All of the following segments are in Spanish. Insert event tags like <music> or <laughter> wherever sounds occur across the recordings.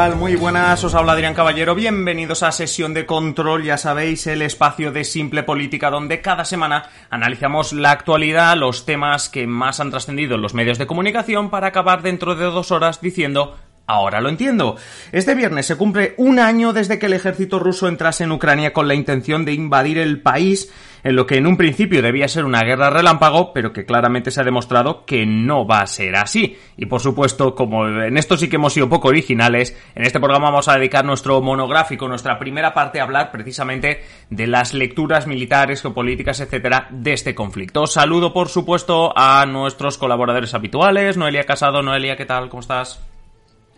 Muy buenas, os habla Adrián Caballero. Bienvenidos a Sesión de Control, ya sabéis, el espacio de Simple Política donde cada semana analizamos la actualidad, los temas que más han trascendido en los medios de comunicación para acabar dentro de dos horas diciendo Ahora lo entiendo. Este viernes se cumple un año desde que el ejército ruso entrase en Ucrania con la intención de invadir el país en lo que en un principio debía ser una guerra relámpago, pero que claramente se ha demostrado que no va a ser así. Y por supuesto, como en esto sí que hemos sido poco originales, en este programa vamos a dedicar nuestro monográfico, nuestra primera parte a hablar precisamente de las lecturas militares, geopolíticas, etcétera, de este conflicto. Saludo, por supuesto, a nuestros colaboradores habituales, Noelia Casado. Noelia, ¿qué tal? ¿Cómo estás?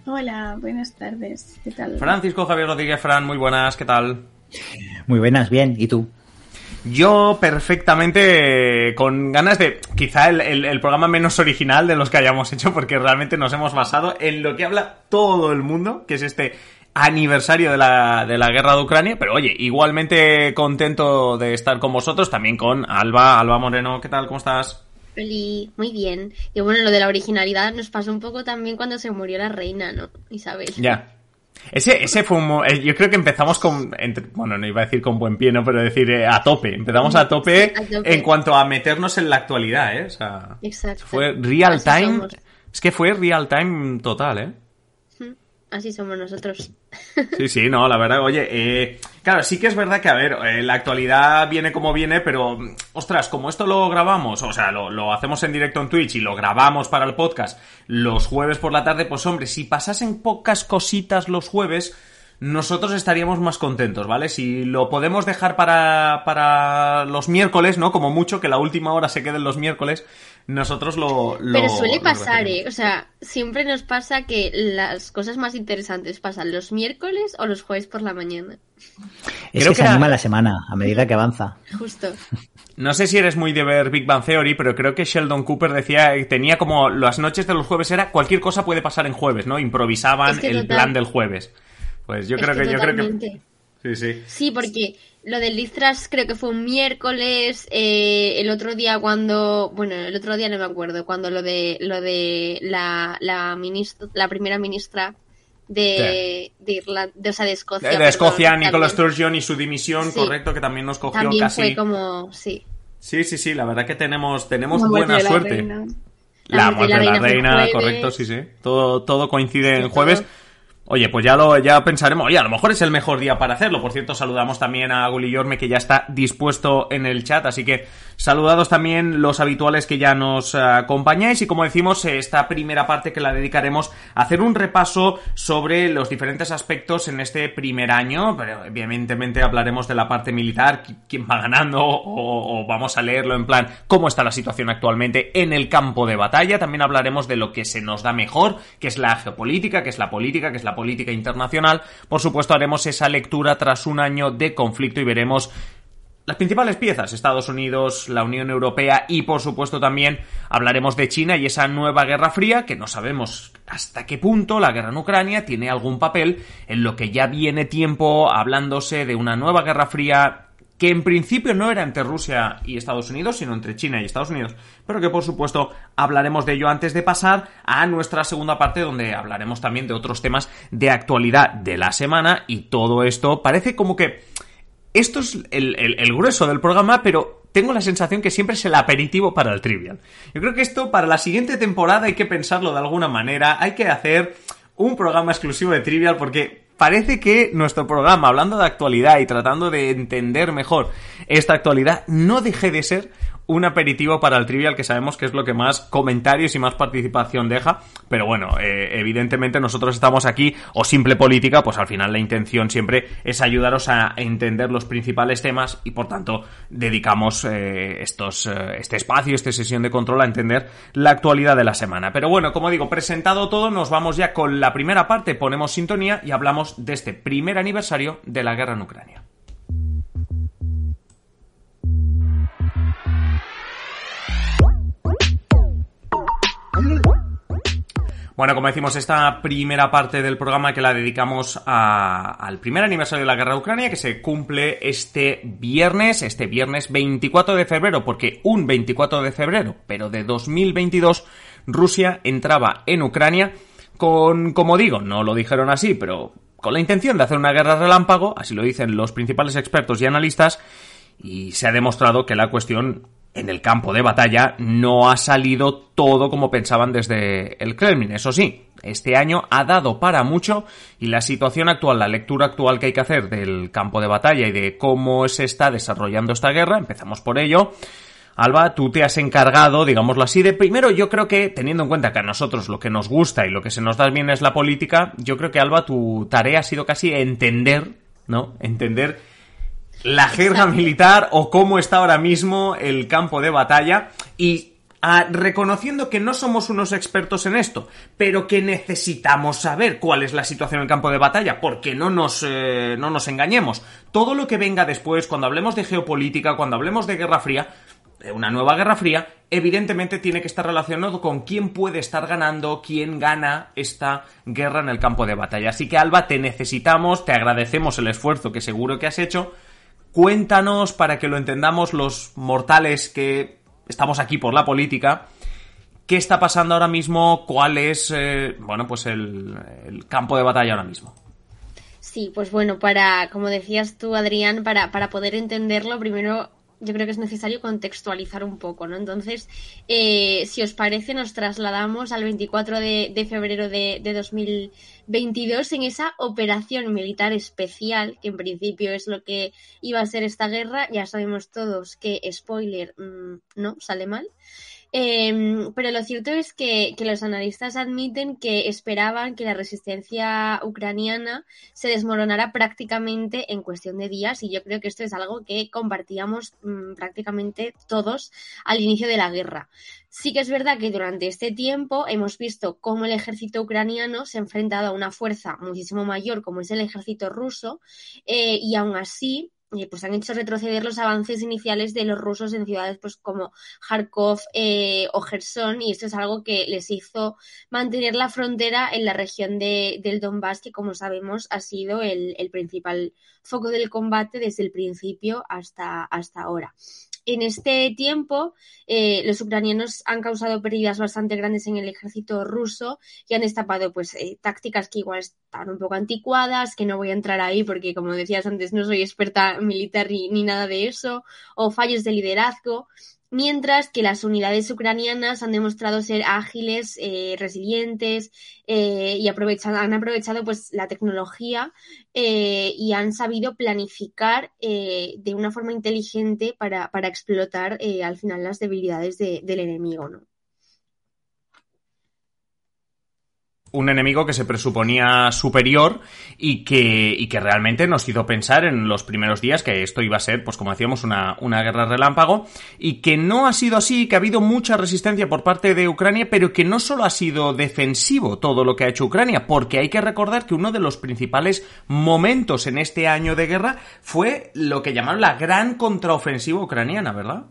Hola, buenas tardes. ¿Qué tal? Francisco Javier Rodríguez, Fran, muy buenas, ¿qué tal? Muy buenas, bien. ¿Y tú? Yo perfectamente con ganas de quizá el, programa menos original de los que hayamos hecho porque realmente nos hemos basado en lo que habla todo el mundo, que es este aniversario de la, de la guerra de Ucrania, pero oye, igualmente contento de estar con vosotros, también con Alba, Alba Moreno, ¿qué tal? ¿Cómo estás? Muy bien. Y bueno, lo de la originalidad nos pasó un poco también cuando se murió la reina, ¿no? Isabel. Ya. Ese, ese fue un... Eh, yo creo que empezamos con... bueno, no iba a decir con buen pie, ¿no? Pero decir eh, a tope. Empezamos a tope, en cuanto a meternos en la actualidad, ¿eh? O sea, Exacto. Fue real time... Es que fue real time total, ¿eh? Así somos nosotros. <laughs> Sí, sí, no, la verdad, oye, eh, claro, sí que es verdad que, a ver, eh, la actualidad viene como viene, pero, ostras, como esto lo grabamos, o sea, lo, lo, hacemos en directo en Twitch y lo grabamos para el podcast los jueves por la tarde, pues hombre, si pasasen pocas cositas los jueves, nosotros estaríamos más contentos, ¿vale? Si lo podemos dejar para, para los miércoles, ¿no? Como mucho, que la última hora se quede en los miércoles, nosotros lo... Pero suele pasar, ¿eh? O sea, siempre nos pasa que las cosas más interesantes pasan los miércoles o los jueves por la mañana. Es que, se anima la semana a medida que avanza. Justo. No sé si eres muy de ver Big Bang Theory, pero creo que Sheldon Cooper decía, tenía como las noches de los jueves era cualquier cosa puede pasar en jueves, ¿no? Improvisaban el plan del jueves. Pues yo creo que, yo creo que Sí, sí. Sí, porque lo del Listras creo que fue un miércoles, eh, el otro día cuando, bueno, el otro día no me acuerdo, cuando lo de lo de la la, ministra, la primera ministra de, de Irlanda, de, o sea, de Escocia. De, Escocia, Nicola Sturgeon y su dimisión, correcto, que también nos cogió también casi. fue como, sí. Sí, sí, sí, la verdad que tenemos tenemos buena suerte. La, muerte de la reina, correcto, sí, sí. Todo todo coincide en jueves. Oye, pues ya lo ya pensaremos. Oye, a lo mejor es el mejor día para hacerlo. Por cierto, saludamos también a Gulli Yorme que ya está dispuesto en el chat. Así que saludados también los habituales que ya nos acompañáis. Y como decimos, esta primera parte que la dedicaremos a hacer un repaso sobre los diferentes aspectos en este primer año. Evidentemente hablaremos de la parte militar, quién va ganando, o, o vamos a leerlo en plan cómo está la situación actualmente en el campo de batalla. También hablaremos de lo que se nos da mejor, que es la geopolítica, que es la política, que es la política internacional. Por supuesto, haremos esa lectura tras un año de conflicto y veremos las principales piezas, Estados Unidos, la Unión Europea y por supuesto también hablaremos de China y esa nueva guerra fría que no sabemos hasta qué punto la guerra en Ucrania tiene algún papel en lo que ya viene tiempo hablándose de una nueva guerra fría que en principio no era entre Rusia y Estados Unidos, sino entre China y Estados Unidos, pero que por supuesto hablaremos de ello antes de pasar a nuestra segunda parte donde hablaremos también de otros temas de actualidad de la semana y todo esto parece como que esto es el, grueso del programa, pero tengo la sensación que siempre es el aperitivo para el trivial. Yo creo que esto para la siguiente temporada hay que pensarlo de alguna manera, hay que hacer un programa exclusivo de trivial porque parece que nuestro programa, hablando de actualidad y tratando de entender mejor esta actualidad, no deje de ser un aperitivo para el trivial que sabemos que es lo que más comentarios y más participación deja. Pero bueno, eh, evidentemente nosotros estamos aquí, o simple política, pues al final la intención siempre es ayudaros a entender los principales temas y por tanto dedicamos eh, estos, eh, este espacio, esta sesión de control a entender la actualidad de la semana. Pero bueno, como digo, presentado todo, nos vamos ya con la primera parte, ponemos sintonía y hablamos de este primer aniversario de la guerra en Ucrania. Bueno, como decimos, esta primera parte del programa que la dedicamos al primer aniversario de la guerra de Ucrania, que se cumple este viernes, este viernes 24 de febrero, porque un 24 de febrero, pero de 2022, Rusia entraba en Ucrania con, como digo, no lo dijeron así, pero con la intención de hacer una guerra relámpago, así lo dicen los principales expertos y analistas, y se ha demostrado que la cuestión en el campo de batalla no ha salido todo como pensaban desde el Kremlin. Eso sí, este año ha dado para mucho y la situación actual, la lectura actual que hay que hacer del campo de batalla y de cómo se está desarrollando esta guerra, empezamos por ello. Alba, tú te has encargado, digámoslo así, de primero yo creo que, teniendo en cuenta que a nosotros lo que nos gusta y lo que se nos da bien es la política, yo creo que Alba, tu tarea ha sido casi entender, ¿no? Entender la jerga militar o cómo está ahora mismo el campo de batalla y ah, reconociendo que no somos unos expertos en esto, pero que necesitamos saber cuál es la situación en el campo de batalla, porque no nos, eh, no nos engañemos. Todo lo que venga después, cuando hablemos de geopolítica, cuando hablemos de Guerra Fría, una nueva Guerra Fría, evidentemente tiene que estar relacionado con quién puede estar ganando, quién gana esta guerra en el campo de batalla. Así que Alba, te necesitamos, te agradecemos el esfuerzo que seguro que has hecho, Cuéntanos para que lo entendamos los mortales que estamos aquí por la política. ¿Qué está pasando ahora mismo? ¿Cuál es, eh, bueno, pues el, campo de batalla ahora mismo? Sí, pues bueno, para, como decías tú, Adrián, para, para poder entenderlo, primero yo creo que es necesario contextualizar un poco, ¿no? Entonces, eh, si os parece, nos trasladamos al 24 de, febrero de, de, 2022 en esa operación militar especial, que en principio es lo que iba a ser esta guerra. Ya sabemos todos que, spoiler, mm, no, sale mal. Em, pero lo cierto es que, los analistas admiten que esperaban que la resistencia ucraniana se desmoronara prácticamente en cuestión de días y yo creo que esto es algo que compartíamos mm, prácticamente todos al inicio de la guerra. Sí que es verdad que durante este tiempo hemos visto cómo el ejército ucraniano se ha enfrentado a una fuerza muchísimo mayor como es el ejército ruso eh, y aún así pues han hecho retroceder los avances iniciales de los rusos en ciudades pues como Kharkov eh, o Gerson y esto es algo que les hizo mantener la frontera en la región de, del Donbass que como sabemos ha sido el, el principal foco del combate desde el principio hasta, hasta ahora. En este tiempo, eh, los ucranianos han causado pérdidas bastante grandes en el ejército ruso y han destapado pues eh, tácticas que igual están un poco anticuadas, que no voy a entrar ahí porque como decías antes no soy experta militar ni, ni nada de eso, o fallos de liderazgo mientras que las unidades ucranianas han demostrado ser ágiles, eh, resilientes eh, y han aprovechado pues, la tecnología eh, y han sabido planificar de una forma inteligente para, para explotar al final las debilidades del enemigo. ¿no? Un enemigo que se presuponía superior y que, y que realmente nos hizo pensar en los primeros días que esto iba a ser, pues como decíamos, una, una guerra relámpago y que no ha sido así, que ha habido mucha resistencia por parte de Ucrania, pero que no solo ha sido defensivo todo lo que ha hecho Ucrania, porque hay que recordar que uno de los principales momentos en este año de guerra fue lo que llamaron la gran contraofensiva ucraniana, ¿verdad?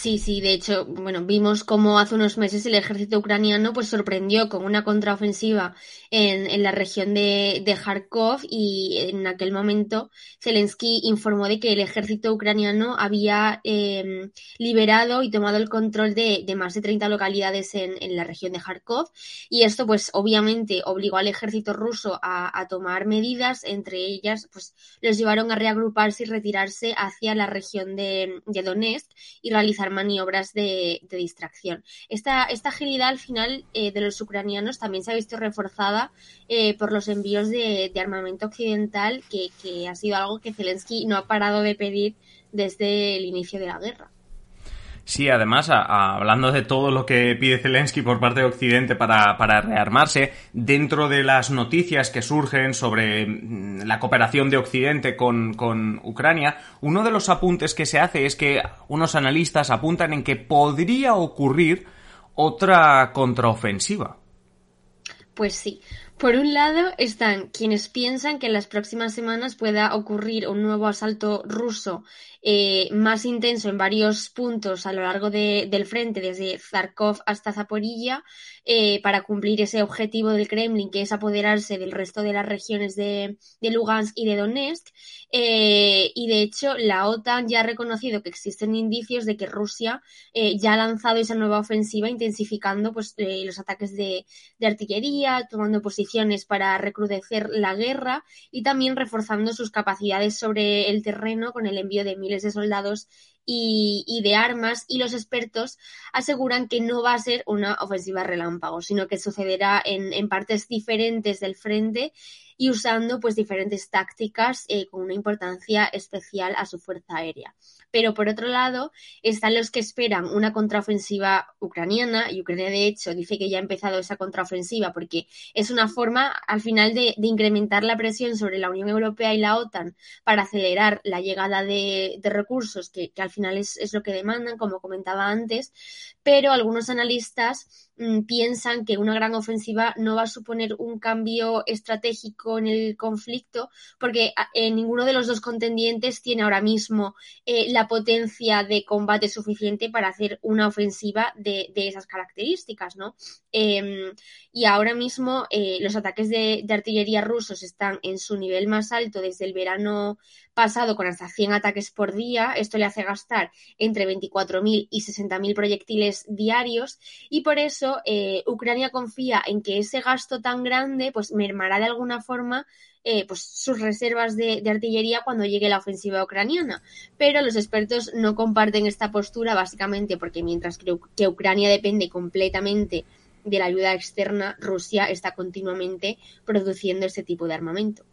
Sí, sí, de hecho, bueno, vimos cómo hace unos meses el ejército ucraniano pues sorprendió con una contraofensiva en, en la región de, de Kharkov y en aquel momento Zelensky informó de que el ejército ucraniano había eh, liberado y tomado el control de, de más de 30 localidades en, en, la región de Kharkov. Y esto pues obviamente obligó al ejército ruso a, a tomar medidas, entre ellas pues los llevaron a reagruparse y retirarse hacia la región de, de Donetsk y realizar maniobras de, distracción. Esta, esta, agilidad al final eh, de los ucranianos también se ha visto reforzada eh, por los envíos de, armamento occidental, que, que ha sido algo que Zelensky no ha parado de pedir desde el inicio de la guerra. Sí, además, hablando de todo lo que pide Zelensky por parte de Occidente para, para, rearmarse, dentro de las noticias que surgen sobre mm, la cooperación de Occidente con, con Ucrania, uno de los apuntes que se hace es que unos analistas apuntan en que podría ocurrir otra contraofensiva. Pues sí, Por un lado están quienes piensan que en las próximas semanas pueda ocurrir un nuevo asalto ruso eh, más intenso en varios puntos a lo largo del frente, desde Zarkov hasta Zaporilla, eh, para cumplir ese objetivo del Kremlin, que es apoderarse del resto de las regiones de, Lugansk y de Donetsk. Eh, y de hecho, la OTAN ya ha reconocido que existen indicios de que Rusia ya ha lanzado esa nueva ofensiva, intensificando pues, los ataques de, de artillería, tomando posiciones para recrudecer la guerra y también reforzando sus capacidades sobre el terreno con el envío de de soldados y, de armas y los expertos aseguran que no va a ser una ofensiva relámpago, sino que sucederá en partes diferentes del frente y usando pues diferentes tácticas eh, con una importancia especial a su fuerza aérea. Pero por otro lado están los que esperan una contraofensiva ucraniana y Ucrania de hecho dice que ya ha empezado esa contraofensiva porque es una forma al final de, incrementar la presión sobre la Unión Europea y la OTAN para acelerar la llegada de, recursos que, al final es, lo que demandan, como comentaba antes, pero algunos analistas piensan que una gran ofensiva no va a suponer un cambio estratégico en el conflicto, porque ah, eh, ninguno de los dos contendientes tiene ahora mismo eh, la potencia de combate suficiente para hacer una ofensiva de, esas características, ¿no? Em, y ahora mismo eh, los ataques de, de artillería rusos están en su nivel más alto desde el verano pasado con hasta 100 ataques por día. Esto le hace gastar entre 24.000 y 60.000 proyectiles diarios y por eso eh, Ucrania confía en que ese gasto tan grande pues mermará de alguna forma eh, pues sus reservas de, artillería cuando llegue la ofensiva ucraniana. Pero los expertos no comparten esta postura básicamente porque mientras que Ucrania depende completamente de la ayuda externa, Rusia está continuamente produciendo este tipo de armamento.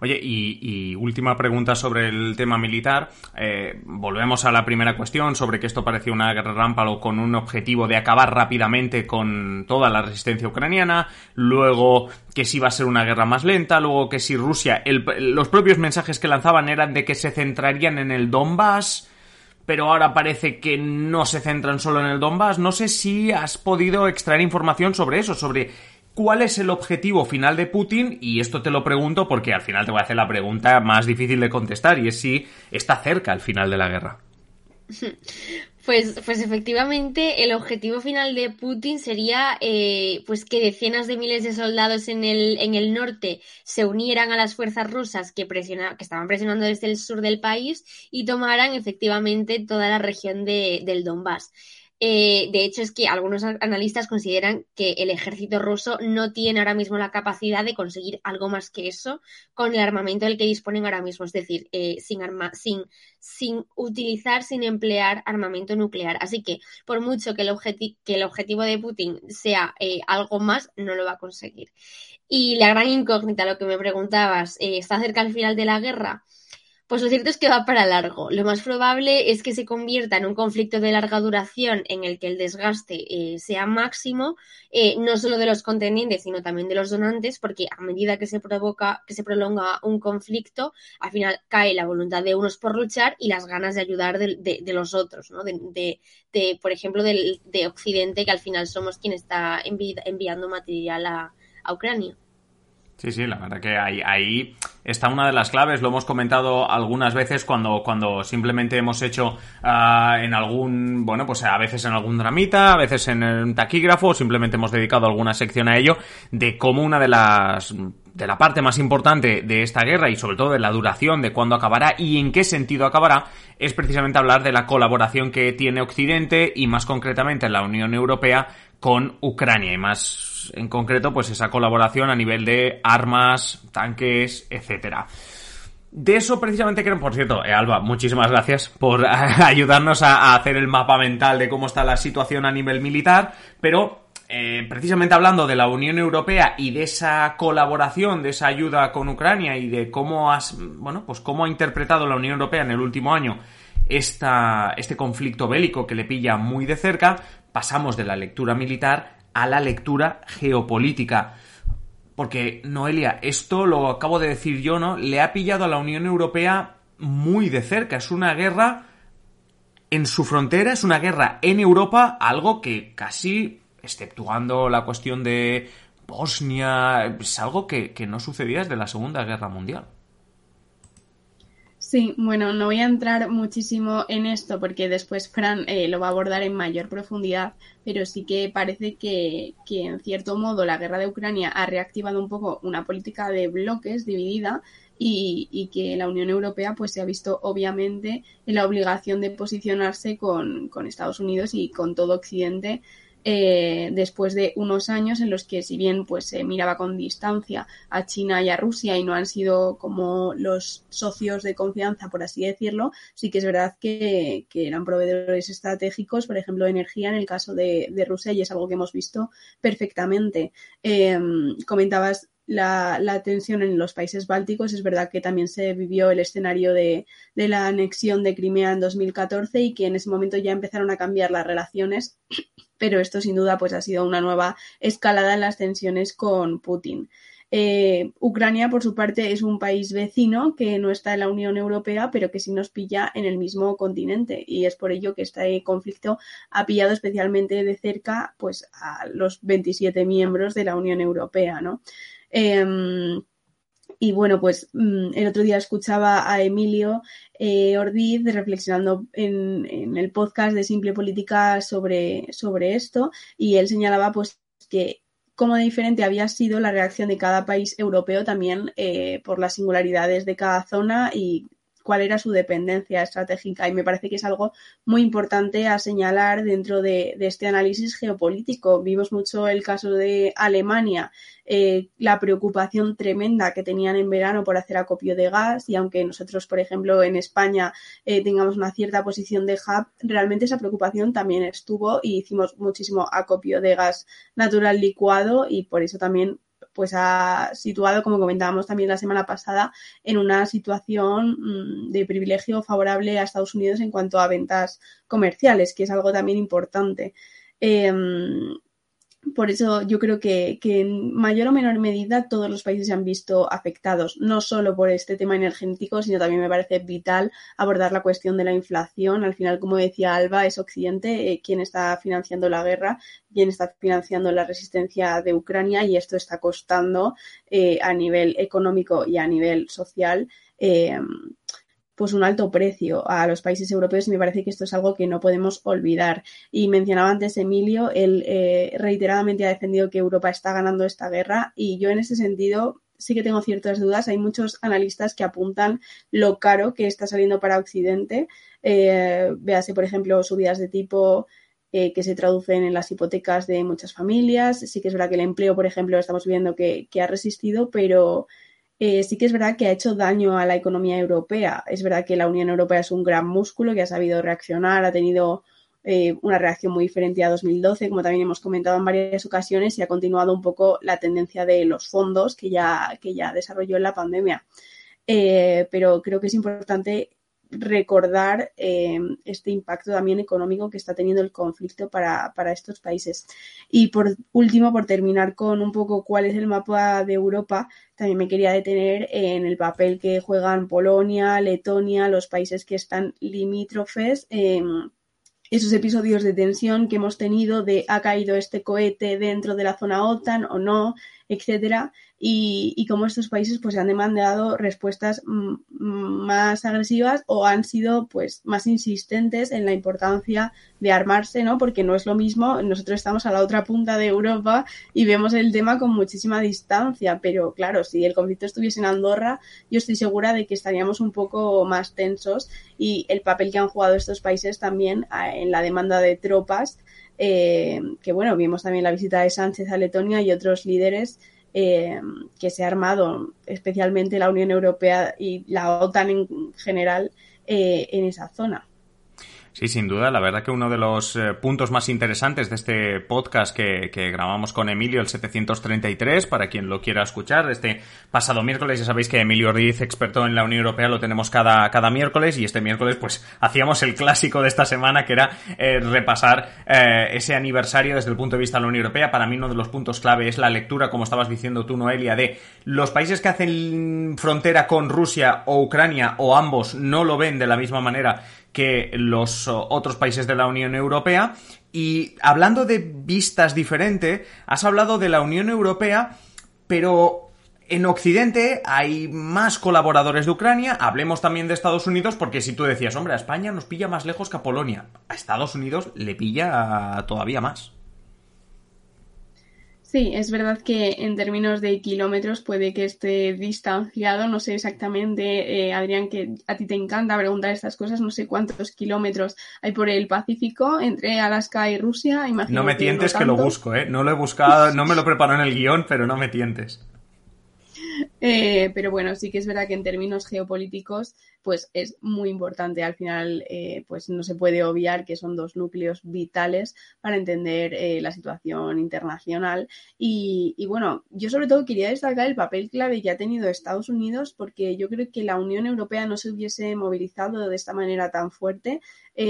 Oye, y, última pregunta sobre el tema militar. Eh, volvemos a la primera cuestión sobre que esto parecía una guerra rámpalo con un objetivo de acabar rápidamente con toda la resistencia ucraniana. Luego que si iba a ser una guerra más lenta. Luego que si Rusia. los propios mensajes que lanzaban eran de que se centrarían en el Donbass pero ahora parece que no se centran solo en el Donbass. No sé si has podido extraer información sobre eso, sobre ¿Cuál es el objetivo final de Putin? Y esto te lo pregunto porque al final te voy a hacer la pregunta más difícil de contestar y es si está cerca el final de la guerra. <laughs> Pues, pues efectivamente el objetivo final de Putin sería eh, pues que decenas de miles de soldados en el, en el norte se unieran a las fuerzas rusas que, que estaban presionando desde el sur del país y tomaran efectivamente toda la región de, del Donbass. Eh, de hecho, es que algunos analistas consideran que el ejército ruso no tiene ahora mismo la capacidad de conseguir algo más que eso con el armamento del que disponen ahora mismo, es decir, eh, sin, utilizar, sin emplear armamento nuclear. Así que, por mucho que el, el objetivo de Putin sea eh, algo más, no lo va a conseguir. Y la gran incógnita, lo que me preguntabas, ¿está cerca al final de la guerra? Pues lo cierto es que va para largo. Lo más probable es que se convierta en un conflicto de larga duración en el que el desgaste eh, sea máximo, eh, no solo de los contendientes, sino también de los donantes, porque a medida que se provoca, que se prolonga un conflicto, al final cae la voluntad de unos por luchar y las ganas de ayudar de, los otros, ¿no? De, por ejemplo, de Occidente, que al final somos quien está enviando material a Ucrania. Sí, sí, la verdad que ahí, ahí, está una de las claves. Lo hemos comentado algunas veces cuando, cuando simplemente hemos hecho ah, en algún, bueno, pues a veces en algún dramita, a veces en un taquígrafo, simplemente hemos dedicado alguna sección a ello, de cómo una de las de la parte más importante de esta guerra y sobre todo de la duración, de cuándo acabará y en qué sentido acabará, es precisamente hablar de la colaboración que tiene Occidente y más concretamente la Unión Europea con Ucrania y más en concreto pues esa colaboración a nivel de armas, tanques, etcétera. De eso precisamente creo, por cierto, eh, Alba, muchísimas gracias por <laughs> ayudarnos a, hacer el mapa mental de cómo está la situación a nivel militar, pero eh, precisamente hablando de la Unión Europea y de esa colaboración, de esa ayuda con Ucrania y de cómo has, bueno, pues cómo ha interpretado la Unión Europea en el último año esta, este conflicto bélico que le pilla muy de cerca, pasamos de la lectura militar a la lectura geopolítica. Porque, Noelia, esto lo acabo de decir yo, ¿no? Le ha pillado a la Unión Europea muy de cerca. Es una guerra en su frontera, es una guerra en Europa, algo que casi, exceptuando la cuestión de Bosnia, es algo que, que no sucedía desde la Segunda Guerra Mundial. Sí, bueno, no voy a entrar muchísimo en esto porque después Fran eh, lo va a abordar en mayor profundidad, pero sí que parece que, que, en cierto modo la guerra de Ucrania ha reactivado un poco una política de bloques dividida y, que la Unión Europea pues se ha visto obviamente en la obligación de posicionarse con, con Estados Unidos y con todo Occidente eh, después de unos años en los que si bien pues se miraba con distancia a China y a Rusia y no han sido como los socios de confianza, por así decirlo, sí que es verdad que, eran proveedores estratégicos, por ejemplo, de energía en el caso de, Rusia y es algo que hemos visto perfectamente. Em, comentabas la, tensión en los países bálticos. Es verdad que también se vivió el escenario de, la anexión de Crimea en 2014 y que en ese momento ya empezaron a cambiar las relaciones pero esto sin duda pues ha sido una nueva escalada en las tensiones con Putin. Eh, Ucrania, por su parte, es un país vecino que no está en la Unión Europea, pero que sí nos pilla en el mismo continente. Y es por ello que este conflicto ha pillado especialmente de cerca pues, a los 27 miembros de la Unión Europea. ¿no? Em, y bueno, pues mm, el otro día escuchaba a Emilio eh, Ordiz reflexionando en, en, el podcast de Simple Política sobre, sobre esto y él señalaba pues que cómo diferente había sido la reacción de cada país europeo también eh, por las singularidades de cada zona y cuál era su dependencia estratégica. Y me parece que es algo muy importante a señalar dentro de, este análisis geopolítico. Vimos mucho el caso de Alemania, eh, la preocupación tremenda que tenían en verano por hacer acopio de gas y aunque nosotros, por ejemplo, en España eh, tengamos una cierta posición de hub, realmente esa preocupación también estuvo y hicimos muchísimo acopio de gas natural licuado y por eso también pues ha situado, como comentábamos también la semana pasada, en una situación mm, de privilegio favorable a Estados Unidos en cuanto a ventas comerciales, que es algo también importante. Em, por eso yo creo que, en mayor o menor medida todos los países se han visto afectados, no solo por este tema energético, sino también me parece vital abordar la cuestión de la inflación. Al final, como decía Alba, es Occidente eh, quien está financiando la guerra, quien está financiando la resistencia de Ucrania y esto está costando eh, a nivel económico y a nivel social. Eh, pues un alto precio a los países europeos y me parece que esto es algo que no podemos olvidar. Y mencionaba antes Emilio, él eh, reiteradamente ha defendido que Europa está ganando esta guerra y yo en ese sentido sí que tengo ciertas dudas. Hay muchos analistas que apuntan lo caro que está saliendo para Occidente. Eh, véase, por ejemplo, subidas de tipo eh, que se traducen en las hipotecas de muchas familias. Sí que es verdad que el empleo, por ejemplo, estamos viendo que, que ha resistido, pero eh, sí que es verdad que ha hecho daño a la economía europea. Es verdad que la Unión Europea es un gran músculo que ha sabido reaccionar, ha tenido eh, una reacción muy diferente a 2012, como también hemos comentado en varias ocasiones, y ha continuado un poco la tendencia de los fondos que ya, que ya desarrolló en la pandemia. Eh, pero creo que es importante recordar este impacto también económico que está teniendo el conflicto para, para, estos países. Y por último, por terminar con un poco cuál es el mapa de Europa, también me quería detener en el papel que juegan Polonia, Letonia, los países que están limítrofes. esos episodios de tensión que hemos tenido de ha caído este cohete dentro de la zona OTAN o no, etcétera, y, y cómo estos países pues han demandado respuestas más agresivas o han sido pues más insistentes en la importancia de armarse, ¿no? Porque no es lo mismo, nosotros estamos a la otra punta de Europa y vemos el tema con muchísima distancia, pero claro, si el conflicto estuviese en Andorra, yo estoy segura de que estaríamos un poco más tensos y el papel que han jugado estos países también en la demanda de tropas, eh, que bueno, vimos también la visita de Sánchez a Letonia y otros líderes eh, que se ha armado, especialmente la Unión Europea y la OTAN en general, eh, en esa zona. Sí, sin duda. La verdad que uno de los eh, puntos más interesantes de este podcast que, grabamos con Emilio, el 733, para quien lo quiera escuchar, este pasado miércoles, ya sabéis que Emilio Ordiz, experto en la Unión Europea, lo tenemos cada, cada miércoles y este miércoles pues hacíamos el clásico de esta semana que era eh, repasar eh, ese aniversario desde el punto de vista de la Unión Europea. Para mí uno de los puntos clave es la lectura, como estabas diciendo tú, Noelia, de los países que hacen frontera con Rusia o Ucrania o ambos no lo ven de la misma manera que los otros países de la Unión Europea. Y hablando de vistas diferentes, has hablado de la Unión Europea, pero en Occidente hay más colaboradores de Ucrania, hablemos también de Estados Unidos, porque si tú decías, hombre, a España nos pilla más lejos que a Polonia, a Estados Unidos le pilla todavía más. Sí, es verdad que en términos de kilómetros puede que esté distanciado, no sé exactamente, eh, Adrián, que a ti te encanta preguntar estas cosas, no sé cuántos kilómetros hay por el Pacífico entre Alaska y Rusia. no me tientes que, lo busco, ¿eh? No lo he buscado, no me lo preparo en el guion, pero no me tientes. <laughs> Eh, pero bueno, sí que es verdad que en términos geopolíticos, pues es muy importante. Al final, eh, pues no se puede obviar que son dos núcleos vitales para entender eh, la situación internacional. Y, y, bueno, yo sobre todo quería destacar el papel clave que ha tenido Estados Unidos, porque yo creo que la Unión Europea no se hubiese movilizado de esta manera tan fuerte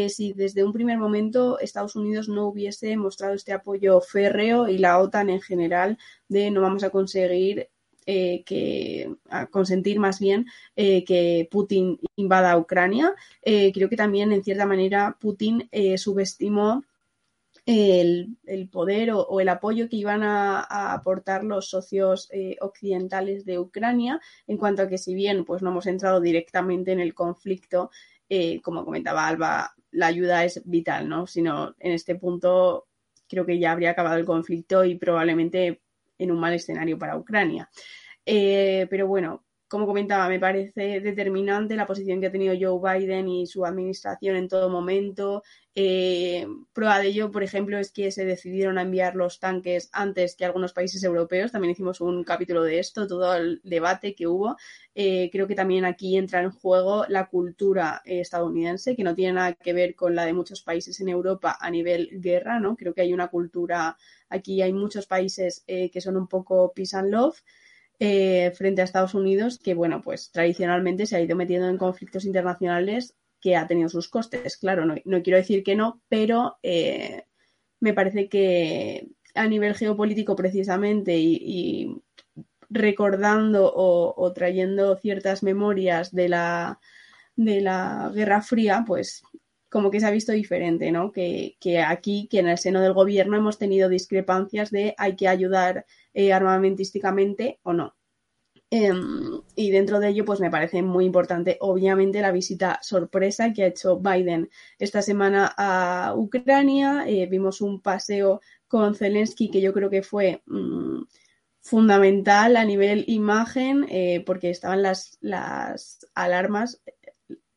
si desde un primer momento Estados Unidos no hubiese mostrado este apoyo férreo y la OTAN en general de no vamos a conseguir eh, que a consentir más bien eh, que Putin invada Ucrania. Eh, creo que también, en cierta manera, Putin subestimó el, poder o, el apoyo que iban a, aportar los socios occidentales de Ucrania en cuanto a que si bien pues no hemos entrado directamente en el conflicto, como comentaba Alba, la ayuda es vital, ¿no? Sino en este punto creo que ya habría acabado el conflicto y probablemente en un mal escenario para Ucrania. Eh, pero bueno, como comentaba, me parece determinante la posición que ha tenido Joe Biden y su administración en todo momento. Eh, prueba de ello, por ejemplo, es que se decidieron a enviar los tanques antes que algunos países europeos. También hicimos un capítulo de esto, todo el debate que hubo. Eh, creo que también aquí entra en juego la cultura estadounidense, que no tiene nada que ver con la de muchos países en Europa a nivel guerra, ¿no? Creo que hay una cultura, aquí hay muchos países que son un poco peace and love. Eh, frente a Estados Unidos, que bueno, pues tradicionalmente se ha ido metiendo en conflictos internacionales que ha tenido sus costes. Claro, no, quiero decir que no, pero eh, me parece que a nivel geopolítico precisamente y, recordando o, trayendo ciertas memorias de la, de la Guerra Fría, pues como que se ha visto diferente, ¿no? Que, que, aquí, que en el seno del gobierno hemos tenido discrepancias de hay que ayudar eh, armamentísticamente o no. Em, y dentro de ello, pues me parece muy importante, obviamente, la visita sorpresa que ha hecho Biden esta semana a Ucrania. Eh, vimos un paseo con Zelensky que yo creo que fue mm, fundamental a nivel imagen, eh, porque estaban las, las alarmas.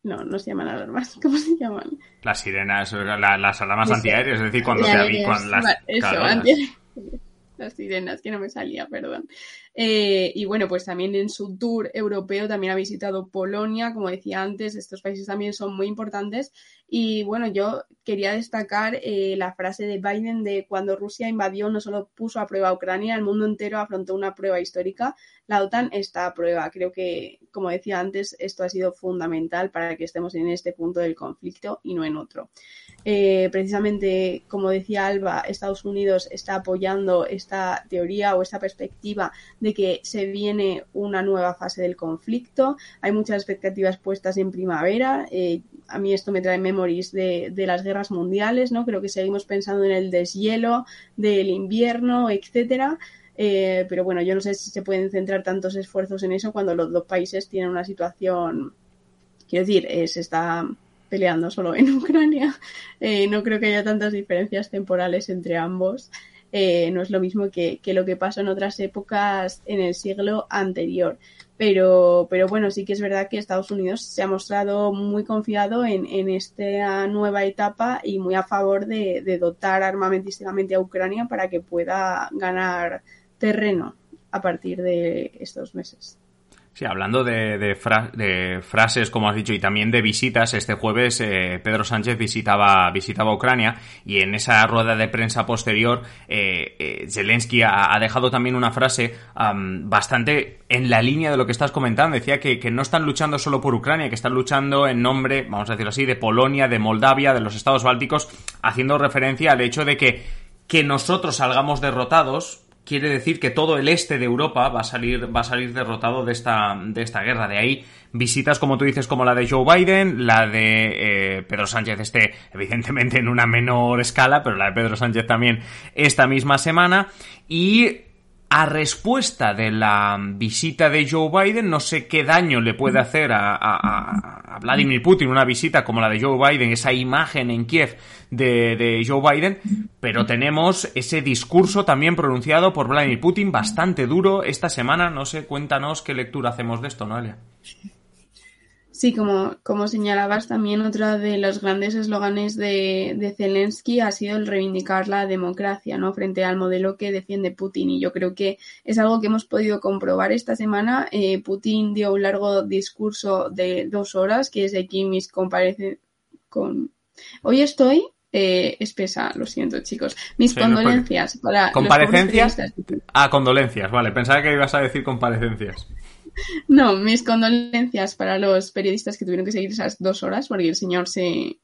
No, no se llaman alarmas, <laughs> ¿cómo se llaman? Las sirenas, las alarmas antiaéreas, es decir, cuando se con las. Eso, las sirenas, que no me salía, perdón. Eh, y bueno, pues también en su tour europeo también ha visitado Polonia, como decía antes, estos países también son muy importantes. Y bueno, yo quería destacar eh, la frase de Biden de cuando Rusia invadió no solo puso a prueba a Ucrania, el mundo entero afrontó una prueba histórica. La OTAN está a prueba. Creo que, como decía antes, esto ha sido fundamental para que estemos en este punto del conflicto y no en otro. Eh, precisamente, como decía Alba, Estados Unidos está apoyando esta teoría o esta perspectiva de que se viene una nueva fase del conflicto. Hay muchas expectativas puestas en primavera. Eh, a mí esto me trae memories de, las guerras mundiales, ¿no? Creo que seguimos pensando en el deshielo del invierno, etcétera. Eh, pero bueno, yo no sé si se pueden centrar tantos esfuerzos en eso cuando los dos países tienen una situación, quiero decir, se está peleando solo en <laughs> Ucrania. Eh, no creo que haya tantas diferencias temporales entre ambos. Eh, no es lo mismo que, lo que pasó en otras épocas en el siglo anterior. Pero, pero bueno, sí que es verdad que Estados Unidos se ha mostrado muy confiado en, esta nueva etapa y muy a favor de, de dotar armamentísticamente a Ucrania para que pueda ganar terreno a partir de estos meses. Sí, hablando de, de, frases, como has dicho, y también de visitas, este jueves eh, Pedro Sánchez visitaba, visitaba Ucrania y en esa rueda de prensa posterior eh, eh Zelensky ha, dejado también una frase bastante en la línea de lo que estás comentando. Decía que, que, no están luchando solo por Ucrania, que están luchando en nombre, vamos a decirlo así, de Polonia, de Moldavia, de los estados bálticos, haciendo referencia al hecho de que que nosotros salgamos derrotados quiere decir que todo el este de Europa va a salir, va a salir derrotado de esta, de esta guerra. De ahí visitas, como tú dices, como la de Joe Biden, la de eh, Pedro Sánchez, este, evidentemente en una menor escala, pero la de Pedro Sánchez también esta misma semana. Y a respuesta de la visita de Joe Biden, no sé qué daño le puede hacer a, Vladimir Putin una visita como la de Joe Biden, esa imagen en Kiev de, de, Joe Biden, pero tenemos ese discurso también pronunciado por Vladimir Putin bastante duro esta semana. No sé, cuéntanos qué lectura hacemos de esto, Noelia. Sí, como, como señalabas, también otro de los grandes eslóganes de, de, Zelensky ha sido el reivindicar la democracia, ¿no? Frente al modelo que defiende Putin. Y yo creo que es algo que hemos podido comprobar esta semana. Eh, Putin dio un largo discurso de dos horas, que es aquí mis comparece con. Hoy estoy eh, espesa, lo siento, chicos. Mis condolencias para. ¿Comparecencias? ah, condolencias, vale. Pensaba que ibas a decir comparecencias. No, mis condolencias para los periodistas que tuvieron que seguir esas dos horas porque el señor se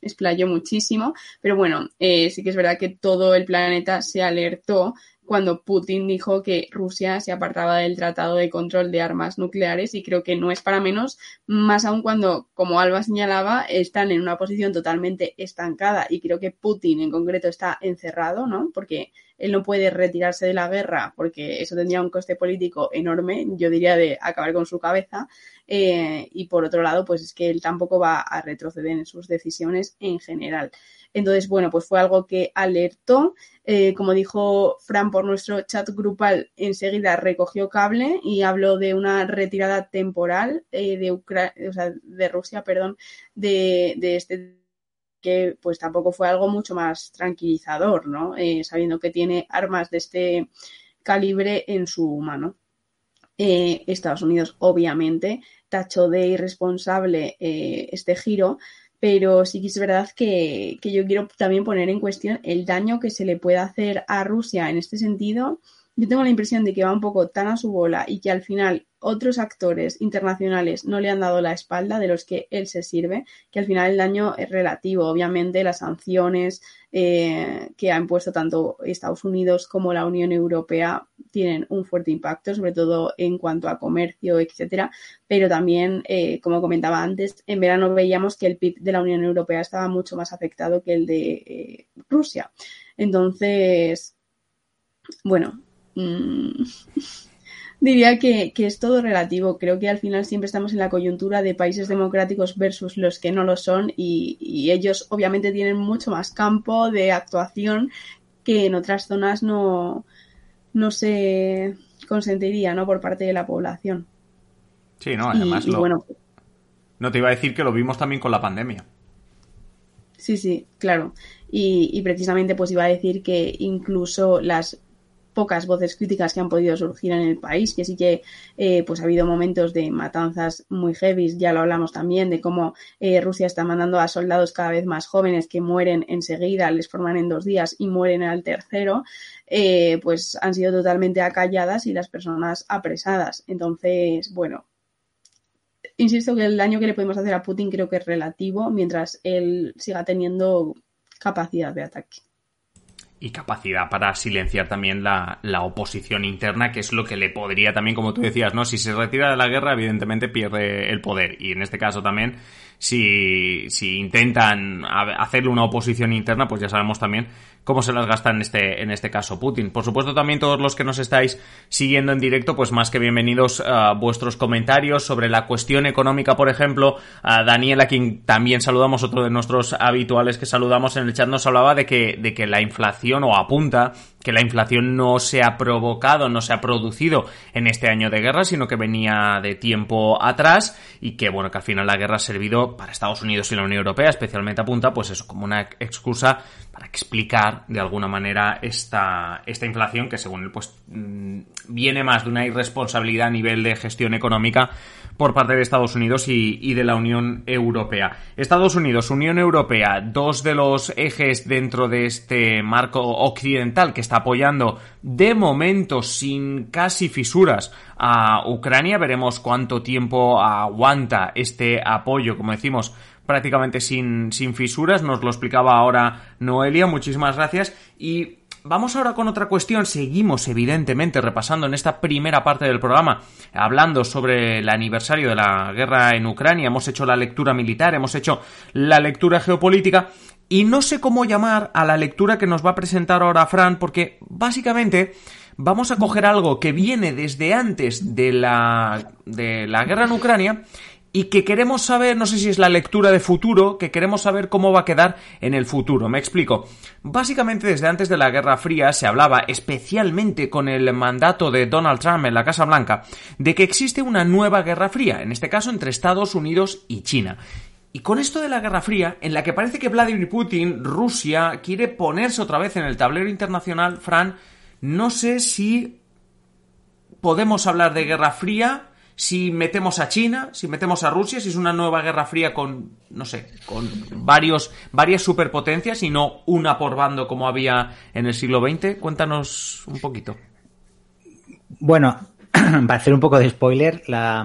explayó muchísimo. Pero bueno, eh, sí que es verdad que todo el planeta se alertó cuando Putin dijo que Rusia se apartaba del Tratado de Control de Armas Nucleares y creo que no es para menos, más aún cuando, como Alba señalaba, están en una posición totalmente estancada y creo que Putin en concreto está encerrado, ¿no? Porque él no puede retirarse de la guerra porque eso tendría un coste político enorme, yo diría de acabar con su cabeza. Eh, y por otro lado, pues es que él tampoco va a retroceder en sus decisiones en general. Entonces, bueno, pues fue algo que alertó. Eh, como dijo Fran por nuestro chat grupal, enseguida recogió cable y habló de una retirada temporal eh, de, o sea, de Rusia, perdón, de, de este que pues tampoco fue algo mucho más tranquilizador, ¿no? Eh, sabiendo que tiene armas de este calibre en su mano. Estados Unidos, obviamente, tachó de irresponsable este giro, pero sí que es verdad que, que, yo quiero también poner en cuestión el daño que se le puede hacer a Rusia en este sentido. Yo tengo la impresión de que va un poco tan a su bola y que al final otros actores internacionales no le han dado la espalda de los que él se sirve, que al final el daño es relativo. Obviamente las sanciones eh, que ha impuesto tanto Estados Unidos como la Unión Europea tienen un fuerte impacto, sobre todo en cuanto a comercio, etcétera. Pero también, eh, como comentaba antes, en verano veíamos que el PIB de la Unión Europea estaba mucho más afectado que el de eh, Rusia. Entonces, bueno. Mm, <laughs> Diría que, es todo relativo. Creo que al final siempre estamos en la coyuntura de países democráticos versus los que no lo son y, ellos obviamente tienen mucho más campo de actuación que en otras zonas no, no se consentiría ¿no? por parte de la población. Sí, no, además bueno, no te iba a decir que lo vimos también con la pandemia. Sí, sí, claro. Y, y, precisamente pues iba a decir que incluso las pocas voces críticas que han podido surgir en el país, que sí que eh, pues ha habido momentos de matanzas muy heavy, ya lo hablamos también, de cómo eh, Rusia está mandando a soldados cada vez más jóvenes que mueren enseguida, les forman en dos días y mueren al tercero, eh, pues han sido totalmente acalladas y las personas apresadas. Entonces, bueno, insisto que el daño que le podemos hacer a Putin creo que es relativo mientras él siga teniendo capacidad de ataque y capacidad para silenciar también la, la, oposición interna, que es lo que le podría también, como tú decías, ¿no? Si se retira de la guerra, evidentemente pierde el poder. Y en este caso también, si, si intentan hacerle una oposición interna, pues ya sabemos también cómo se las gasta en este, en este caso Putin. Por supuesto, también todos los que nos estáis siguiendo en directo, pues más que bienvenidos a vuestros comentarios sobre la cuestión económica, por ejemplo, a Daniel, a quien también saludamos, otro de nuestros habituales que saludamos en el chat, nos hablaba de que, de que la inflación, o apunta que la inflación no se ha provocado, no se ha producido en este año de guerra, sino que venía de tiempo atrás y que, bueno, que al final la guerra ha servido para Estados Unidos y la Unión Europea, especialmente apunta, pues eso, como una excusa para explicar de alguna manera esta, esta inflación que según él, pues mm, viene más de una irresponsabilidad a nivel de gestión económica por parte de Estados Unidos y, de la Unión Europea. Estados Unidos, Unión Europea, dos de los ejes dentro de este marco occidental que está apoyando de momento sin casi fisuras a Ucrania. Veremos cuánto tiempo aguanta este apoyo, como decimos, prácticamente sin, sin fisuras. Nos lo explicaba ahora Noelia. Muchísimas gracias. Y Vamos ahora con otra cuestión. Seguimos, evidentemente, repasando en esta primera parte del programa, hablando sobre el aniversario de la guerra en Ucrania. Hemos hecho la lectura militar, hemos hecho la lectura geopolítica. Y no sé cómo llamar a la lectura que nos va a presentar ahora Fran, porque básicamente vamos a coger algo que viene desde antes de la, de la guerra en Ucrania y que queremos saber, no sé si es la lectura de futuro, que queremos saber cómo va a quedar en el futuro. Me explico. Básicamente desde antes de la Guerra Fría se hablaba, especialmente con el mandato de Donald Trump en la Casa Blanca, de que existe una nueva Guerra Fría, en este caso entre Estados Unidos y China. Y con esto de la Guerra Fría, en la que parece que Vladimir Putin, Rusia, quiere ponerse otra vez en el tablero internacional, Fran, no sé si podemos hablar de Guerra Fría si metemos a China, si metemos a Rusia, si es una nueva guerra fría con, no sé, con varios, varias superpotencias y no una por bando como había en el siglo XX. Cuéntanos un poquito. Bueno, <clears throat> para hacer un poco de spoiler, la,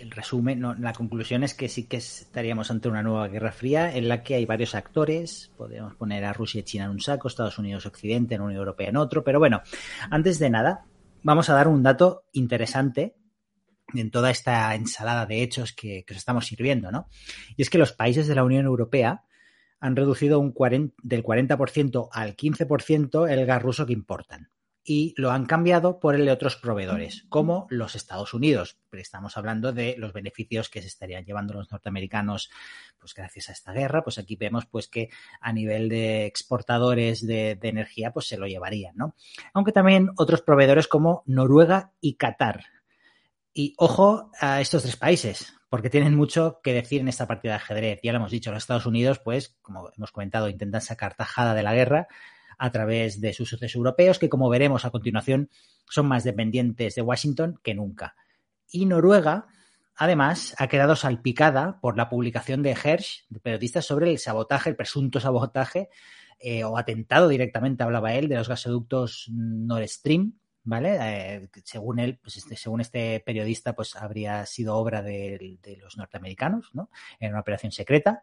el resumen, la conclusión es que sí que estaríamos ante una nueva guerra fría en la que hay varios actores. Podemos poner a Rusia y China en un saco, Estados Unidos Occidente, en Unión Europea en otro. Pero bueno, antes de nada, vamos a dar un dato interesante en toda esta ensalada de hechos que, os estamos sirviendo, ¿no? Y es que los países de la Unión Europea han reducido del 40% al 15% el gas ruso que importan y lo han cambiado por el de otros proveedores, como los Estados Unidos. Pero estamos hablando de los beneficios que se estarían llevando los norteamericanos, pues gracias a esta guerra, pues aquí vemos pues que a nivel de exportadores de, de energía, pues se lo llevarían, ¿no? Aunque también otros proveedores como Noruega y Qatar y ojo a estos tres países, porque tienen mucho que decir en esta partida de ajedrez. Ya lo hemos dicho, los Estados Unidos, pues, como hemos comentado, intentan sacar tajada de la guerra a través de sus socios europeos, que como veremos a continuación, son más dependientes de Washington que nunca. Y Noruega, además, ha quedado salpicada por la publicación de Hersh, de periodistas, sobre el sabotaje, el presunto sabotaje eh, o atentado directamente, hablaba él, de los gasoductos Nord Stream, ¿vale? Eh, según él, pues este, según este periodista, pues habría sido obra de, los norteamericanos, ¿no? En una operación secreta.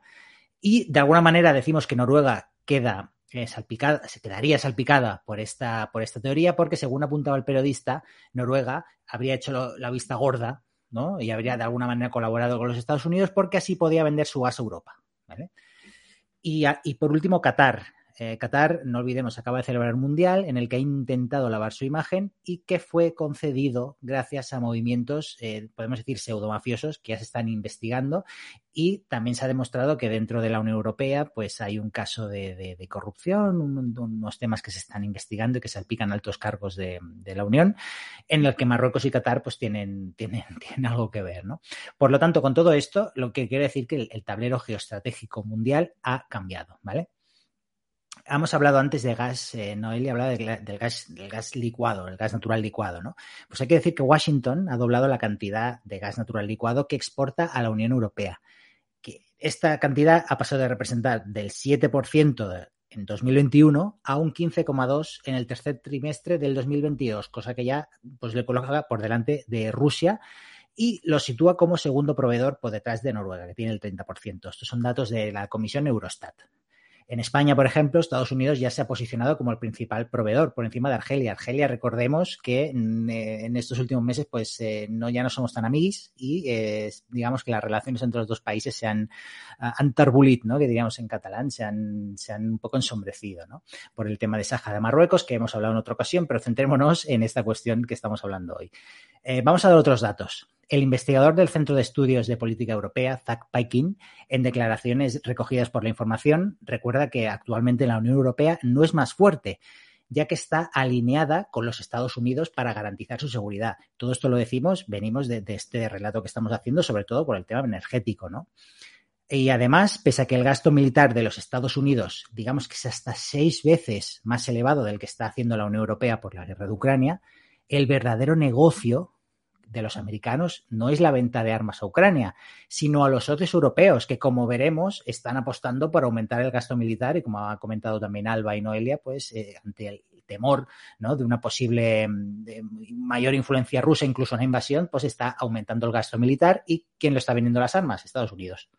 Y de alguna manera decimos que Noruega queda eh, salpicada, se quedaría salpicada por esta, por esta teoría, porque según apuntaba el periodista, Noruega habría hecho la vista gorda, ¿no? Y habría de alguna manera colaborado con los Estados Unidos porque así podía vender su gas a Europa, ¿vale? Y, y por último, Qatar. Eh, Qatar, no olvidemos, acaba de celebrar un mundial en el que ha intentado lavar su imagen y que fue concedido gracias a movimientos, eh, podemos decir, pseudomafiosos que ya se están investigando y también se ha demostrado que dentro de la Unión Europea pues hay un caso de, corrupción, unos temas que se están investigando y que salpican altos cargos de, la Unión, en el que Marruecos y Qatar pues tienen, tienen, <laughs> tienen algo que ver, ¿no? Por lo tanto, con todo esto, lo que quiere decir que el tablero geoestratégico mundial ha cambiado, ¿vale? Hemos hablado antes de gas, eh, del gas, del gas licuado, el gas natural licuado, ¿no? Pues hay que decir que Washington ha doblado la cantidad de gas natural licuado que exporta a la Unión Europea. Que esta cantidad ha pasado de representar del 7% en 2021 a un 15,2 en el tercer trimestre del 2022, cosa que ya pues, le coloca por delante de Rusia y lo sitúa como segundo proveedor por detrás de Noruega, que tiene el 30%. Estos son datos de la Comisión Eurostat. En España, por ejemplo, Estados Unidos ya se ha posicionado como el principal proveedor por encima de Argelia. Argelia, recordemos que mm, eh, en estos últimos meses, pues eh, no ya no somos tan amigos y eh, digamos que las relaciones entre los dos países se han, han ¿no? Que diríamos en catalán, se han, se han un poco ensombrecido, ¿no? Por el tema de Saja de Marruecos, que hemos hablado en otra ocasión, pero centrémonos en esta cuestión que estamos hablando hoy. Vamos a dar otros datos. El investigador del Centro de Estudios de Política Europea, Zach Paikin, en declaraciones recogidas por la información, recuerda que actualmente la Unión Europea no es más fuerte, ya que está alineada con los Estados Unidos para garantizar su seguridad. Todo esto lo decimos, venimos de, este relato que estamos haciendo, sobre todo por el tema energético, ¿no? Y además, pese a que el gasto militar de los Estados Unidos, digamos que es hasta seis veces más elevado del que está haciendo la Unión Europea por la guerra de Ucrania, el verdadero negocio de los americanos no es la venta de armas a Ucrania, sino a los socios europeos, que como veremos están apostando por aumentar el gasto militar y como ha comentado también Alba y Noelia, pues eh, ante el temor ¿no? de una posible mm, mayor influencia rusa, incluso una invasión, pues está aumentando el gasto militar y ¿quién lo está vendiendo las armas? Estados Unidos.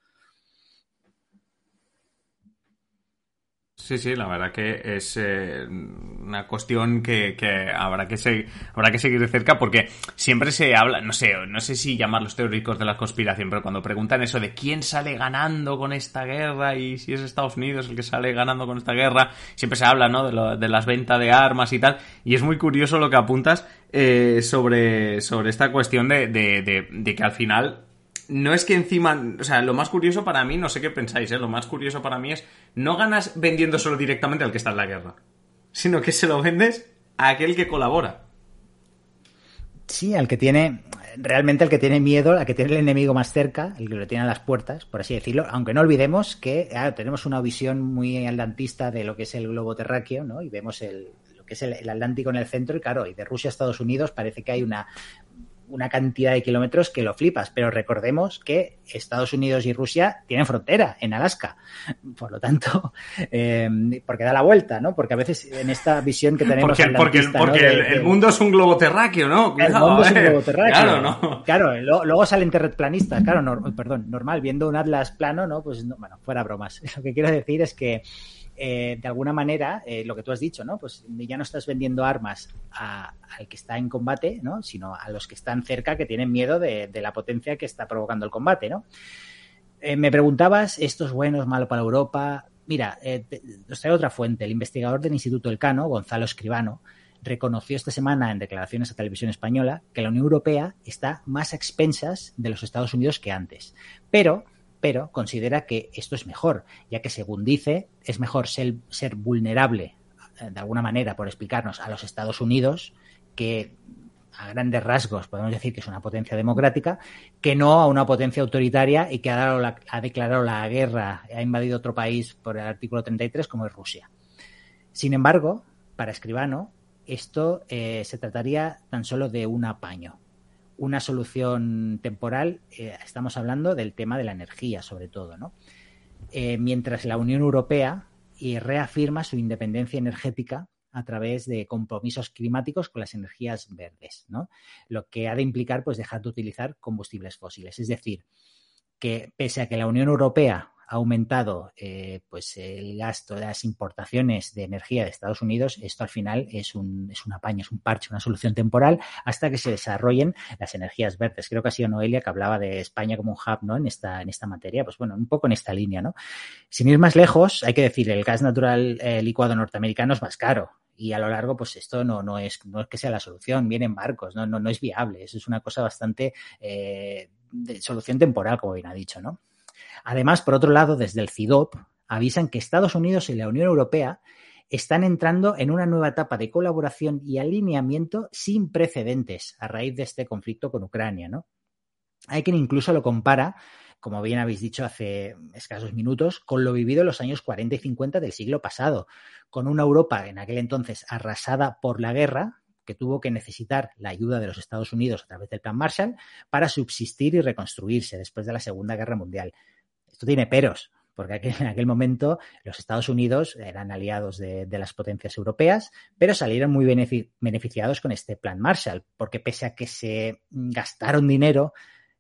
Sí, sí, la verdad que es eh, una cuestión que, habrá que seguir, habrá que seguir de cerca porque siempre se habla, no sé, no sé si llamar los teóricos de la conspiración, pero cuando preguntan eso de quién sale ganando con esta guerra y si es Estados Unidos el que sale ganando con esta guerra, siempre se habla, ¿no? De, de las ventas de armas y tal, y es muy curioso lo que apuntas eh, sobre, sobre esta cuestión de, de, de que al final no es que encima, o sea, lo más curioso para mí, no sé qué pensáis, ¿eh? lo más curioso para mí es, no ganas vendiendo solo directamente al que está en la guerra, sino que se lo vendes a aquel que colabora. Sí, al que tiene, realmente al que tiene miedo, al que tiene el enemigo más cerca, el que lo tiene a las puertas, por así decirlo, aunque no olvidemos que tenemos una visión muy atlantista de lo que es el globo terráqueo, ¿no? Y vemos el, que es el Atlántico en el centro, y claro, y de Rusia a Estados Unidos parece que hay una, una cantidad de kilómetros que lo flipas, pero recordemos que Estados Unidos y Rusia tienen frontera en Alaska. Por lo tanto, <laughs> eh, porque da la vuelta, ¿no? Porque a veces en esta visión que tenemos... Porque, porque, el, mundo es un globo terráqueo, ¿no? el mundo es un globo terráqueo. Claro, ¿no? Claro, luego salen terraplanistas, claro, perdón, normal, viendo un atlas plano, ¿no? Pues, bueno, fuera bromas. <laughs> Lo que quiero decir es que eh, de alguna manera, eh, lo que tú has dicho, ¿no? Pues ya no estás vendiendo armas al que está en combate, ¿no? Sino a los que están cerca que tienen miedo de, la potencia que está provocando el combate, ¿no? Eh, me preguntabas, ¿esto es bueno, es malo para Europa? Mira, os traigo otra fuente. El investigador del Instituto Elcano, Gonzalo Escribano, reconoció esta semana en declaraciones a Televisión Española que la Unión Europea está más a expensas de los Estados Unidos que antes. Pero pero considera que esto es mejor, ya que según dice, es mejor ser, vulnerable, eh, de alguna manera, por explicarnos, a los Estados Unidos, que a grandes rasgos podemos decir que es una potencia democrática, que no a una potencia autoritaria y que ha, ha declarado la guerra, ha invadido otro país por el artículo 33 como es Rusia. Sin embargo, para Escribano, esto eh, se trataría tan solo de un apaño una solución temporal, eh, estamos hablando del tema de la energía, sobre todo, ¿no? Eh, mientras la Unión Europea eh, reafirma su independencia energética a través de compromisos climáticos con las energías verdes, ¿no? Lo que ha de implicar, pues, dejar de utilizar combustibles fósiles. Es decir, que pese a que la Unión Europea aumentado eh, pues el gasto de las importaciones de energía de Estados Unidos, esto al final es un, es un apaño, es un parche, una solución temporal hasta que se desarrollen las energías verdes. Creo que ha sido Noelia que hablaba de España como un hub ¿no? en, esta, en esta materia, pues bueno, un poco en esta línea. ¿no? Sin ir más lejos, hay que decir, el gas natural eh, licuado norteamericano es más caro y a lo largo, pues esto no, no, es, no es que sea la solución, vienen barcos, no, no, no es viable, eso es una cosa bastante eh, de solución temporal, como bien ha dicho, ¿no? Además, por otro lado, desde el CIDOP avisan que Estados Unidos y la Unión Europea están entrando en una nueva etapa de colaboración y alineamiento sin precedentes a raíz de este conflicto con Ucrania. Hay quien incluso lo compara, como bien habéis dicho hace escasos minutos, con lo vivido en los años 40 y 50 del siglo pasado, con una Europa en aquel entonces arrasada por la guerra, que tuvo que necesitar la ayuda de los Estados Unidos a través del Plan Marshall para subsistir y reconstruirse después de la Segunda Guerra Mundial. Esto tiene peros, porque en aquel momento los Estados Unidos eran aliados de, las potencias europeas, pero salieron muy beneficiados con este plan Marshall, porque pese a que se gastaron dinero,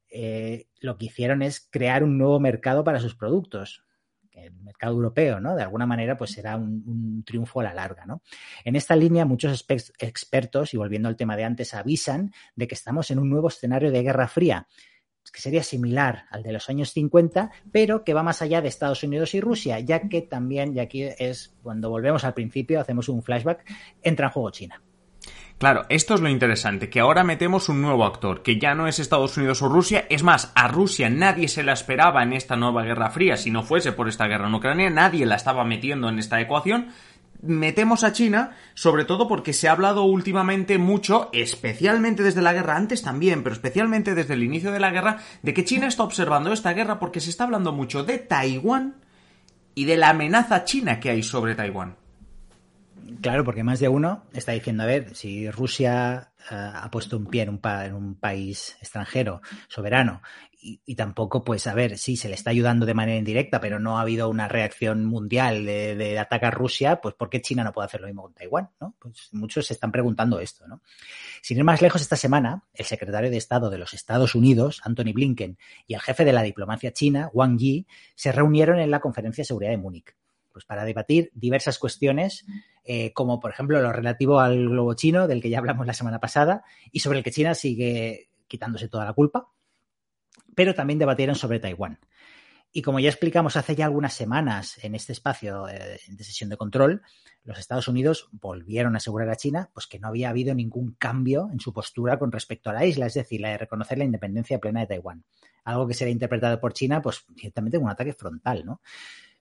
eh, lo que hicieron es crear un nuevo mercado para sus productos el mercado europeo, ¿no? De alguna manera, pues será un, triunfo a la larga, ¿no? En esta línea, muchos expertos, y volviendo al tema de antes, avisan de que estamos en un nuevo escenario de Guerra Fría, que sería similar al de los años 50, pero que va más allá de Estados Unidos y Rusia, ya que también, y aquí es cuando volvemos al principio, hacemos un flashback, entra en juego China. Claro, esto es lo interesante, que ahora metemos un nuevo actor, que ya no es Estados Unidos o Rusia, es más, a Rusia nadie se la esperaba en esta nueva Guerra Fría, si no fuese por esta guerra en Ucrania, nadie la estaba metiendo en esta ecuación, metemos a China, sobre todo porque se ha hablado últimamente mucho, especialmente desde la guerra, antes también, pero especialmente desde el inicio de la guerra, de que China está observando esta guerra porque se está hablando mucho de Taiwán y de la amenaza china que hay sobre Taiwán. Claro, porque más de uno está diciendo, a ver, si Rusia eh, ha puesto un pie en un, en un país extranjero, soberano, y, tampoco, pues, a ver, sí, se le está ayudando de manera indirecta, pero no ha habido una reacción mundial de, de atacar Rusia, pues, ¿por qué China no puede hacer lo mismo con Taiwán? ¿no? Pues muchos se están preguntando esto, ¿no? Sin ir más lejos, esta semana, el secretario de Estado de los Estados Unidos, Anthony Blinken, y el jefe de la diplomacia china, Wang Yi, se reunieron en la Conferencia de Seguridad de Múnich Pues para debatir diversas cuestiones, eh, como por ejemplo lo relativo al globo chino, del que ya hablamos la semana pasada, y sobre el que China sigue quitándose toda la culpa, pero también debatieron sobre Taiwán. Y como ya explicamos hace ya algunas semanas en este espacio eh, de sesión de control, los Estados Unidos volvieron a asegurar a China pues que no había habido ningún cambio en su postura con respecto a la isla, es decir, la de reconocer la independencia plena de Taiwán. Algo que será interpretado por China, pues ciertamente como un ataque frontal, ¿no?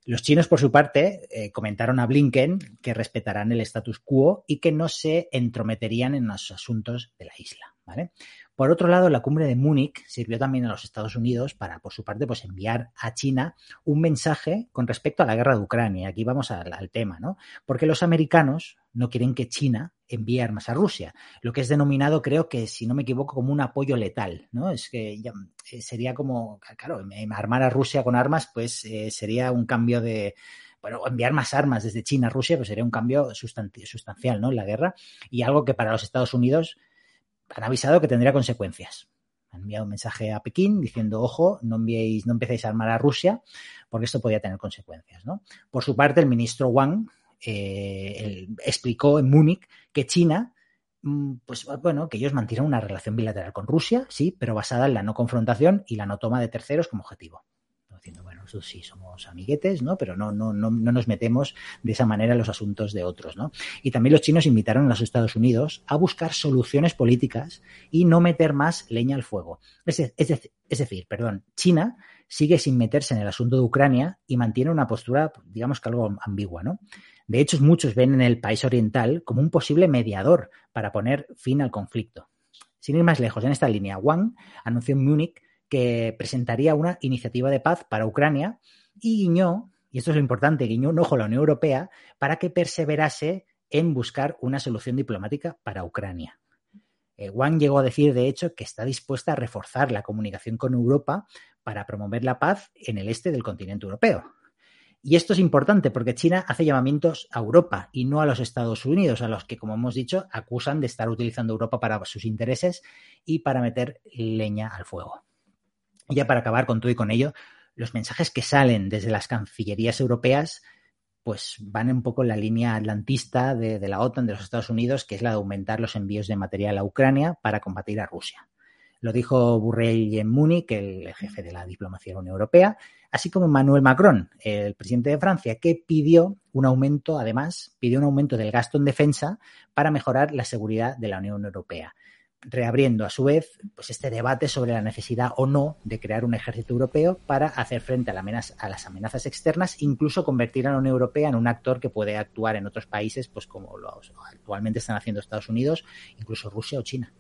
Los chinos, por su parte, eh, comentaron a Blinken que respetarán el status quo y que no se entrometerían en los asuntos de la isla. ¿Vale? Por otro lado, la cumbre de Múnich sirvió también a los Estados Unidos para, por su parte, pues enviar a China un mensaje con respecto a la guerra de Ucrania. Aquí vamos al, tema, ¿no? Porque los americanos no quieren que China envíe armas a Rusia, lo que es denominado, creo que, si no me equivoco, como un apoyo letal, ¿no? Es que eh, sería como, claro, em, armar a Rusia con armas, pues eh, sería un cambio de, bueno, enviar más armas desde China a Rusia, pues sería un cambio sustancial, ¿no? En la guerra y algo que para los Estados Unidos han avisado que tendría consecuencias. Han enviado un mensaje a Pekín diciendo, ojo, no enviéis, no empecéis a armar a Rusia, porque esto podría tener consecuencias. ¿no? Por su parte, el ministro Wang eh, explicó en Múnich que China mm, pues bueno, que ellos mantienen una relación bilateral con Rusia, sí, pero basada en la no confrontación y la no toma de terceros como objetivo nosotros sí somos amiguetes, ¿no? Pero no, no, no, no nos metemos de esa manera en los asuntos de otros, ¿no? Y también los chinos invitaron a los Estados Unidos a buscar soluciones políticas y no meter más leña al fuego. Es, es decir, perdón, China sigue sin meterse en el asunto de Ucrania y mantiene una postura, digamos que algo ambigua, ¿no? De hecho, muchos ven en el país oriental como un posible mediador para poner fin al conflicto. Sin ir más lejos, en esta línea, Wang anunció en Múnich que presentaría una iniciativa de paz para Ucrania y guiñó, y esto es lo importante, guiñó un ojo a la Unión Europea para que perseverase en buscar una solución diplomática para Ucrania. Eh, Wang llegó a decir, de hecho, que está dispuesta a reforzar la comunicación con Europa para promover la paz en el este del continente europeo. Y esto es importante porque China hace llamamientos a Europa y no a los Estados Unidos, a los que, como hemos dicho, acusan de estar utilizando Europa para sus intereses y para meter leña al fuego. Y ya para acabar con todo y con ello, los mensajes que salen desde las cancillerías europeas pues van un poco en la línea atlantista de, la OTAN, de los Estados Unidos, que es la de aumentar los envíos de material a Ucrania para combatir a Rusia. Lo dijo Burrell en Múnich, el jefe de la diplomacia de la Unión Europea, así como Emmanuel Macron, el presidente de Francia, que pidió un aumento, además, pidió un aumento del gasto en defensa para mejorar la seguridad de la Unión Europea reabriendo a su vez pues este debate sobre la necesidad o no de crear un ejército europeo para hacer frente a, las amenazas externas, incluso convertir a la Unión Europea en un actor que puede actuar en otros países, pues como lo actualmente están haciendo Estados Unidos, incluso Rusia o China.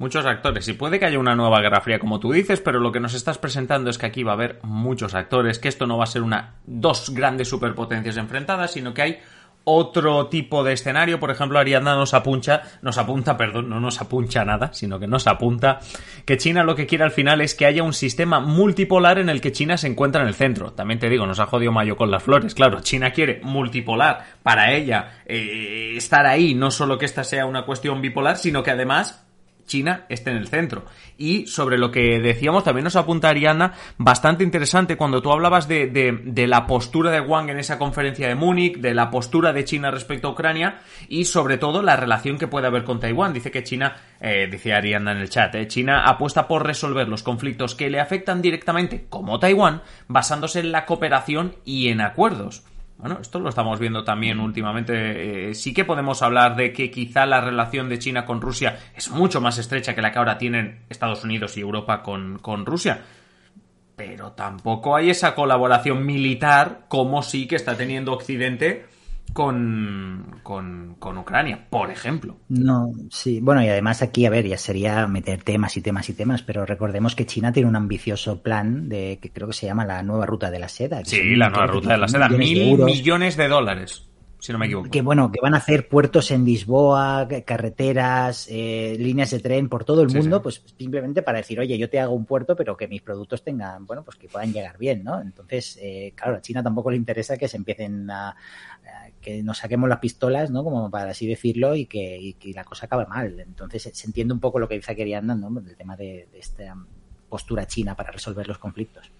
Muchos actores, y puede que haya una nueva Guerra Fría, como tú dices, pero lo que nos estás presentando es que aquí va a haber muchos actores, que esto no va a ser una dos grandes superpotencias enfrentadas, sino que hay otro tipo de escenario. Por ejemplo, Ariadna nos apunta, nos apunta, perdón, no nos apuncha nada, sino que nos apunta que China lo que quiere al final es que haya un sistema multipolar en el que China se encuentra en el centro. También te digo, nos ha jodido Mayo con las flores. Claro, China quiere multipolar para ella eh, estar ahí, no solo que esta sea una cuestión bipolar, sino que además China esté en el centro. Y sobre lo que decíamos, también nos apunta Ariana, bastante interesante cuando tú hablabas de, de, la postura de Wang en esa conferencia de Múnich, de la postura de China respecto a Ucrania y sobre todo la relación que puede haber con Taiwán. Dice que China, eh, dice Ariana en el chat, eh, China apuesta por resolver los conflictos que le afectan directamente, como Taiwán, basándose en la cooperación y en acuerdos. Bueno, esto lo estamos viendo también últimamente. Eh, sí que podemos hablar de que quizá la relación de China con Rusia es mucho más estrecha que la que ahora tienen Estados Unidos y Europa con, con Rusia. Pero tampoco hay esa colaboración militar como sí que está teniendo Occidente con, con, Ucrania, por ejemplo. No, sí. Bueno, y además aquí, a ver, ya sería meter temas y temas y temas, pero recordemos que China tiene un ambicioso plan de que creo que se llama la nueva ruta de la seda. Sí, la nueva ruta de la seda. Mil millones de dólares si no me equivoco. Que bueno, que van a hacer puertos en Lisboa, carreteras, eh, líneas de tren por todo el mundo, pues simplemente para decir, oye, yo te hago un puerto, pero que mis productos tengan, bueno, pues que puedan llegar bien, ¿no? Entonces, eh, claro, a China tampoco le interesa que se empiecen a, que nos saquemos las pistolas, ¿no? Como para así decirlo, y que, la cosa acabe mal. Entonces, se entiende un poco lo que dice aquí Arianda, ¿no? El tema de esta postura china para resolver los conflictos.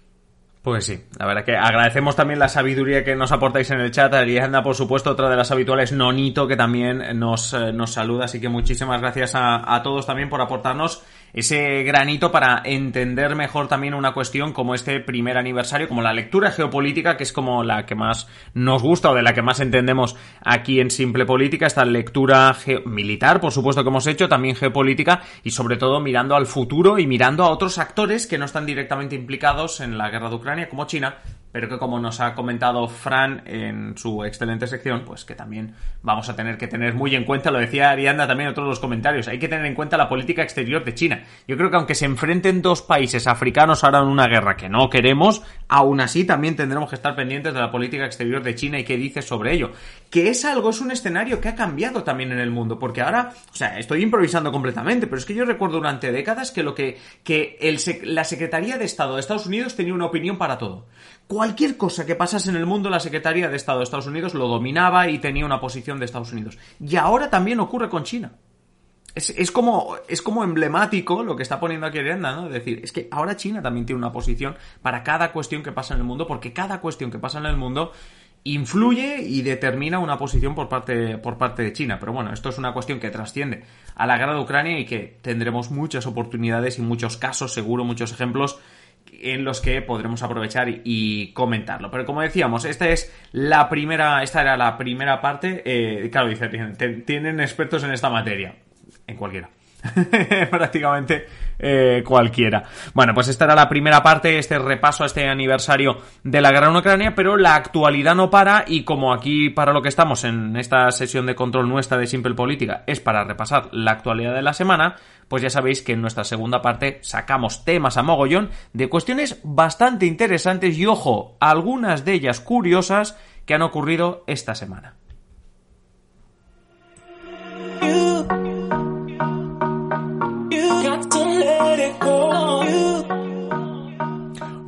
Pues sí, la verdad que agradecemos también la sabiduría que nos aportáis en el chat. Ariadna, por supuesto, otra de las habituales, Nonito, que también nos, eh, nos saluda. Así que muchísimas gracias a todos también por aportarnos ese granito para entender mejor también una cuestión como este primer aniversario, como la lectura geopolítica, que es como la que más nos gusta o de la que más entendemos aquí en Simple Política, esta lectura militar, por supuesto que hemos hecho, también geopolítica y sobre todo mirando al futuro y mirando a otros actores que no están directamente implicados en la guerra de Ucrania, como China, pero que como nos ha comentado Fran en su excelente sección, pues que también vamos a tener que tener muy en cuenta, lo decía Arianda también en todos los comentarios, hay que tener en cuenta la política exterior de China. Yo creo que aunque se enfrenten dos países africanos ahora en una guerra que no queremos, aún así también tendremos que estar pendientes de la política exterior de China y qué dice sobre ello. Que es algo, es un escenario que ha cambiado también en el mundo, porque ahora, o sea, estoy improvisando completamente, pero es que yo recuerdo durante décadas que lo que, que el, la Secretaría de Estado de Estados Unidos tenía una opinión para todo cualquier cosa que pasase en el mundo, la Secretaría de Estado de Estados Unidos lo dominaba y tenía una posición de Estados Unidos. Y ahora también ocurre con China. Es, como, es como emblemático lo que está poniendo aquí Arianda, ¿no? Es decir, es que ahora China también tiene una posición para cada cuestión que pasa en el mundo, porque cada cuestión que pasa en el mundo influye y determina una posición por parte, por parte de China. Pero bueno, esto es una cuestión que trasciende a la guerra de Ucrania y que tendremos muchas oportunidades y muchos casos, seguro, muchos ejemplos en los que podremos aprovechar y, comentarlo. Pero como decíamos, esta es la primera, esta era la primera parte. Eh, claro, dice, tienen expertos en esta materia. En cualquiera. <laughs> prácticamente eh, cualquiera. Bueno, pues esta era la primera parte, este repaso a este aniversario de la guerra en Ucrania, pero la actualidad no para y como aquí para lo que estamos en esta sesión de control nuestra de Simple Política es para repasar la actualidad de la semana, pues ya sabéis que en nuestra segunda parte sacamos temas a mogollón de cuestiones bastante interesantes y ojo, algunas de ellas curiosas que han ocurrido esta semana.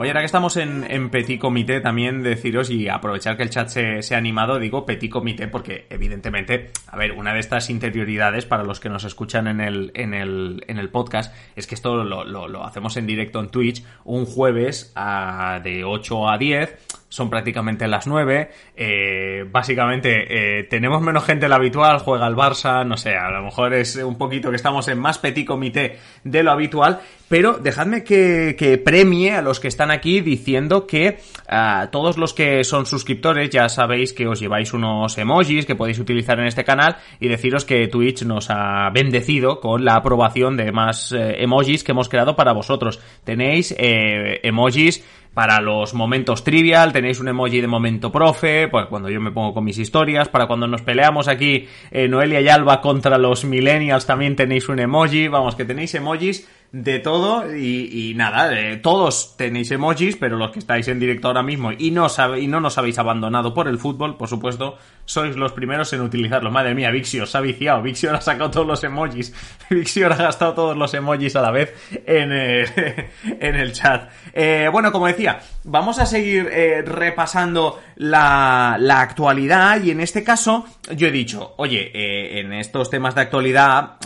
Oye, ahora que estamos en, en, Petit Comité, también deciros y aprovechar que el chat se, ha animado, digo Petit Comité, porque evidentemente, a ver, una de estas interioridades para los que nos escuchan en el, en el, en el podcast es que esto lo, lo, hacemos en directo en Twitch un jueves a, de 8 a 10 son prácticamente las 9. Eh, básicamente, eh, tenemos menos gente de la habitual, juega el Barça, no sé, a lo mejor es un poquito que estamos en más petit comité de lo habitual, pero dejadme que, que premie a los que están aquí diciendo que a todos los que son suscriptores ya sabéis que os lleváis unos emojis que podéis utilizar en este canal y deciros que Twitch nos ha bendecido con la aprobación de más eh, emojis que hemos creado para vosotros. Tenéis emojis para los momentos trivial, tenéis un emoji de momento profe, pues cuando yo me pongo con mis historias, para cuando nos peleamos aquí eh, Noelia y Alba contra los millennials también tenéis un emoji, vamos, que tenéis emojis de todo y, nada, todos tenéis emojis, pero los que estáis en directo ahora mismo y no, y no nos habéis abandonado por el fútbol, por supuesto, sois los primeros en utilizarlo. Madre mía, Vixio se ha viciado, Vixio ha sacado todos los emojis, <laughs> Vixio ha gastado todos los emojis a la vez en, <laughs> en el chat. Eh, bueno, como decía, vamos a seguir eh, repasando la, la, actualidad y en este caso yo he dicho, oye, eh, en estos temas de actualidad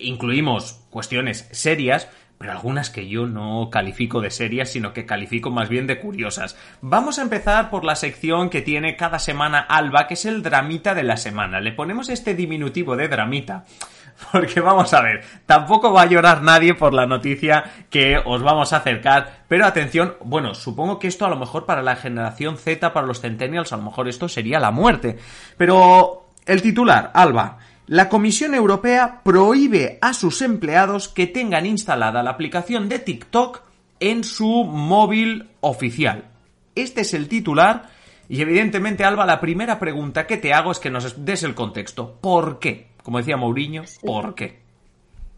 incluimos cuestiones serias, pero algunas que yo no califico de serias, sino que califico más bien de curiosas. Vamos a empezar por la sección que tiene cada semana Alba, que es el dramita de la semana. Le ponemos este diminutivo de dramita. <laughs> Porque vamos a ver, tampoco va a llorar nadie por la noticia que os vamos a acercar, pero atención, bueno, supongo que esto a lo mejor para la generación Z, para los centennials, a lo mejor esto sería la muerte. Pero el titular, Alba, la Comisión Europea prohíbe a sus empleados que tengan instalada la aplicación de TikTok en su móvil oficial. Este es el titular y evidentemente, Alba, la primera pregunta que te hago es que nos des el contexto. ¿Por qué? Como decía Mourinho, ¿por qué?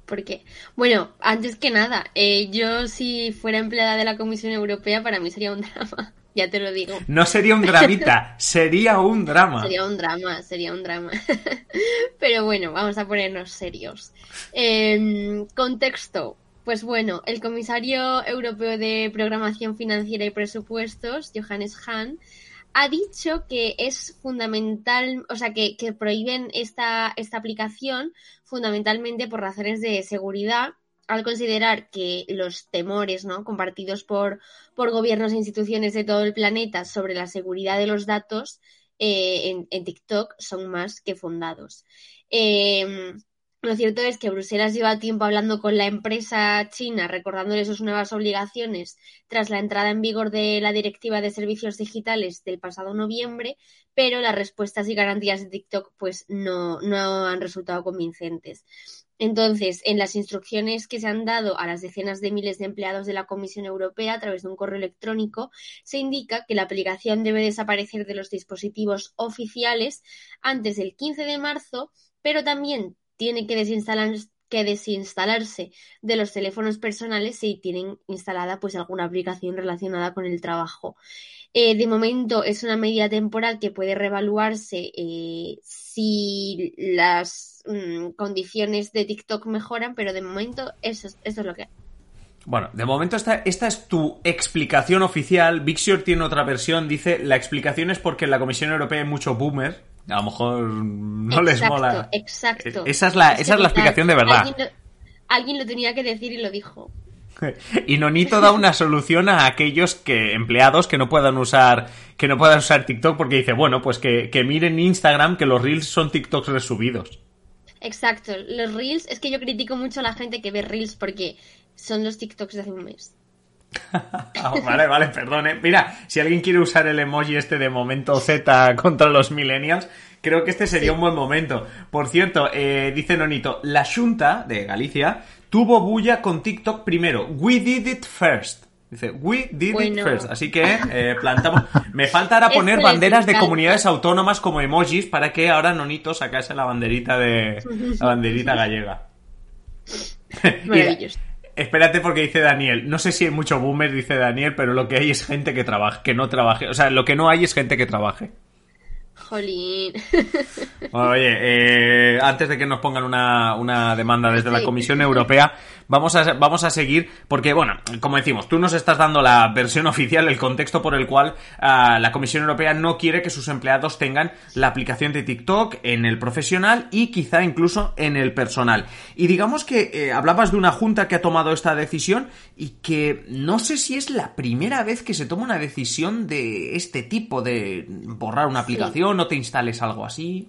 ¿Por qué? Bueno, antes que nada, eh, yo si fuera empleada de la Comisión Europea, para mí sería un <laughs> drama ya te lo digo. No sería un dramita, <laughs> sería un drama. Sería un drama, sería un drama. <laughs> Pero bueno, vamos a ponernos serios. Em, contexto. Pues bueno, el comisario europeo de programación financiera y presupuestos, Johannes Hahn, ha dicho que es fundamental, o sea, que, que prohíben esta, esta aplicación fundamentalmente por razones de seguridad al considerar que los temores ¿no? compartidos por, por gobiernos e instituciones de todo el planeta sobre la seguridad de los datos eh, en, TikTok son más que fundados. Em, lo cierto es que Bruselas lleva tiempo hablando con la empresa china, recordándole sus nuevas obligaciones tras la entrada en vigor de la Directiva de Servicios Digitales del pasado noviembre, pero las respuestas y garantías de TikTok pues no, no han resultado convincentes. Entonces, en las instrucciones que se han dado a las decenas de miles de empleados de la Comisión Europea a través de un correo electrónico, se indica que la aplicación debe desaparecer de los dispositivos oficiales antes del 15 de marzo, pero también tiene que desinstalarse de los teléfonos personales si tienen instalada pues alguna aplicación relacionada con el trabajo. Eh, de momento es una medida temporal que puede reevaluarse eh, si las mm, condiciones de TikTok mejoran, pero de momento eso, eso es lo que hay. Bueno, de momento esta, esta es tu explicación oficial. Vixior tiene otra versión, dice, la explicación es porque en la Comisión Europea hay mucho boomer a lo mejor no les mola. Exacto. Esa es la, esa es la explicación de verdad. Alguien lo, tenía que decir y lo dijo. <laughs> Y Nonito da una solución a aquellos que empleados que no puedan usar que no puedan usar TikTok porque dice, bueno, pues que, que miren Instagram que los reels son TikToks resubidos. Exacto, los reels, es que yo critico mucho a la gente que ve reels porque son los TikToks de hace un mes. <laughs> Ah, vale, vale, perdone. Mira, si alguien quiere usar el emoji este de momento Z <laughs> contra los millennials, creo que este sería un buen momento. Por cierto, eh, dice Nonito, la Junta de Galicia tuvo bulla con TikTok primero. We did it first. Dice, we did it first. Así que eh, plantamos. Me falta ahora <laughs> poner banderas de comunidades autónomas como emojis para que ahora Nonito sacase la banderita de la banderita gallega. <laughs> Maravilloso. Espérate porque dice Daniel, no sé si hay mucho boomer, dice Daniel, pero lo que hay es gente que trabaje, que no trabaje. O sea, lo que no hay es gente que trabaje. Jolín. <laughs> Oye, eh, antes de que nos pongan una, una demanda desde la Comisión Europea, vamos a, vamos a seguir, porque, bueno, como decimos, tú nos estás dando la versión oficial, el contexto por el cual ah, la Comisión Europea no quiere que sus empleados tengan la aplicación de TikTok en el profesional y quizá incluso en el personal. Y digamos que eh, hablabas de una junta que ha tomado esta decisión y que no sé si es la primera vez que se toma una decisión de este tipo, de borrar una aplicación no te instales algo así.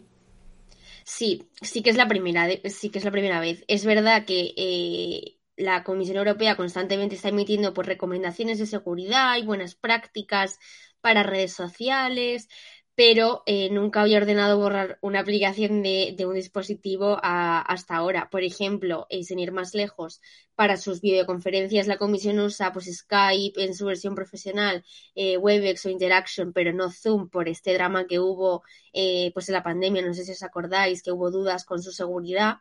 Sí, sí que es la primera, sí que es la primera vez. Es verdad que eh, la Comisión Europea constantemente está emitiendo pues, recomendaciones de seguridad y buenas prácticas para redes sociales, pero eh, nunca había ordenado borrar una aplicación de, un dispositivo hasta ahora. Por ejemplo, y sin ir más lejos, para sus videoconferencias la comisión usa pues, Skype en su versión profesional, eh, Webex o Interaction, pero no Zoom por este drama que hubo eh, pues en la pandemia, no sé si os acordáis, que hubo dudas con su seguridad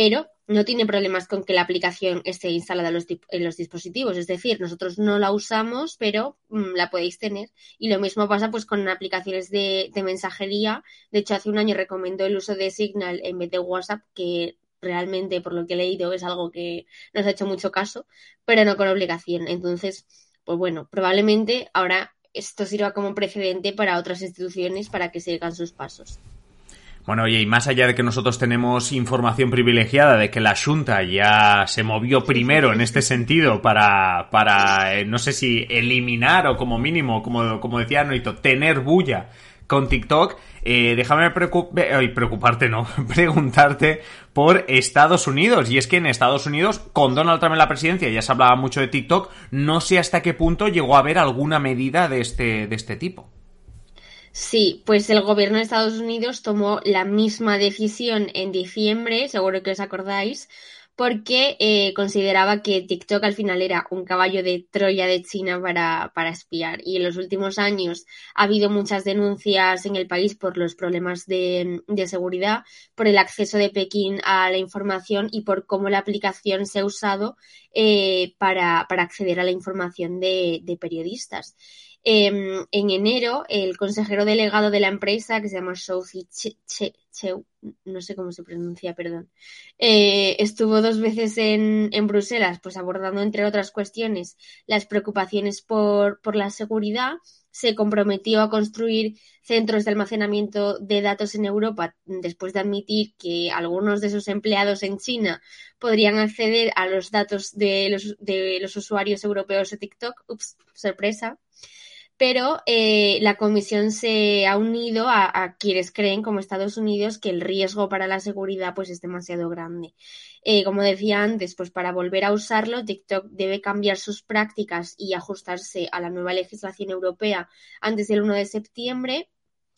pero no tiene problemas con que la aplicación esté instalada en los, dispositivos. Es decir, nosotros no la usamos, pero mm, la podéis tener. Y lo mismo pasa pues con aplicaciones de, mensajería. De hecho, hace un año recomendó el uso de Signal en vez de WhatsApp, que realmente, por lo que he leído, es algo que nos ha hecho mucho caso, pero no con obligación. Entonces, pues bueno, probablemente ahora esto sirva como precedente para otras instituciones para que sigan sus pasos. Bueno, oye, y más allá de que nosotros tenemos información privilegiada de que la Junta ya se movió primero en este sentido para, para eh, no sé si eliminar o como mínimo, como, como decía Noito, tener bulla con TikTok, eh, déjame preocuparte, no, <laughs> preguntarte por Estados Unidos. Y es que en Estados Unidos, con Donald Trump en la presidencia, ya se hablaba mucho de TikTok, no sé hasta qué punto llegó a haber alguna medida de este, de este tipo. Sí, pues el gobierno de Estados Unidos tomó la misma decisión en diciembre, seguro que os acordáis, porque eh, consideraba que TikTok al final era un caballo de Troya de China para, para, espiar. Y en los últimos años ha habido muchas denuncias en el país por los problemas de, de seguridad, por el acceso de Pekín a la información y por cómo la aplicación se ha usado eh, para, para acceder a la información de, de periodistas. Em, en enero, el consejero delegado de la empresa, que se llama Southi Cheu, no sé cómo se pronuncia, perdón, eh, estuvo dos veces en, Bruselas, pues abordando, entre otras cuestiones, las preocupaciones por, por la seguridad se comprometió a construir centros de almacenamiento de datos en Europa después de admitir que algunos de sus empleados en China podrían acceder a los datos de los, de los usuarios europeos de TikTok. Ups, sorpresa pero eh, la comisión se ha unido a, quienes creen, como Estados Unidos, que el riesgo para la seguridad pues, es demasiado grande. Eh, como decía antes, pues para volver a usarlo, TikTok debe cambiar sus prácticas y ajustarse a la nueva legislación europea antes del 1 de septiembre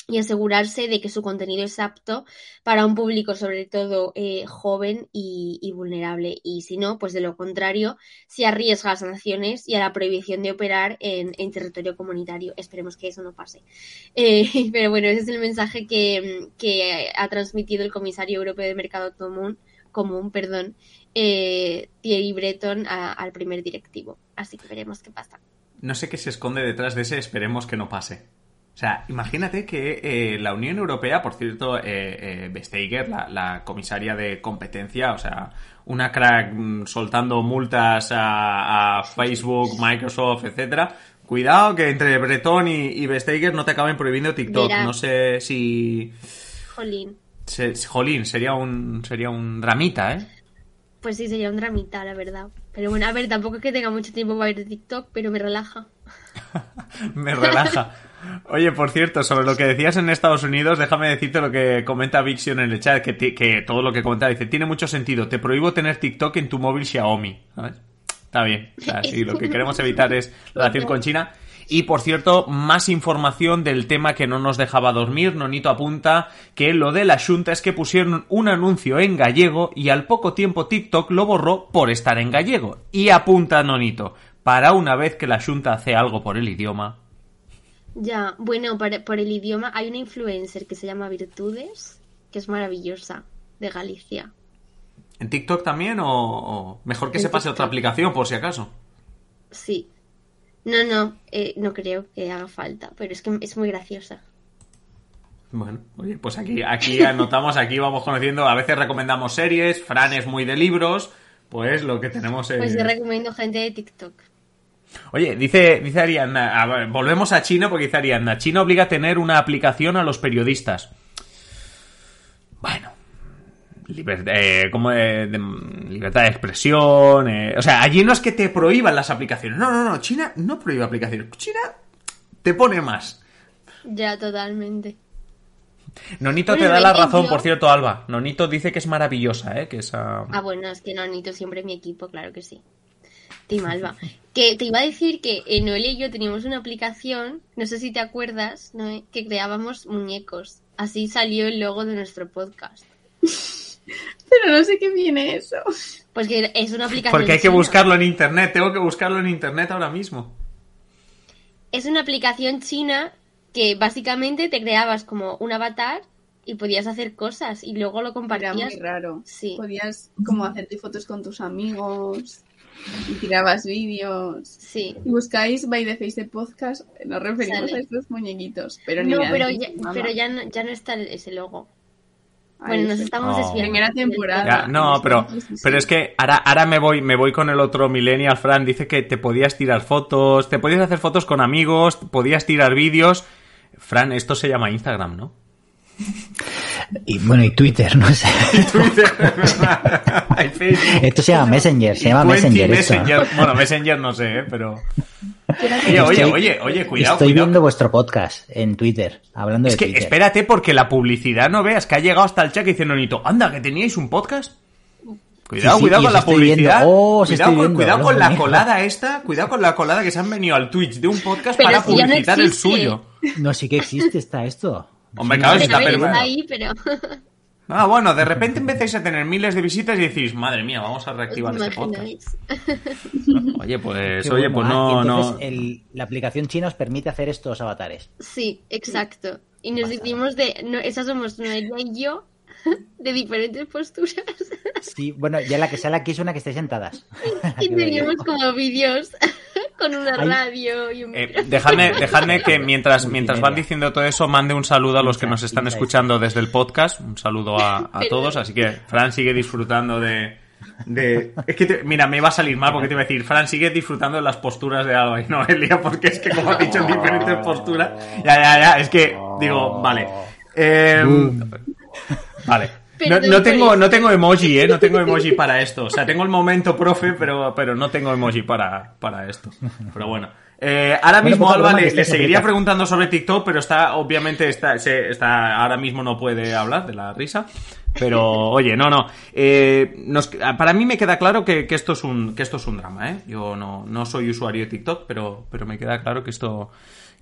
y asegurarse de que su contenido es apto para un público sobre todo eh, joven y, vulnerable y si no, pues de lo contrario se arriesga a sanciones y a la prohibición de operar en, territorio comunitario. Esperemos que eso no pase. <laughs> Eh, pero bueno, ese es el mensaje que, ha transmitido el comisario europeo de Mercado Común, común perdón, eh, Thierry Breton al primer directivo. Así que veremos qué pasa. No sé qué se esconde detrás de ese esperemos que no pase. O sea, imagínate que eh, la Unión Europea, por cierto, eh, eh Vestager, la, comisaria de competencia, o sea, una crack mm, soltando multas a, Facebook, Microsoft, etcétera. Cuidado que entre Bretón y, y Vestager no te acaben prohibiendo TikTok. No sé si. Jolín. jolín, sería un, sería un dramita, ¿eh? Pues sí, sería un dramita, la verdad. Pero bueno, a ver, tampoco es que tenga mucho tiempo para ver TikTok, pero me relaja. <laughs> me relaja. Oye, por cierto, sobre lo que decías en Estados Unidos, déjame decirte lo que comenta Vixion en el chat, que, todo lo que comenta dice, tiene mucho sentido, te prohíbo tener TikTok en tu móvil Xiaomi. Está bien. O lo que queremos evitar es la relación con China. Y por cierto, más información del tema que no nos dejaba dormir. Nonito apunta que lo de la Junta es que pusieron un anuncio en gallego y al poco tiempo TikTok lo borró por estar en gallego. Y apunta Nonito, para una vez que la Junta hace algo por el idioma, ya, bueno, por, el idioma hay una influencer que se llama Virtudes, que es maravillosa, de Galicia. ¿En TikTok también o, mejor que se pase otra aplicación por si acaso? Sí. No, no, eh, no creo que haga falta, pero es que es muy graciosa. Bueno, oye, pues aquí, aquí anotamos, aquí vamos conociendo, a veces recomendamos series, Fran es muy de libros, pues lo que tenemos es... Pues yo recomiendo gente de TikTok. Oye, dice, dice Ariadna, volvemos a China porque dice Ariadna, China obliga a tener una aplicación a los periodistas. Bueno, eh, como de, libertad de expresión. Eh, o sea, allí no es que te prohíban las aplicaciones. No, no, no. China no prohíbe aplicaciones. China te pone más. Ya, totalmente. Nonito te da la razón, por cierto, Alba. Nonito dice que es maravillosa, ¿eh? Que esa... Ah, bueno, es que Nonito siempre es mi equipo, claro que sí. Team Alba. Que te iba a decir que en Noelia y yo teníamos una aplicación, no sé si te acuerdas, ¿no? que creábamos muñecos. Así salió el logo de nuestro podcast. Pero no sé qué viene eso. Pues que es una aplicación. Porque hay que buscarlo en internet, tengo que buscarlo en internet ahora mismo. Es una aplicación china que básicamente te creabas como un avatar y podías hacer cosas y luego lo compartías. Era muy raro. Sí. Podías como hacerte fotos con tus amigos y tirabas vídeos. Sí. Y buscáis By the Face de Podcast, nos referimos a estos muñequitos. Pero no, pero, ya, pero ya, no, ya no está ese logo. Bueno, nos estamos desviando. Primera temporada. no, pero, pero es que ahora, ahora me voy, me voy con el otro millennial, Fran. Dice que te podías tirar fotos, te podías hacer fotos con amigos, podías tirar vídeos. Fran, esto se llama Instagram, ¿no? <laughs> Y bueno, y Twitter, no <laughs> sé. <laughs> Esto se llama Messenger, se llama Messenger. Bueno, Messenger no sé, ¿eh? pero. Oye, oye, oye, oye, cuidado. Estoy viendo vuestro podcast en Twitter, hablando es de que espérate, porque la publicidad no veas que ha llegado hasta el chat y dice Nonito, anda, que teníais un podcast. Cuidado, cuidado con la publicidad. Oh, cuidado, con, cuidado con la colada esta. Cuidado con la colada que se han venido al Twitch de un podcast para publicitar el suyo. No, sí que existe, está esto. Hombre, claro, está Ahí, pero... <laughs> Ah, bueno, de repente empezáis a tener miles de visitas y decís, madre mía, vamos a reactivar este podcast. <laughs> Oye, pues, oye, pues no, no. la aplicación china os permite hacer estos avatares. Sí, exacto. Y nos decimos de, no, esas somos Noelia y yo, <laughs> de diferentes posturas. Sí, bueno, ya la que sale aquí es una que esté sentadas. Y teníamos como vídeos Con una radio y un eh, dejadme, dejadme que mientras, mientras van diciendo todo eso, mande un saludo a los que nos están escuchando desde el podcast. Un saludo a, a todos. Así que Fran sigue disfrutando de, de... Es que, mira, me iba a salir mal porque te iba a decir, Fran, sigue disfrutando de las posturas de Alba y no Elia, porque es que como ha dicho en diferentes posturas, ya, ya, ya, es que, digo, vale. Eh, vale. No, tengo, no tengo emoji, ¿eh? No tengo emoji <laughs> para esto. O sea, tengo el momento profe, pero, pero no tengo emoji para, para esto. Pero bueno. Eh, ahora mismo Alba le, seguiría preguntando sobre TikTok, pero está, obviamente, está, está, ahora mismo no puede hablar de la risa. Pero, oye, no, no. Eh, para mí me queda claro que, que, esto es un, que esto es un drama, ¿eh? Yo no, no soy usuario de TikTok, pero, pero me queda claro que esto,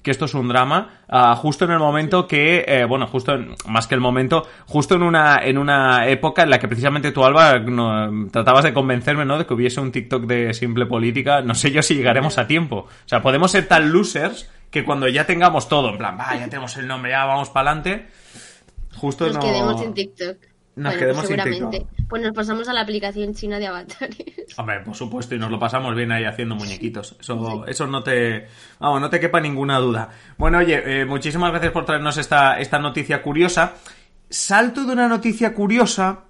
que esto es un drama, ah, justo en el momento que, eh, bueno, justo más que el momento, justo en una, en una época en la que precisamente tú, Alba, tratabas de convencerme, ¿no? De que hubiese un TikTok de simple política. No sé yo si llegaremos a tiempo. O sea, podemos ser tan losers que cuando ya tengamos todo, en plan, va, ya tenemos el nombre, ya vamos para adelante. Justo Nos quedemos en TikTok. Nos quedemos seguramente. Pues nos pasamos a la aplicación china de avatares. Hombre, por supuesto, y nos lo pasamos bien ahí haciendo muñequitos. Eso, eso no te. Vamos, no te quepa ninguna duda. Bueno, oye, eh, muchísimas gracias por traernos esta, esta noticia curiosa. Salto de una noticia curiosa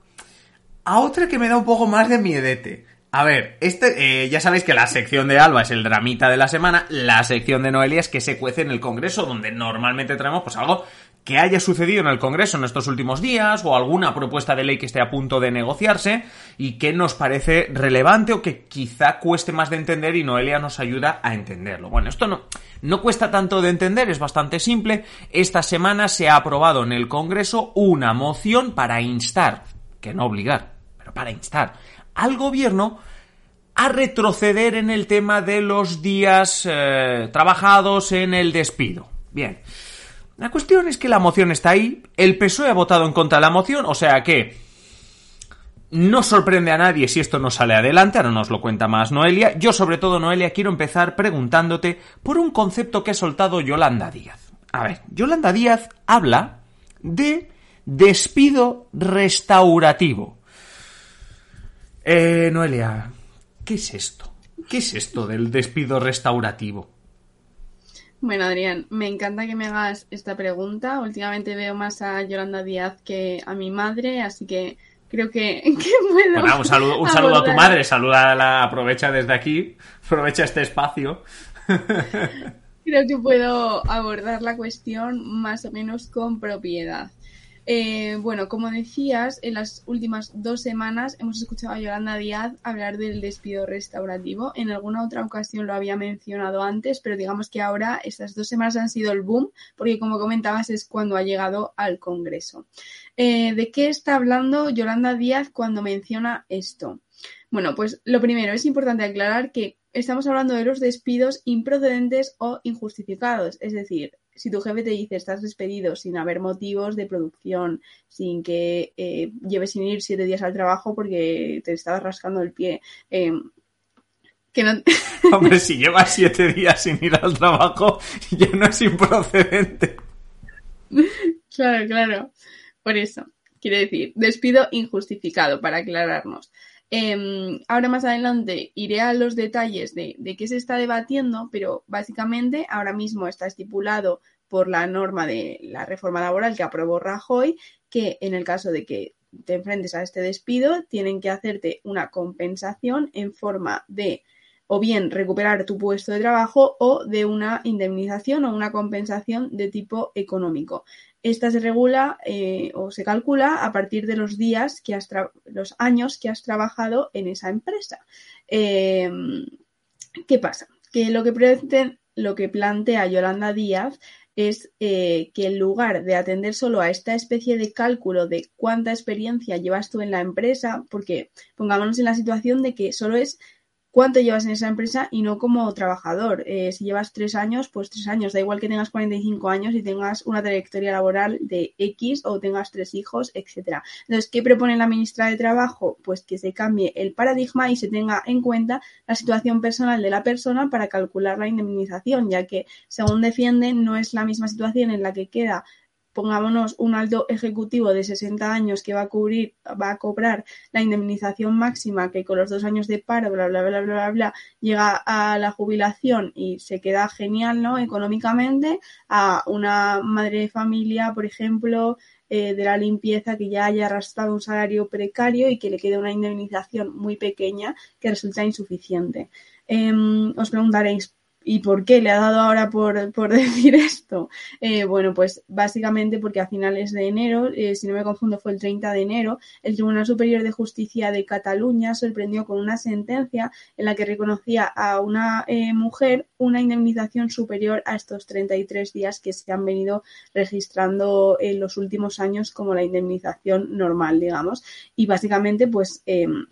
a otra que me da un poco más de miedete. A ver, este, eh, ya sabéis que la sección de Alba es el dramita de la semana, la sección de Noelia es que se cuece en el Congreso, donde normalmente traemos pues algo que haya sucedido en el Congreso en estos últimos días o alguna propuesta de ley que esté a punto de negociarse y que nos parece relevante o que quizá cueste más de entender y Noelia nos ayuda a entenderlo. Bueno, esto no, no cuesta tanto de entender, es bastante simple. Esta semana se ha aprobado en el Congreso una moción para instar, que no obligar, pero para instar al gobierno a retroceder en el tema de los días eh, trabajados en el despido. Bien. La cuestión es que la moción está ahí, el PSOE ha votado en contra de la moción, o sea que no sorprende a nadie si esto no sale adelante, ahora nos lo cuenta más Noelia. Yo sobre todo, Noelia, quiero empezar preguntándote por un concepto que ha soltado Yolanda Díaz. A ver, Yolanda Díaz habla de despido restaurativo. Eh, Noelia, ¿qué es esto? ¿Qué es esto del despido restaurativo? Bueno, Adrián, me encanta que me hagas esta pregunta. Últimamente veo más a Yolanda Díaz que a mi madre, así que creo que, <laughs> puedo. Bueno, un saludo, un saludo a tu madre, saluda a la, aprovecha desde aquí, <laughs> aprovecha este espacio. creo que puedo abordar la cuestión más o menos con propiedad. Eh, bueno, como decías, en las últimas dos semanas hemos escuchado a Yolanda Díaz hablar del despido restaurativo. En alguna otra ocasión lo había mencionado antes, pero digamos que ahora estas dos semanas han sido el boom, porque como comentabas es cuando ha llegado al Congreso. Eh, ¿De qué está hablando Yolanda Díaz cuando menciona esto? Bueno, pues lo primero es importante aclarar que estamos hablando de los despidos improcedentes o injustificados, es decir, si tu jefe te dice estás despedido sin haber motivos de producción, sin que eh, lleves sin ir siete días al trabajo porque te estabas rascando el pie, em, que no... <laughs> Hombre, si llevas siete días sin ir al trabajo, ya no es improcedente. Claro, claro. Por eso, quiere decir, despido injustificado, para aclararnos. Em, ahora más adelante iré a los detalles de, qué se está debatiendo, pero básicamente ahora mismo está estipulado por la norma de la reforma laboral que aprobó Rajoy que en el caso de que te enfrentes a este despido tienen que hacerte una compensación en forma de o bien recuperar tu puesto de trabajo o de una indemnización o una compensación de tipo económico. Esta se regula eh, o se calcula a partir de los días que has los años que has trabajado en esa empresa. Em, ¿Qué pasa? Que lo que, plantea Yolanda Díaz es eh, que en lugar de atender solo a esta especie de cálculo de cuánta experiencia llevas tú en la empresa, porque pongámonos en la situación de que solo es cuánto llevas en esa empresa y no como trabajador. Eh, si llevas tres años, pues tres años. Da igual que tengas 45 años y tengas una trayectoria laboral de X o tengas tres hijos, etcétera. Entonces, ¿qué propone la ministra de Trabajo? Pues que se cambie el paradigma y se tenga en cuenta la situación personal de la persona para calcular la indemnización, ya que, según defienden, no es la misma situación en la que queda pongámonos un alto ejecutivo de 60 años que va a cubrir, va a cobrar la indemnización máxima que con los dos años de paro, bla, bla, bla, bla, bla, bla, llega a la jubilación y se queda genial, ¿no? Económicamente, a una madre de familia, por ejemplo, eh, de la limpieza que ya haya arrastrado un salario precario y que le quede una indemnización muy pequeña que resulta insuficiente. Em, os preguntaréis, ¿Y por qué le ha dado ahora por, por <laughs> decir esto? Eh, bueno, pues básicamente porque a finales de enero, eh, si no me confundo fue el 30 de enero, el Tribunal Superior de Justicia de Cataluña sorprendió con una sentencia en la que reconocía a una eh, mujer una indemnización superior a estos 33 días que se han venido registrando en los últimos años como la indemnización normal, digamos. Y básicamente, pues em,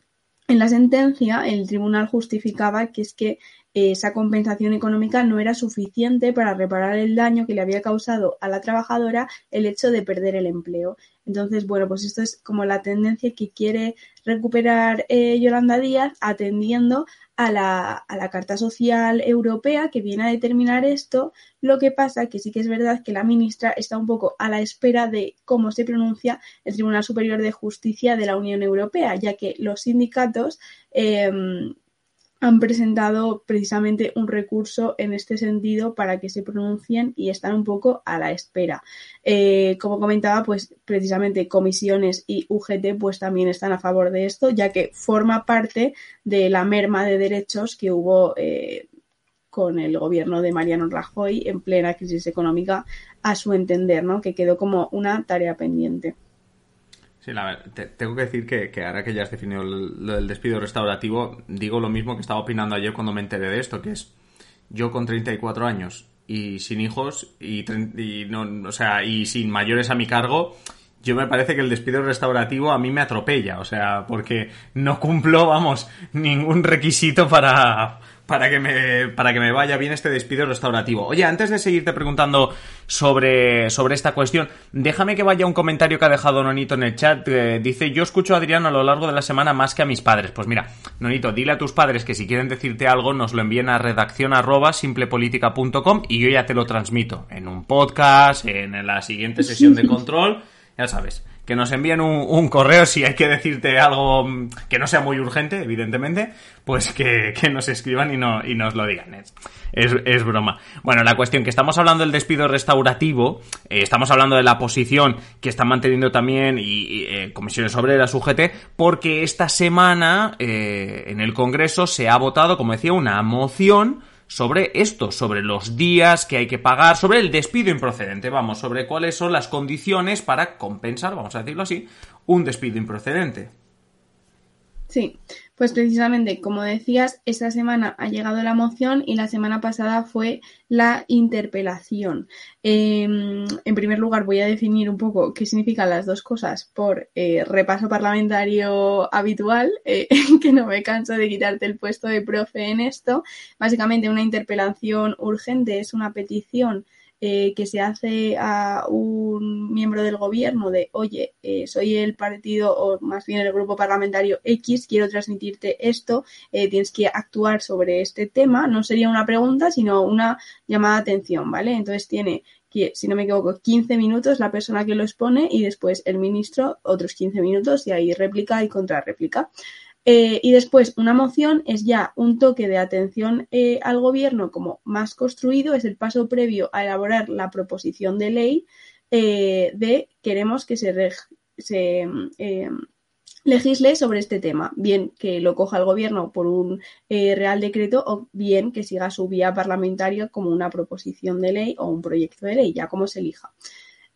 en la sentencia el tribunal justificaba que es que esa compensación económica no era suficiente para reparar el daño que le había causado a la trabajadora el hecho de perder el empleo. Entonces, bueno, pues esto es como la tendencia que quiere recuperar eh, Yolanda Díaz atendiendo a la, a la, Carta Social Europea que viene a determinar esto. Lo que pasa que sí que es verdad que la ministra está un poco a la espera de cómo se pronuncia el Tribunal Superior de Justicia de la Unión Europea, ya que los sindicatos em, han presentado precisamente un recurso en este sentido para que se pronuncien y están un poco a la espera. Eh, como comentaba, pues precisamente comisiones y UGT pues también están a favor de esto, ya que forma parte de la merma de derechos que hubo eh, con el gobierno de Mariano Rajoy en plena crisis económica, a su entender, ¿no? Que quedó como una tarea pendiente. Sí, la, tengo que decir que, ahora que ya has definido lo del despido restaurativo, digo lo mismo que estaba opinando ayer cuando me enteré de esto, que es yo con 34 años y sin hijos y, no, o sea, y sin mayores a mi cargo, yo me parece que el despido restaurativo a mí me atropella, o sea, porque no cumplo, vamos, ningún requisito para, para que me, para que me vaya bien este despido restaurativo. Oye, antes de seguirte preguntando sobre, sobre esta cuestión, déjame que vaya un comentario que ha dejado Nonito en el chat. dice, yo escucho a Adrián a lo largo de la semana más que a mis padres. Pues mira, Nonito, dile a tus padres que si quieren decirte algo, nos lo envíen a redacción arroba simplepolitica.com y yo ya te lo transmito en un podcast, en la siguiente sesión de control, ya sabes que nos envíen un, correo si hay que decirte algo que no sea muy urgente, evidentemente, pues que, nos escriban y, no, y nos lo digan. Es, broma. Bueno, la cuestión que estamos hablando del despido restaurativo, eh, estamos hablando de la posición que están manteniendo también y, eh, comisiones obreras UGT, porque esta semana eh, en el Congreso se ha votado, como decía, una moción sobre esto, sobre los días que hay que pagar, sobre el despido improcedente, vamos, sobre cuáles son las condiciones para compensar, vamos a decirlo así, un despido improcedente. Sí, pues precisamente, como decías, esta semana ha llegado la moción y la semana pasada fue la interpelación. Em, en primer lugar, voy a definir un poco qué significan las dos cosas por eh, repaso parlamentario habitual, eh, <laughs> que no me canso de quitarte el puesto de profe en esto. Básicamente, una interpelación urgente es una petición eh, que se hace a un miembro del gobierno de, oye, eh, soy el partido o más bien el grupo parlamentario X, quiero transmitirte esto, eh, tienes que actuar sobre este tema. No sería una pregunta, sino una llamada de atención, ¿vale? Entonces tiene que, si no me equivoco, 15 minutos la persona que lo expone y después el ministro otros 15 minutos y ahí réplica y contrarréplica. Eh, y después, una moción es ya un toque de atención eh, al gobierno como más construido, es el paso previo a elaborar la proposición de ley eh, de queremos que se, se legisle sobre este tema, bien que lo coja el gobierno por un real decreto o bien que siga su vía parlamentaria como una proposición de ley o un proyecto de ley, ya como se elija.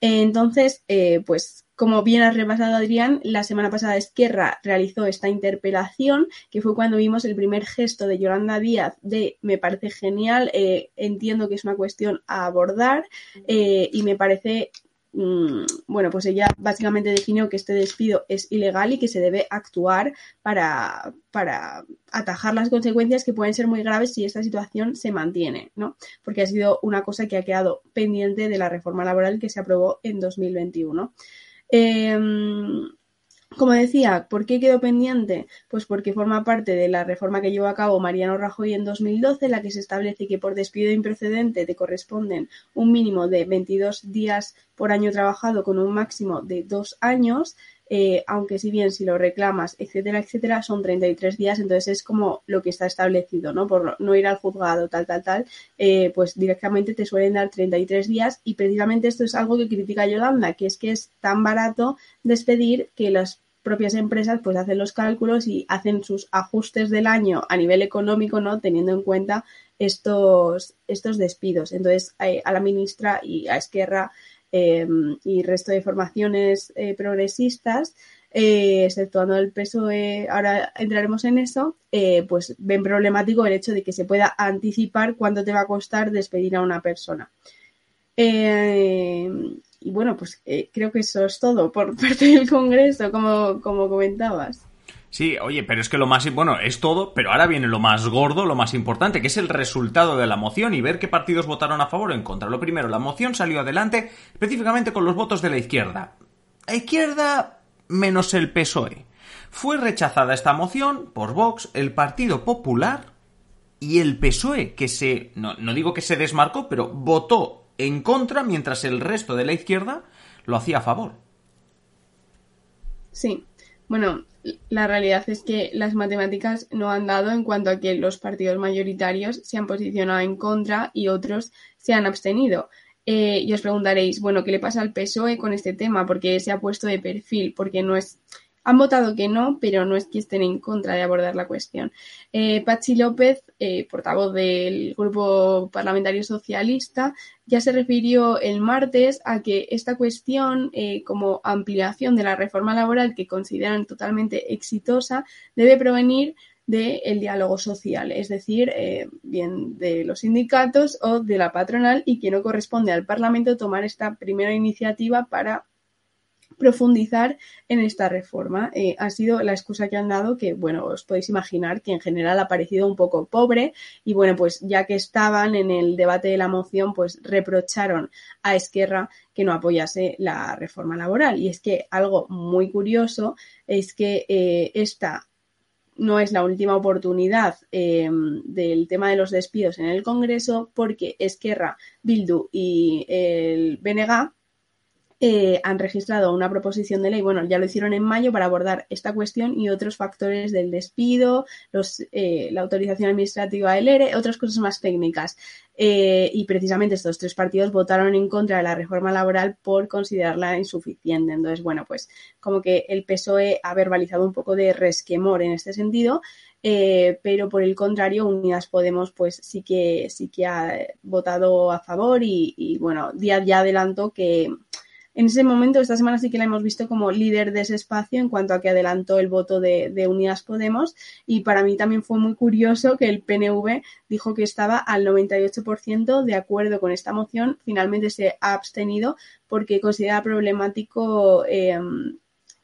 Entonces, pues como bien ha repasado Adrián, la semana pasada Esquerra realizó esta interpelación, que fue cuando vimos el primer gesto de Yolanda Díaz de me parece genial, eh, entiendo que es una cuestión a abordar eh, y me parece mm, bueno, pues ella básicamente definió que este despido es ilegal y que se debe actuar para, para, atajar las consecuencias que pueden ser muy graves si esta situación se mantiene, ¿no? Porque ha sido una cosa que ha quedado pendiente de la reforma laboral que se aprobó en 2021. Em, como decía, ¿por qué quedó pendiente? Pues porque forma parte de la reforma que llevó a cabo Mariano Rajoy en 2012, la que se establece que por despido improcedente te corresponden un mínimo de 22 días por año trabajado con un máximo de dos años. Eh, aunque si bien si lo reclamas, etcétera, etcétera, son 33 días, entonces es como lo que está establecido, ¿no? Por no ir al juzgado, tal, tal, tal, eh, pues directamente te suelen dar 33 días y precisamente esto es algo que critica Yolanda, que es que es tan barato despedir que las propias empresas pues hacen los cálculos y hacen sus ajustes del año a nivel económico, ¿no? Teniendo en cuenta estos, estos despidos. Entonces, eh, a la ministra y a Esquerra eh, y resto de formaciones eh, progresistas, exceptuando el PSOE, ahora entraremos en eso, pues ven problemático el hecho de que se pueda anticipar cuánto te va a costar despedir a una persona. Y bueno, pues eh, creo que eso es todo por <laughs> parte del Congreso, como, como comentabas. Sí, oye, pero es que lo más bueno es todo, pero ahora viene lo más gordo, lo más importante, que es el resultado de la moción y ver qué partidos votaron a favor o en contra. Lo primero, la moción salió adelante específicamente con los votos de la izquierda. La izquierda menos el PSOE. Fue rechazada esta moción por Vox, el Partido Popular y el PSOE, que se, no, no digo que se desmarcó, pero votó en contra, mientras el resto de la izquierda lo hacía a favor. Sí, bueno, la realidad es que las matemáticas no han dado en cuanto a que los partidos mayoritarios se han posicionado en contra y otros se han abstenido. Eh, y os preguntaréis, bueno, ¿qué le pasa al PSOE con este tema? Porque se ha puesto de perfil, porque no es han votado que no, pero no es que estén en contra de abordar la cuestión. Eh, Pachi López, eh, portavoz del Grupo Parlamentario Socialista, ya se refirió el martes a que esta cuestión, eh, como ampliación de la reforma laboral que consideran totalmente exitosa, debe provenir del diálogo social, es decir, bien de los sindicatos o de la patronal y que no corresponde al Parlamento tomar esta primera iniciativa para profundizar en esta reforma. Eh, ha sido la excusa que han dado que, bueno, os podéis imaginar que en general ha parecido un poco pobre y, bueno, pues ya que estaban en el debate de la moción, pues reprocharon a Esquerra que no apoyase la reforma laboral. Y es que algo muy curioso es que eh, esta no es la última oportunidad em, del tema de los despidos en el Congreso porque Esquerra, Bildu y el BNG eh, han registrado una proposición de ley, bueno, ya lo hicieron en mayo para abordar esta cuestión y otros factores del despido, los, eh, la autorización administrativa del ERE, otras cosas más técnicas. Eh, y precisamente estos tres partidos votaron en contra de la reforma laboral por considerarla insuficiente. Entonces, bueno, pues como que el PSOE ha verbalizado un poco de resquemor en este sentido. pero por el contrario, Unidas Podemos, pues sí que sí que ha votado a favor y, y bueno, Díaz ya adelantó que, en ese momento, esta semana sí que la hemos visto como líder de ese espacio en cuanto a que adelantó el voto de, Unidas Podemos y para mí también fue muy curioso que el PNV dijo que estaba al 98% de acuerdo con esta moción, finalmente se ha abstenido porque considera problemático em,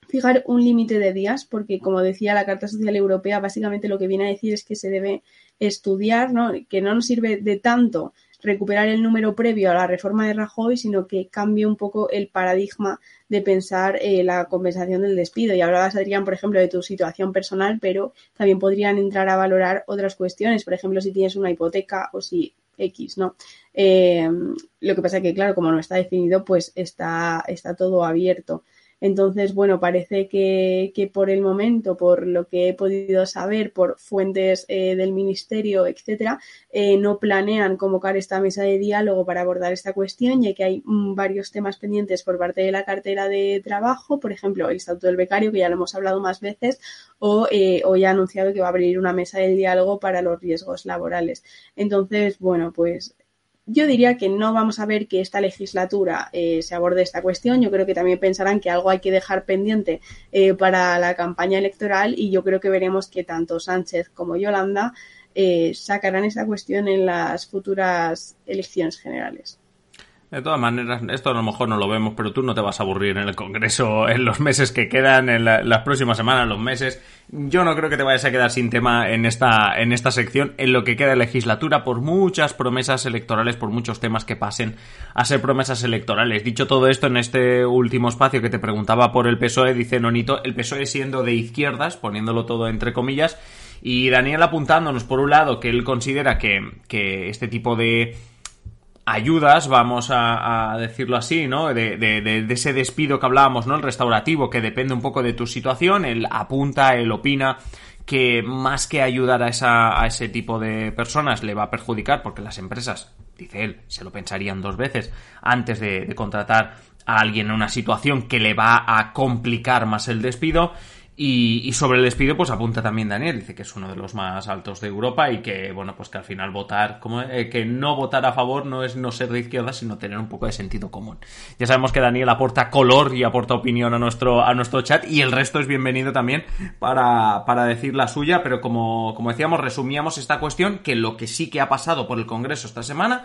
fijar un límite de días, porque como decía la Carta Social Europea, básicamente lo que viene a decir es que se debe estudiar, ¿no? que no nos sirve de tanto recuperar el número previo a la reforma de Rajoy, sino que cambie un poco el paradigma de pensar eh, la compensación del despido. Y hablabas, Adrián, por ejemplo, de tu situación personal, pero también podrían entrar a valorar otras cuestiones, por ejemplo, si tienes una hipoteca o si X, ¿no? Eh, lo que pasa es que, claro, como no está definido, pues está, está todo abierto. Entonces, bueno, parece que, que, por el momento, por lo que he podido saber, por fuentes eh, del Ministerio, etcétera, eh, no planean convocar esta mesa de diálogo para abordar esta cuestión, ya que hay mm, varios temas pendientes por parte de la cartera de trabajo, por ejemplo, el estatuto del becario, que ya lo hemos hablado más veces, o eh, ha anunciado que va a abrir una mesa de diálogo para los riesgos laborales. Entonces, bueno, pues yo diría que no vamos a ver que esta legislatura eh, se aborde esta cuestión. Yo creo que también pensarán que algo hay que dejar pendiente eh, para la campaña electoral y yo creo que veremos que tanto Sánchez como Yolanda eh, sacarán esta cuestión en las futuras elecciones generales. De todas maneras, esto a lo mejor no lo vemos, pero tú no te vas a aburrir en el Congreso <laughs> en los meses que quedan, en las próximas semanas, los meses. Yo no creo que te vayas a quedar sin tema en esta, en esta sección, en lo que queda de legislatura, por muchas promesas electorales, por muchos temas que pasen a ser promesas electorales. Dicho todo esto, en este último espacio que te preguntaba por el PSOE, dice Nonito, el PSOE siendo de izquierdas, poniéndolo todo entre comillas, y Daniel apuntándonos, por un lado, que él considera que, que este tipo de ayudas, vamos a, decirlo así, ¿no? De, ese despido que hablábamos, ¿no? El restaurativo, que depende un poco de tu situación, él apunta, él opina que más que ayudar a, esa, a ese tipo de personas le va a perjudicar porque las empresas, dice él, se lo pensarían dos veces antes de contratar a alguien en una situación que le va a complicar más el despido y, sobre el despido, pues apunta también Daniel, dice que es uno de los más altos de Europa y que, bueno, pues que al final votar, como, eh, que no votar a favor no es no ser de izquierda, sino tener un poco de sentido común. Ya sabemos que Daniel aporta color y aporta opinión a nuestro, a nuestro chat y el resto es bienvenido también para, para decir la suya, pero como, como decíamos, resumíamos esta cuestión, que lo que sí que ha pasado por el Congreso esta semana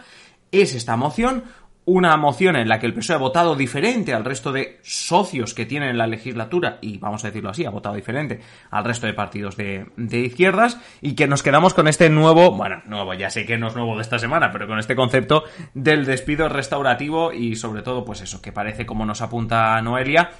es esta moción, una moción en la que el PSOE ha votado diferente al resto de socios que tienen la legislatura, y vamos a decirlo así, ha votado diferente al resto de partidos de, izquierdas, y que nos quedamos con este nuevo, bueno, nuevo, ya sé que no es nuevo de esta semana, pero con este concepto del despido restaurativo y sobre todo, pues eso, que parece como nos apunta Noelia,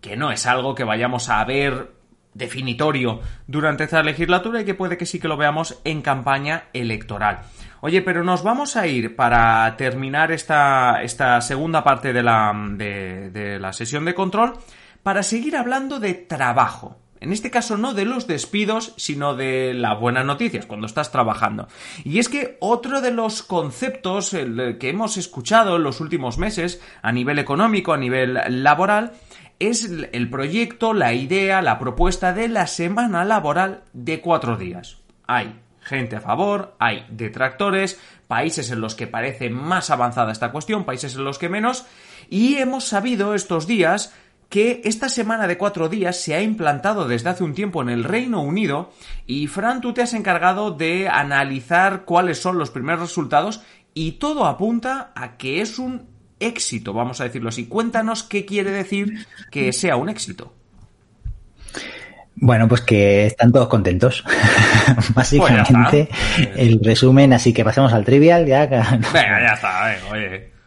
que no es algo que vayamos a ver definitorio durante esta legislatura y que puede que sí que lo veamos en campaña electoral. Oye, pero nos vamos a ir para terminar esta, esta segunda parte de la, de, la sesión de control para seguir hablando de trabajo. En este caso no de los despidos, sino de las buenas noticias cuando estás trabajando. Y es que otro de los conceptos que hemos escuchado en los últimos meses a nivel económico, a nivel laboral, es el proyecto, la idea, la propuesta de la semana laboral de cuatro días. Hay gente a favor, hay detractores, países en los que parece más avanzada esta cuestión, países en los que menos, y hemos sabido estos días que esta semana de cuatro días se ha implantado desde hace un tiempo en el Reino Unido y Fran, tú te has encargado de analizar cuáles son los primeros resultados y todo apunta a que es un éxito, vamos a decirlo así. Cuéntanos qué quiere decir que sea un éxito. Bueno, pues que están todos contentos. <laughs> Básicamente, el resumen, así que pasemos al trivial ya. Venga, ya está, oye.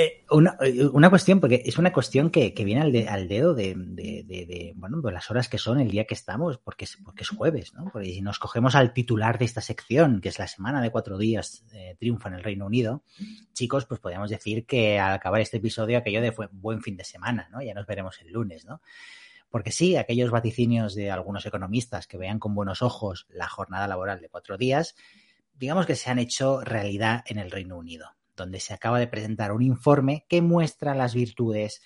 Eh, una, una, cuestión, porque es una cuestión que, que viene al, al dedo de, de, de, bueno, de las horas que son el día que estamos, porque es, porque es jueves, ¿no? Porque si nos cogemos al titular de esta sección, que es la semana de cuatro días eh, triunfa en el Reino Unido, chicos, pues podríamos decir que al acabar este episodio aquello de fue buen fin de semana, ¿no? Ya nos veremos el lunes, ¿no? Porque sí, aquellos vaticinios de algunos economistas que vean con buenos ojos la jornada laboral de cuatro días, digamos que se han hecho realidad en el Reino Unido, donde se acaba de presentar un informe que muestra las virtudes,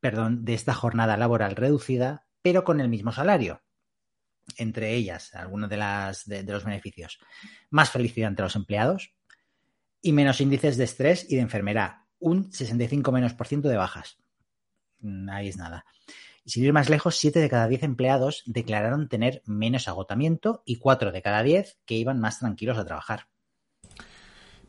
de esta jornada laboral reducida, pero con el mismo salario. Entre ellas, algunos de, los beneficios. Más felicidad entre los empleados y menos índices de estrés y de enfermedad. Un 65 menos por ciento de bajas. Ahí es nada. Sin ir más lejos, 7 de cada 10 empleados declararon tener menos agotamiento y 4 de cada 10 que iban más tranquilos a trabajar.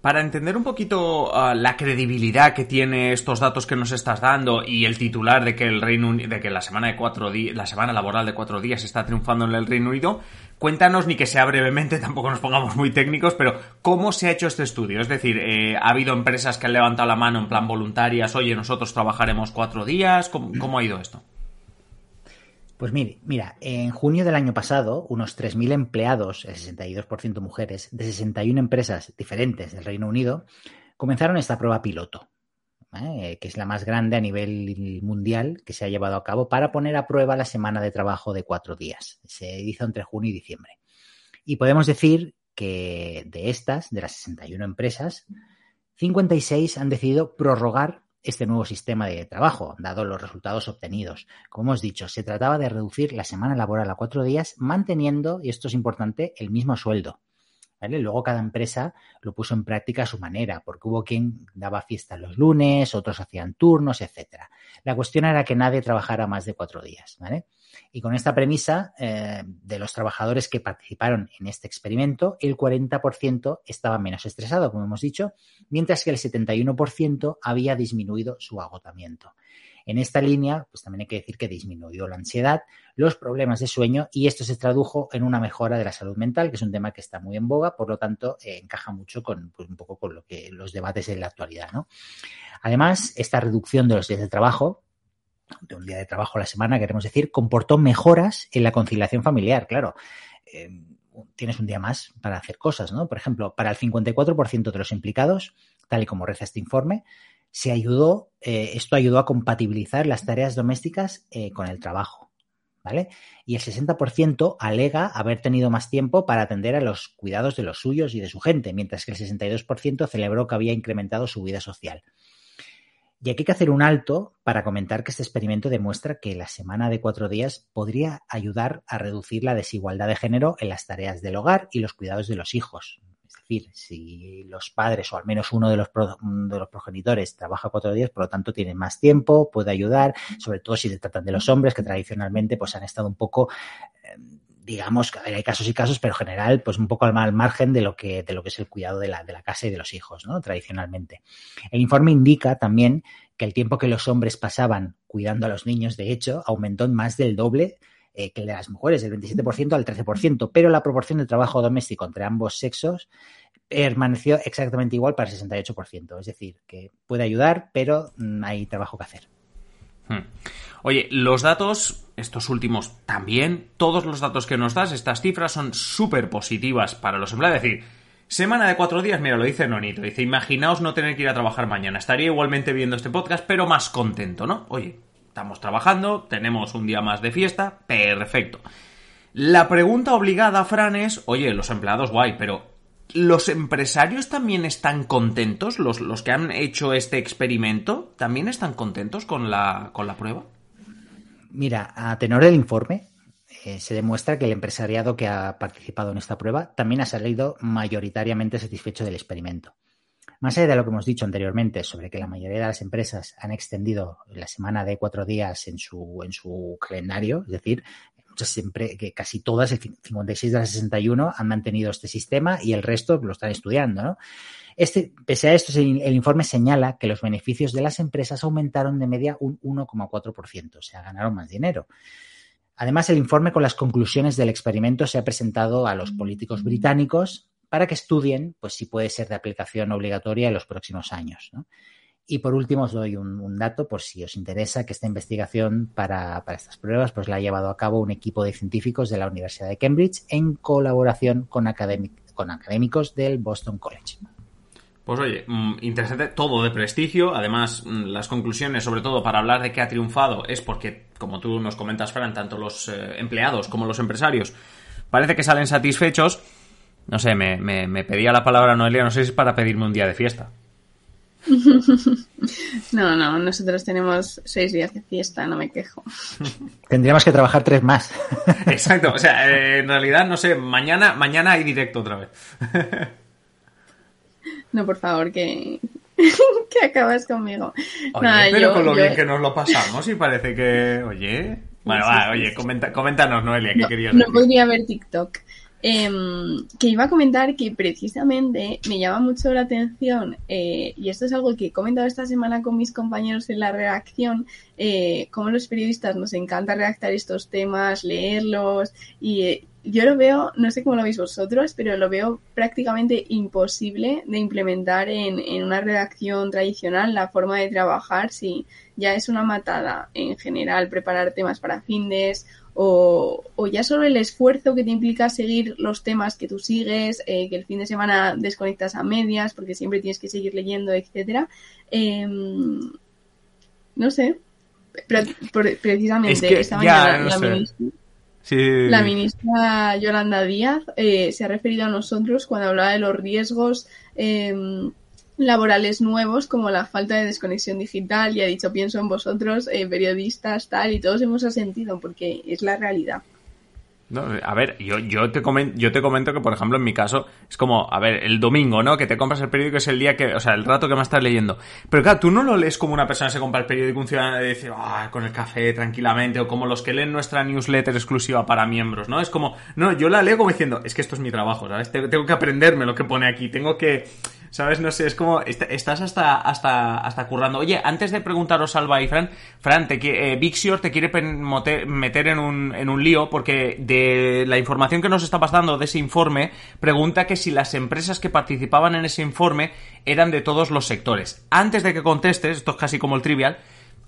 Para entender un poquito ah, la credibilidad que tiene estos datos que nos estás dando y el titular de que el Reino de que la semana de cuatro la semana laboral de cuatro días está triunfando en el Reino Unido, cuéntanos ni que sea brevemente, <laughs> tampoco nos pongamos muy técnicos, pero cómo se ha hecho este estudio. Es decir, eh, ha habido empresas que han levantado la mano en plan voluntarias, oye, nosotros trabajaremos cuatro días, cómo ha ido esto? Pues mire, mira, en junio del año pasado, unos 3.000 empleados, el 62% mujeres, de 61 empresas diferentes del Reino Unido, comenzaron esta prueba piloto, ¿eh? que es la más grande a nivel mundial que se ha llevado a cabo para poner a prueba la semana de trabajo de cuatro días. Se hizo entre junio y diciembre. Y podemos decir que de estas, de las 61 empresas, 56 han decidido prorrogar este nuevo sistema de trabajo, dado los resultados obtenidos. Como hemos dicho, se trataba de reducir la semana laboral a cuatro días, manteniendo, y esto es importante, el mismo sueldo. ¿Vale? Luego cada empresa lo puso en práctica a su manera, porque hubo quien daba fiesta los lunes, otros hacían turnos, etcétera. La cuestión era que nadie trabajara más de cuatro días, ¿vale? Y con esta premisa, eh, de los trabajadores que participaron en este experimento, el 40% estaba menos estresado, como hemos dicho, mientras que el 71% había disminuido su agotamiento. En esta línea, pues también hay que decir que disminuyó la ansiedad, los problemas de sueño y esto se tradujo en una mejora de la salud mental, que es un tema que está muy en boga, por lo tanto, eh, encaja mucho con pues, un poco con lo que los debates en la actualidad, ¿no? Además, esta reducción de los días de trabajo, de un día de trabajo a la semana, queremos decir, comportó mejoras en la conciliación familiar, claro. Eh, tienes un día más para hacer cosas, ¿no? Por ejemplo, para el 54% de los implicados, tal y como reza este informe, se ayudó, eh, esto ayudó a compatibilizar las tareas domésticas eh, con el trabajo, ¿vale? Y el 60% alega haber tenido más tiempo para atender a los cuidados de los suyos y de su gente, mientras que el 62% celebró que había incrementado su vida social. Y aquí hay que hacer un alto para comentar que este experimento demuestra que la semana de cuatro días podría ayudar a reducir la desigualdad de género en las tareas del hogar y los cuidados de los hijos. Es decir, si los padres o al menos uno de los, progenitores trabaja cuatro días, por lo tanto tiene más tiempo, puede ayudar, sobre todo si se tratan de los hombres que tradicionalmente pues han estado un poco eh, digamos, hay casos y casos, pero en general, pues un poco al, margen de lo que, de lo que es el cuidado de la, de la casa y de los hijos, ¿no? Tradicionalmente. El informe indica también que el tiempo que los hombres pasaban cuidando a los niños, de hecho, aumentó en más del doble eh, que el de las mujeres, del 27% al 13%, pero la proporción de trabajo doméstico entre ambos sexos permaneció exactamente igual para el 68%. Es decir, que puede ayudar, pero mm, hay trabajo que hacer. Hmm. Oye, los datos, estos últimos también, todos los datos que nos das, estas cifras son súper positivas para los empleados. Es decir, semana de cuatro días, mira, lo dice Nonito, dice, imaginaos no tener que ir a trabajar mañana. Estaría igualmente viendo este podcast, pero más contento, ¿no? Oye, estamos trabajando, tenemos un día más de fiesta, perfecto. La pregunta obligada, Fran, es, oye, los empleados guay, pero ¿Los empresarios también están contentos? ¿Los, los que han hecho este experimento también están contentos con la, con la prueba? Mira, a tenor del informe, eh, se demuestra que el empresariado que ha participado en esta prueba también ha salido mayoritariamente satisfecho del experimento. Más allá de lo que hemos dicho anteriormente sobre que la mayoría de las empresas han extendido la semana de cuatro días en su, en su calendario, es decir, siempre, que casi todas, el 56 de las 61, han mantenido este sistema y el resto lo están estudiando, ¿no? Este, pese a esto, el, informe señala que los beneficios de las empresas aumentaron de media un 1,4%, o sea, ganaron más dinero. Además, el informe con las conclusiones del experimento se ha presentado a los políticos británicos para que estudien pues, si puede ser de aplicación obligatoria en los próximos años. ¿no? Y por último os doy un, dato por si os interesa que esta investigación para, estas pruebas pues la ha llevado a cabo un equipo de científicos de la Universidad de Cambridge en colaboración con, con académicos del Boston College. Pues oye, mm, interesante, todo de prestigio. Además, mm, las conclusiones, sobre todo para hablar de que ha triunfado, es porque, como tú nos comentas, Fran, tanto los eh, empleados como los empresarios parece que salen satisfechos. No sé, me, me pedía la palabra Noelia, no sé si es para pedirme un día de fiesta. <laughs> No, no, nosotros tenemos seis días de fiesta, no me quejo. Tendríamos que trabajar tres más. <laughs> Exacto, o sea, eh, en realidad, no sé, mañana, mañana hay directo otra vez. <laughs> No, por favor, que, que acabas conmigo. Oye, pero con lo bien que nos lo pasamos y parece que, oye... Bueno, va, oye, coméntanos, Noelia, ¿qué querías decir? No podría ver TikTok. Em, que iba a comentar que precisamente me llama mucho la atención, eh, y esto es algo que he comentado esta semana con mis compañeros en la redacción, eh, como los periodistas nos encanta redactar estos temas, leerlos, y eh, yo lo veo, no sé cómo lo veis vosotros, pero lo veo prácticamente imposible de implementar en, en una redacción tradicional la forma de trabajar si ya es una matada en general preparar temas para findes o, ya solo el esfuerzo que te implica seguir los temas que tú sigues, eh, que el fin de semana desconectas a medias porque siempre tienes que seguir leyendo, etcétera. Em, no sé, precisamente esta mañana la, ministra, Yolanda Díaz eh, se ha referido a nosotros cuando hablaba de los riesgos em, laborales nuevos como la falta de desconexión digital y ha dicho pienso en vosotros, eh, periodistas, tal, y todos hemos asentido porque es la realidad. No, a ver, yo, yo, te comento, yo te comento que, por ejemplo, en mi caso, es como, a ver, el domingo, ¿no? Que te compras el periódico es el día que, o sea, el rato que más estás leyendo. Pero claro, tú no lo lees como una persona se compra el periódico, un ciudadano y dice, ah, con el café tranquilamente, o como los que leen nuestra newsletter exclusiva para miembros, ¿no? Es como, no, yo la leo como diciendo, es que esto es mi trabajo, ¿sabes? Tengo que aprenderme lo que pone aquí, tengo que, ¿sabes? No sé, es como, estás hasta, hasta, hasta currando. Oye, antes de preguntaros, Alba y Fran, Fran, te, eh, Vixior te quiere meter en un, en un lío porque de la información que nos está pasando de ese informe, pregunta que si las empresas que participaban en ese informe eran de todos los sectores. Antes de que contestes, esto es casi como el trivial,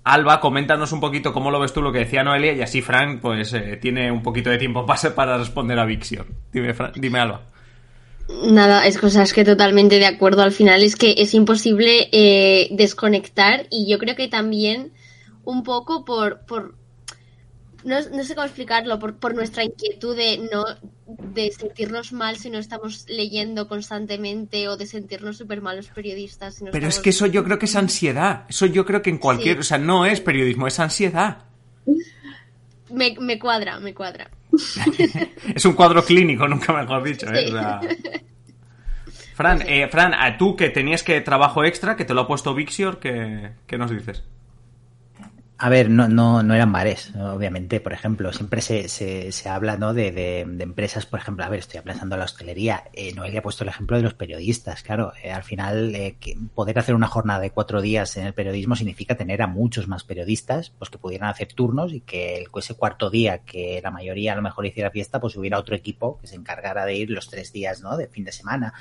Alba, coméntanos un poquito cómo lo ves tú lo que decía Noelia y así Frank pues eh, tiene un poquito de tiempo <laughs> para responder a Vixior. Dime, dime Alba. Nada, es cosas que totalmente de acuerdo. Al final es que es imposible eh, desconectar y yo creo que también un poco por, por no, sé cómo explicarlo, por, por, nuestra inquietud de no de sentirnos mal si no estamos leyendo constantemente o de sentirnos súper malos periodistas. Pero es que eso yo creo que es ansiedad. Eso yo creo que en cualquier, o sea, no es periodismo, es ansiedad. <laughs> Me, me cuadra, me cuadra. <laughs> es un cuadro clínico, nunca mejor dicho. ¿eh? <laughs> Fran, eh, Fran, a tú que tenías que trabajo extra, que te lo ha puesto Vixior, ¿qué, qué nos dices? A ver, no, no, no eran bares, obviamente, por ejemplo. Siempre se, se, se habla ¿no? de, de, empresas, por ejemplo, a ver, estoy en la hostelería. Eh, Noelia ha puesto el ejemplo de los periodistas, claro. Eh, al final, eh, poder hacer una jornada de cuatro días en el periodismo significa tener a muchos más periodistas, pues que pudieran hacer turnos y que ese cuarto día, que la mayoría a lo mejor hiciera fiesta, pues hubiera otro equipo que se encargara de ir los tres días, ¿no? De fin de semana.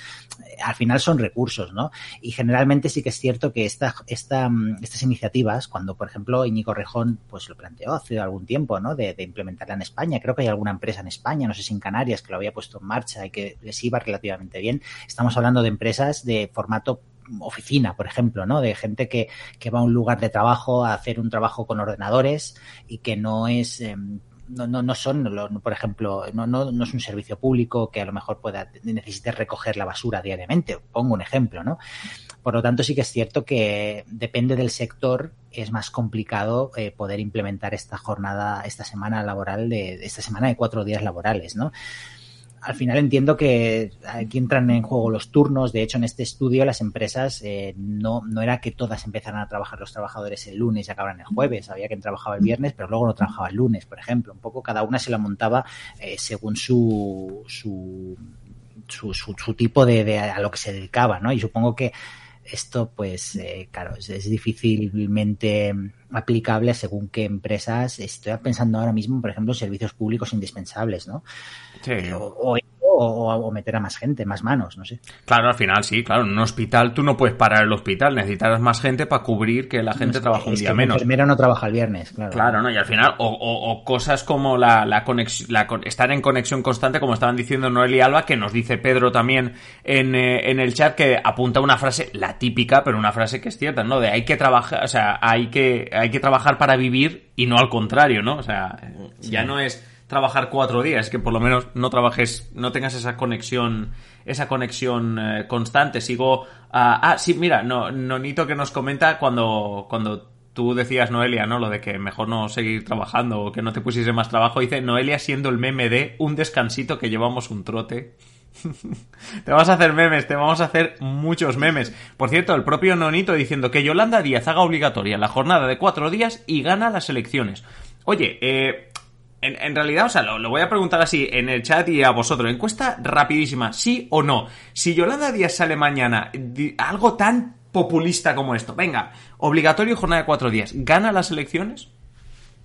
Eh, al final son recursos, ¿no? Y generalmente sí que es cierto que esta, esta, estas iniciativas, cuando, por ejemplo, Íñigo Rejón pues lo planteó hace algún tiempo, ¿no? De, implementarla en España. Creo que hay alguna empresa en España, no sé si en Canarias, que lo había puesto en marcha y que les iba relativamente bien. Estamos hablando de empresas de formato oficina, por ejemplo, ¿no? De gente que, que va a un lugar de trabajo a hacer un trabajo con ordenadores y que no es em, no, no, no son, por ejemplo, no, no, no es un servicio público que a lo mejor pueda necesite recoger la basura diariamente. Pongo un ejemplo, ¿no? Por lo tanto, sí que es cierto que depende del sector, es más complicado eh, poder implementar esta jornada, esta semana laboral, de esta semana de cuatro días laborales, ¿no? Al final entiendo que aquí entran en juego los turnos. De hecho, en este estudio las empresas eh, no, no era que todas empezaran a trabajar los trabajadores el lunes y acabaran el jueves. Había quien trabajaba el viernes, pero luego no trabajaba el lunes, por ejemplo. Un poco cada una se la montaba eh, según su, su, su, su, tipo de, de, a lo que se dedicaba, ¿no? Y supongo que esto, pues, eh, claro, es, es, difícilmente aplicable según qué empresas. Estoy pensando ahora mismo, por ejemplo, servicios públicos indispensables, ¿no? Sí. O, o, meter a más gente, más manos, no sé. Claro, al final sí, claro. En un hospital tú no puedes parar el hospital, necesitarás más gente para cubrir que la gente trabaja un día menos. El enfermero no trabaja el viernes, claro. Claro, ¿no? Y al final, o, cosas como la, la, conexión, la, estar en conexión constante, como estaban diciendo Noel y Alba, que nos dice Pedro también en, eh, en el chat, que apunta una frase, la típica, pero una frase que es cierta, ¿no? De hay que trabajar, o sea, hay que, hay que trabajar para vivir y no al contrario, ¿no? O sea, ya no es trabajar cuatro días, que por lo menos no trabajes, no tengas esa conexión, esa conexión eh, constante. Sigo, ah, sí, mira, no, Nonito que nos comenta cuando, cuando tú decías, Noelia, ¿no? Lo de que mejor no seguir trabajando o que no te pusiese más trabajo. Dice Noelia siendo el meme de un descansito que llevamos un trote. <laughs> te vas a hacer memes, te vamos a hacer muchos memes. Por cierto, el propio Nonito diciendo que Yolanda Díaz haga obligatoria la jornada de cuatro días y gana las elecciones. Oye, eh, en, realidad, o sea, lo, voy a preguntar así en el chat y a vosotros. Encuesta rapidísima, ¿sí o no? Si Yolanda Díaz sale mañana, algo tan populista como esto, venga, obligatorio jornada de cuatro días, ¿gana las elecciones?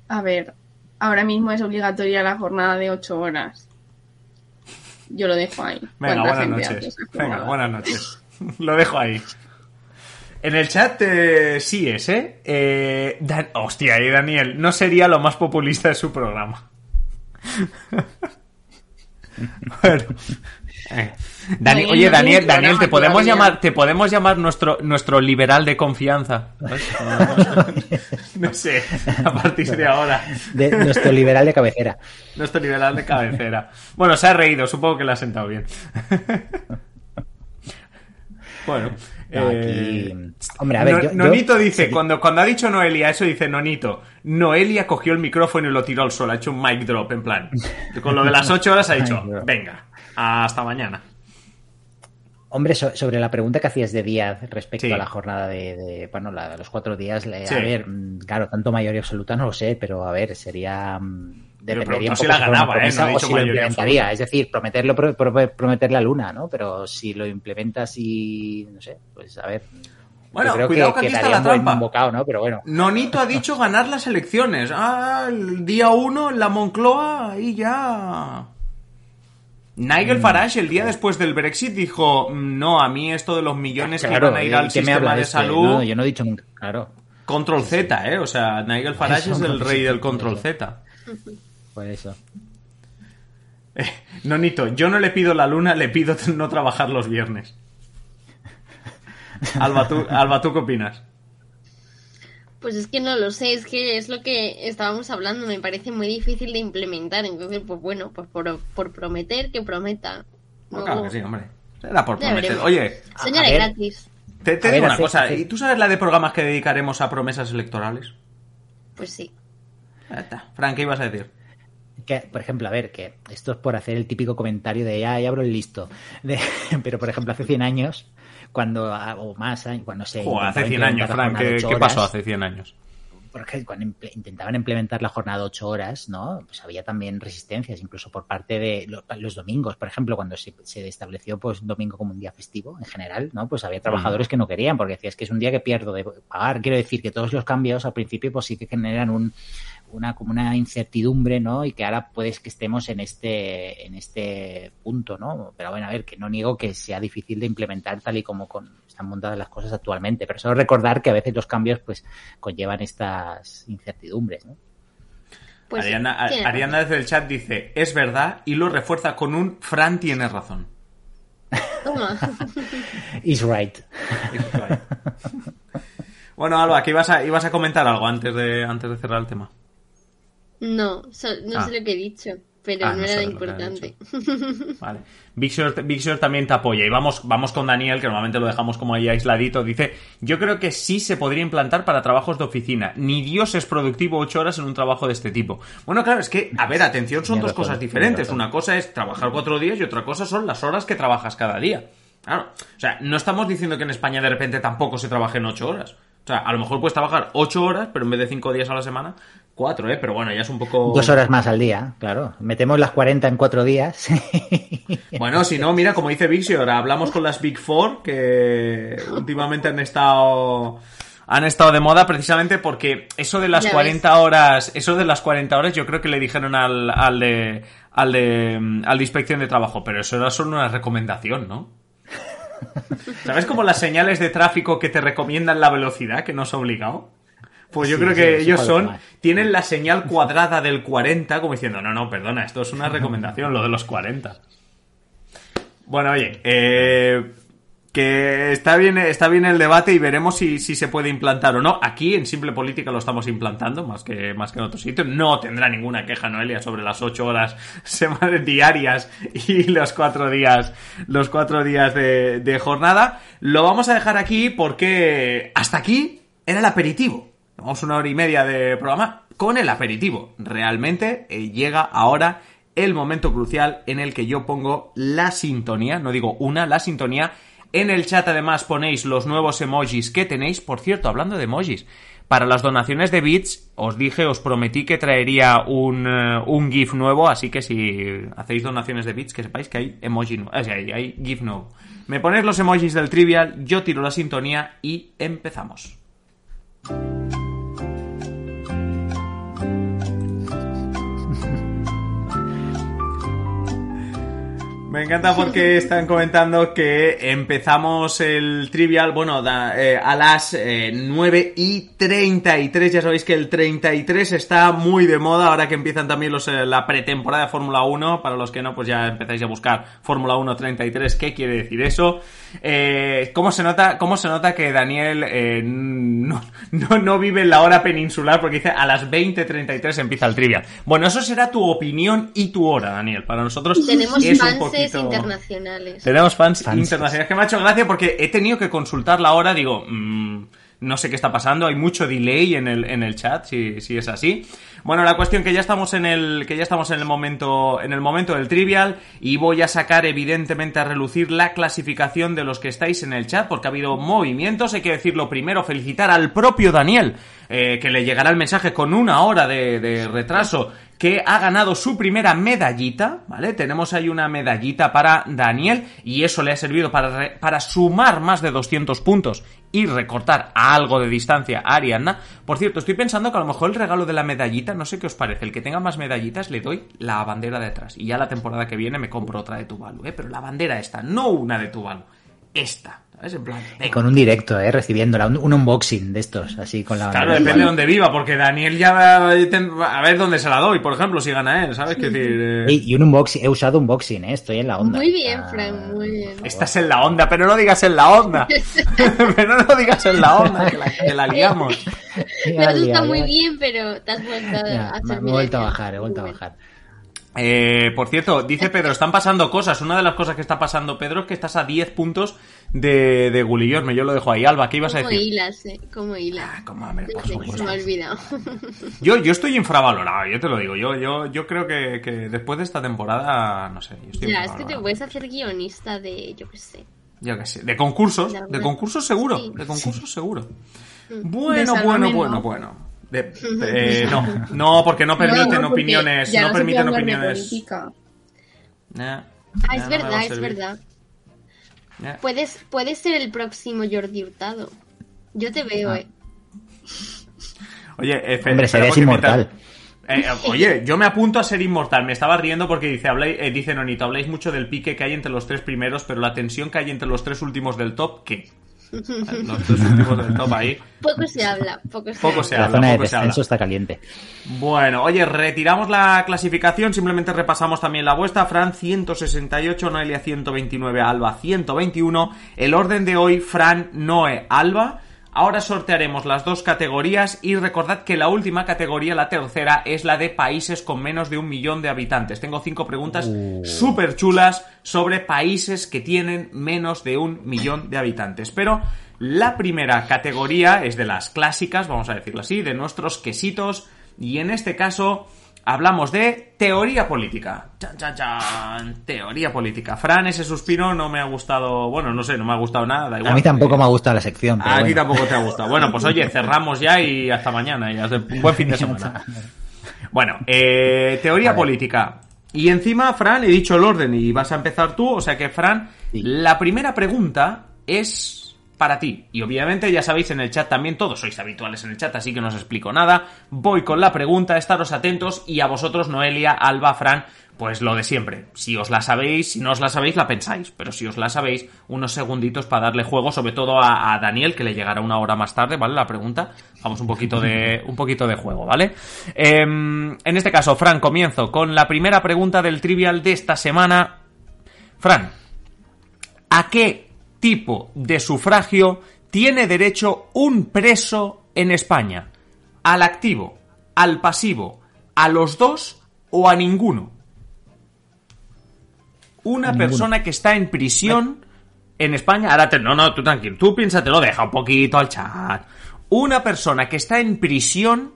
A ver, ahora mismo es obligatoria la jornada de ocho horas. Yo lo dejo ahí. Venga, buenas noches. Venga, buenas noches. lo dejo ahí. En el chat eh, sí es, ¿eh? eh hostia, y Daniel, no sería lo más populista de su programa. <laughs> bueno. Eh, oye, Daniel, Daniel, te podemos llamar, te podemos llamar nuestro, nuestro liberal de confianza. <laughs> no sé, a partir de ahora. De, nuestro liberal de cabecera. Nuestro liberal de cabecera. Bueno, se ha reído, supongo que le ha sentado bien. <laughs> Bueno. Eh, hombre, a ver, Nonito dice, cuando, cuando ha dicho Noelia eso, dice Nonito. Noelia cogió el micrófono y lo tiró al suelo, ha hecho un mic drop, en plan. <laughs> Con lo de las ocho horas ha dicho, venga, hasta mañana. Hombre, sobre la pregunta que hacías de Díaz respecto a la jornada de, bueno, la, los cuatro días, a ver, mm, claro, tanto mayoría absoluta no lo sé, pero a ver, sería... Dependería un si la ganaba, ¿eh? o si lo implementaría. Es decir, prometerlo, prometer la luna, ¿no? Pero si lo implementas y, no sé, pues a ver... Bueno, creo cuidado que, aquí está la trampa. ¿no? Pero bueno. Nonito ha dicho ganar las elecciones. Ah, el día uno en la Moncloa y ya... Nigel mm. Farage el día después del Brexit dijo, mm, no, a mí esto de los millones que van a ir al sistema de, salud... yo no he dicho nunca, claro. Control Z, ¿eh? O sea, Nigel Farage es el rey del Control Z. Por eso. Eh, <laughs> Nonito, yo no le pido la luna, le pido <laughs> no trabajar los viernes. <laughs> Alba, ¿tú, Alba, ¿tú qué opinas? Pues es que no lo sé, es que es lo que estábamos hablando, me parece muy difícil de implementar, entonces pues bueno, pues por, prometer que prometa. claro que sí, hombre. Era por prometer. Oye, Señora gratis. Te, digo una cosa, ¿y tú sabes la de programas que dedicaremos a promesas electorales? Pues sí. Ya está. Frank, ¿qué ibas a decir? Que, por ejemplo, a ver, que esto es por hacer el típico comentario de ya, ya abro el listo. <laughs> pero, por ejemplo, hace 100 años cuando, ah, o más, cuando se... hace 100 años, Frank, ¿qué, pasó hace 100 años? Porque cuando intentaban implementar la jornada de 8 horas, ¿no? Pues había también resistencias, incluso por parte de los, domingos, por ejemplo, cuando se, estableció pues domingo como un día festivo en general, ¿no? Pues había trabajadores que no querían, porque decías que es un día que pierdo de pagar. Quiero decir que todos los cambios al principio pues sí que generan un, una como una incertidumbre, ¿no? Y que ahora puedes que estemos en este en este punto, ¿no? Pero bueno, a ver, que no niego que sea difícil de implementar tal y como con, están montadas las cosas actualmente, pero solo recordar que a veces los cambios pues conllevan estas incertidumbres, ¿no? Pues Ariana, desde el chat dice, es verdad, y lo refuerza con un Fran tiene razón. Toma. <laughs> Is right. bueno, Alba, que ibas a, ibas a comentar algo antes de, antes de cerrar el tema. No, no sé ah. lo que he dicho, pero ah, no, era importante. Vale. Big Short, también te apoya. Y vamos, vamos con Daniel, que normalmente lo dejamos como ahí aisladito. Dice, yo creo que sí se podría implantar para trabajos de oficina. Ni Dios es productivo ocho horas en un trabajo de este tipo. Bueno, claro, es que, a ver, atención, son dos cosas diferentes. Una cosa es trabajar cuatro días y otra cosa son las horas que trabajas cada día. Claro. O sea, no estamos diciendo que en España de repente tampoco se trabaje en ocho horas. O sea, a lo mejor puedes trabajar ocho horas, pero en vez de cinco días a la semana, cuatro, ¿eh? Pero bueno, ya es un poco... Dos horas más al día, claro. Metemos las 40 en cuatro días. <laughs> bueno, si no, mira, como dice Vixior, hablamos con las Big Four, que últimamente han estado han estado de moda precisamente porque eso de las 40 horas, eso de las 40 horas yo creo que le dijeron al, al de al de al de inspección de trabajo, pero eso era solo una recomendación, ¿no? <laughs> ¿Sabes como las señales de tráfico que te recomiendan la velocidad, que no es obligado? Pues yo creo que ellos son, tienen la señal cuadrada del 40 como diciendo, no, no, perdona, esto es una <laughs> recomendación, lo de los 40. Bueno, oye, eh, que está bien, está bien el debate y veremos si, si, se puede implantar o no. Aquí en Simple Política lo estamos implantando más que, más que en otros sitios. No tendrá ninguna queja Noelia sobre las ocho horas <laughs> diarias y los cuatro días, los cuatro días de, de jornada. Lo vamos a dejar aquí porque hasta aquí era el aperitivo. Vamos una hora y media de programa con el aperitivo. Realmente eh, llega ahora el momento crucial en el que yo pongo la sintonía, no digo una, la sintonía en el chat además ponéis los nuevos emojis que tenéis. Por cierto, hablando de emojis, para las donaciones de bits, os dije, os prometí que traería un, eh, un GIF nuevo, así que si hacéis donaciones de bits, que sepáis que hay emoji nuevo, hay, hay GIF nuevo. Me ponéis los emojis del trivial, yo tiro la sintonía y empezamos. Bye. Me encanta porque están comentando que empezamos el trivial, bueno, eh, a las eh, 9 y 33. Ya sabéis que el 33 está muy de moda ahora que empiezan también los, eh, la pretemporada de Fórmula 1. Para los que no, pues ya empezáis a buscar Fórmula 1 33. ¿Qué quiere decir eso? Eh, ¿cómo, se nota, ¿Cómo se nota que Daniel no, no, no, vive en la hora peninsular? Porque dice a las 20.33 empieza el trivial. Bueno, eso será tu opinión y tu hora, Daniel. Para nosotros tenemos es un poquito fans internacionales. Tenemos fans, internacionales. Que me ha hecho gracia porque he tenido que consultar ahora. Digo, mm, no sé qué está pasando. Hay mucho delay en el, en el chat, si, si es así. Bueno, la cuestión que ya estamos en el que ya estamos en el momento en el momento del trivial y voy a sacar evidentemente a relucir la clasificación de los que estáis en el chat porque ha habido movimientos. Hay que decirlo primero, felicitar al propio Daniel eh, que le llegará el mensaje con una hora de, de retraso que ha ganado su primera medallita, ¿vale? Tenemos ahí una medallita para Daniel y eso le ha servido para, para sumar más de 200 puntos y recortar a algo de distancia a Arianna. Por cierto, estoy pensando que a lo mejor el regalo de la medallita, no sé qué os parece, el que tenga más medallitas le doy la bandera de atrás y ya la temporada que viene me compro otra de Tuvalu, ¿eh? Pero la bandera esta, no una de Tuvalu, esta. Y con un directo, ¿eh? Recibiéndola, un, unboxing de estos, así con la... Claro, depende de dónde viva, porque Daniel ya va a ver dónde se la doy, por ejemplo, si gana él, ¿sabes? qué decir, eh, y, un unboxing, he usado unboxing, ¿eh? Estoy en la onda. Muy bien, Frank, muy bien. Estás en la onda, pero no digas en la onda. <laughs> pero no digas en la onda, que la, liamos. pero tú estás muy bien, pero te has vuelto a hacer Me he vuelto a bajar, he vuelto a bajar. Eh, por cierto, dice Pedro, están pasando cosas. Una de las cosas que está pasando, Pedro, es que estás a 10 puntos de, de. Yo lo dejo ahí. Alba, ¿qué ibas a decir? Hilas, eh, como hilas. Ah, como, me ha olvidado. Yo, yo <laughs> estoy infravalorado, yo te lo digo. Yo, yo, yo creo que, que después de esta temporada, no sé. ya, es que te puedes hacer guionista de, yo qué sé. Yo qué sé. De concursos. De concursos seguro. De concursos seguro. Bueno, bueno, bueno, bueno. Eh, no, no, porque no permiten opiniones. No, permiten opiniones. ah, es verdad, es verdad. Puedes, puedes ser el próximo Jordi Hurtado. Yo te veo, ah. eh. Oye, eh, Hombre, serías inmortal. Eh, oye, yo me apunto a ser inmortal. Me estaba riendo porque dice, habláis, dice Nonito, habláis mucho del pique que hay entre los tres primeros, pero la tensión que hay entre los tres últimos del top, ¿qué? <laughs> Poco se habla, poco se poco Se habla. La zona de descenso está caliente. Bueno, oye, retiramos la clasificación, simplemente repasamos también la vuestra. Fran 168, Noelia 129, Alba 121. El orden de hoy, Fran, Noe, Alba. Ahora sortearemos las dos categorías y recordad que la última categoría, la tercera, es la de países con menos de un millón de habitantes. Tengo cinco preguntas uh. súper chulas sobre países que tienen menos de un millón de habitantes. Pero la primera categoría es de las clásicas, vamos a decirlo así, de nuestros quesitos. Y en este caso hablamos de teoría política. Chan, chan, chan. Teoría política. Fran, ese suspiro no me ha gustado. Bueno, no sé, no me ha gustado nada. A mí tampoco me ha gustado la sección. a ti tampoco te ha gustado. Bueno, pues oye, cerramos ya y hasta mañana. Y hasta un buen fin de <laughs> semana. Bueno, eh, teoría política. Y encima, Fran, he dicho el orden y vas a empezar tú. O sea que, Fran, la primera pregunta es para ti. Y obviamente ya sabéis en el chat también, todos sois habituales en el chat, así que no os explico nada. Voy con la pregunta, estaros atentos y a vosotros, Noelia, Alba, Fran, pues lo de siempre. Si os la sabéis, si no os la sabéis, la pensáis. Pero si os la sabéis, unos segunditos para darle juego, sobre todo a, Daniel, que le llegará una hora más tarde, ¿vale? La pregunta. Vamos un poquito de, <laughs> un poquito de juego, ¿vale? Em, en este caso, Fran, comienzo con la primera pregunta del trivial de esta semana. Fran, ¿a qué tipo de sufragio tiene derecho un preso en España? ¿Al activo, al pasivo, a los dos o a ninguno? Una persona que está en prisión en España, ahora te, no, no, tú tranquilo, tú piénsatelo, deja un poquito al chat. Una persona que está en prisión,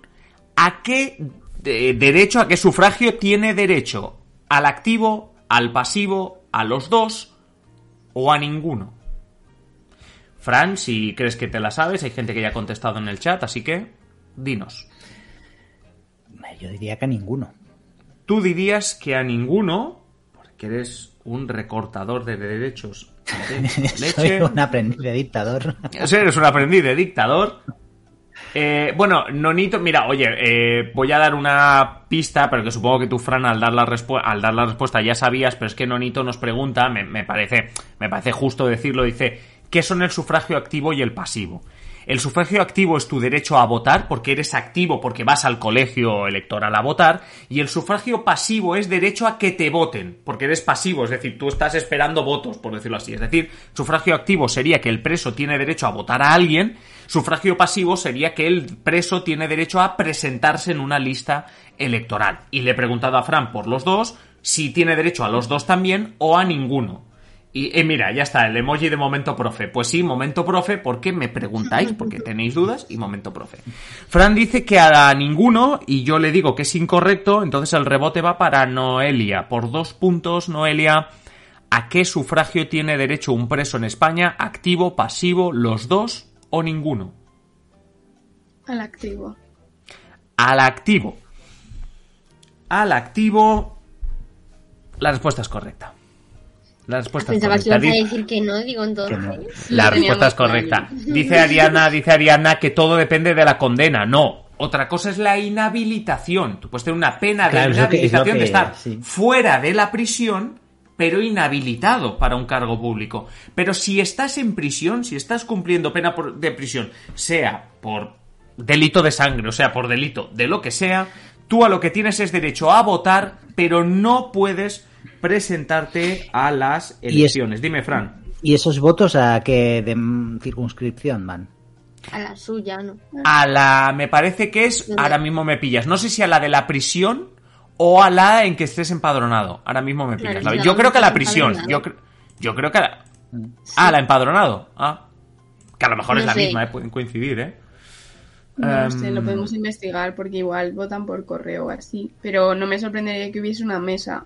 ¿a qué derecho, a qué sufragio tiene derecho? ¿Al activo, al pasivo, a los dos o a ninguno? Fran, si crees que te la sabes, hay gente que ya ha contestado en el chat, así que dinos. Yo diría que a ninguno. Tú dirías que a ninguno, porque eres un recortador de derechos <laughs> Soy un aprendiz de dictador. <laughs> Eres un aprendiz de dictador. Eh, bueno, Nonito, mira, oye, eh, voy a dar una pista, pero que supongo que tú, Fran, al dar, la al dar la respuesta ya sabías, pero es que Nonito nos pregunta, me, me, parece, me parece justo decirlo, dice, ¿Qué son el sufragio activo y el pasivo? El sufragio activo es tu derecho a votar, porque eres activo, porque vas al colegio electoral a votar, y el sufragio pasivo es derecho a que te voten, porque eres pasivo, es decir, tú estás esperando votos, por decirlo así. Es decir, sufragio activo sería que el preso tiene derecho a votar a alguien, sufragio pasivo sería que el preso tiene derecho a presentarse en una lista electoral. Y le he preguntado a Fran por los dos, si tiene derecho a los dos también o a ninguno. Y eh, mira, ya está, el emoji de momento profe. Pues sí, momento profe, porque me preguntáis, porque tenéis dudas, y momento profe. Fran dice que a ninguno, y yo le digo que es incorrecto, entonces el rebote va para Noelia. Por dos puntos, Noelia, ¿a qué sufragio tiene derecho un preso en España? ¿Activo, pasivo, los dos o ninguno? Al activo. Al activo. Al activo. La respuesta es correcta. La respuesta Pensaba es correcta. que ibas a decir que no, digo entonces. La respuesta es correcta. Dice Ariana, dice Ariana que todo depende de la condena. No. Otra cosa es la inhabilitación. Tú puedes tener una pena de inhabilitación de estar fuera de la prisión, pero inhabilitado para un cargo público. Pero si estás en prisión, si estás cumpliendo pena de prisión, sea por delito de sangre, o sea, por delito de lo que sea, tú a lo que tienes es derecho a votar, pero no puedes presentarte a las elecciones. Dime, Fran. ¿Y esos votos a qué de circunscripción van? A la suya, ¿no? A la, me parece que es, ahora mismo me pillas, no sé si a la de la prisión o a la en que estés empadronado. Ahora mismo me pillas. yo creo que a la prisión. Yo, yo creo que a la... Ah, la empadronado. Ah. Que a lo mejor es la misma, ¿eh? pueden coincidir, ¿eh? No sé, lo em, podemos investigar porque igual votan por correo o así. Pero no me sorprendería que hubiese una mesa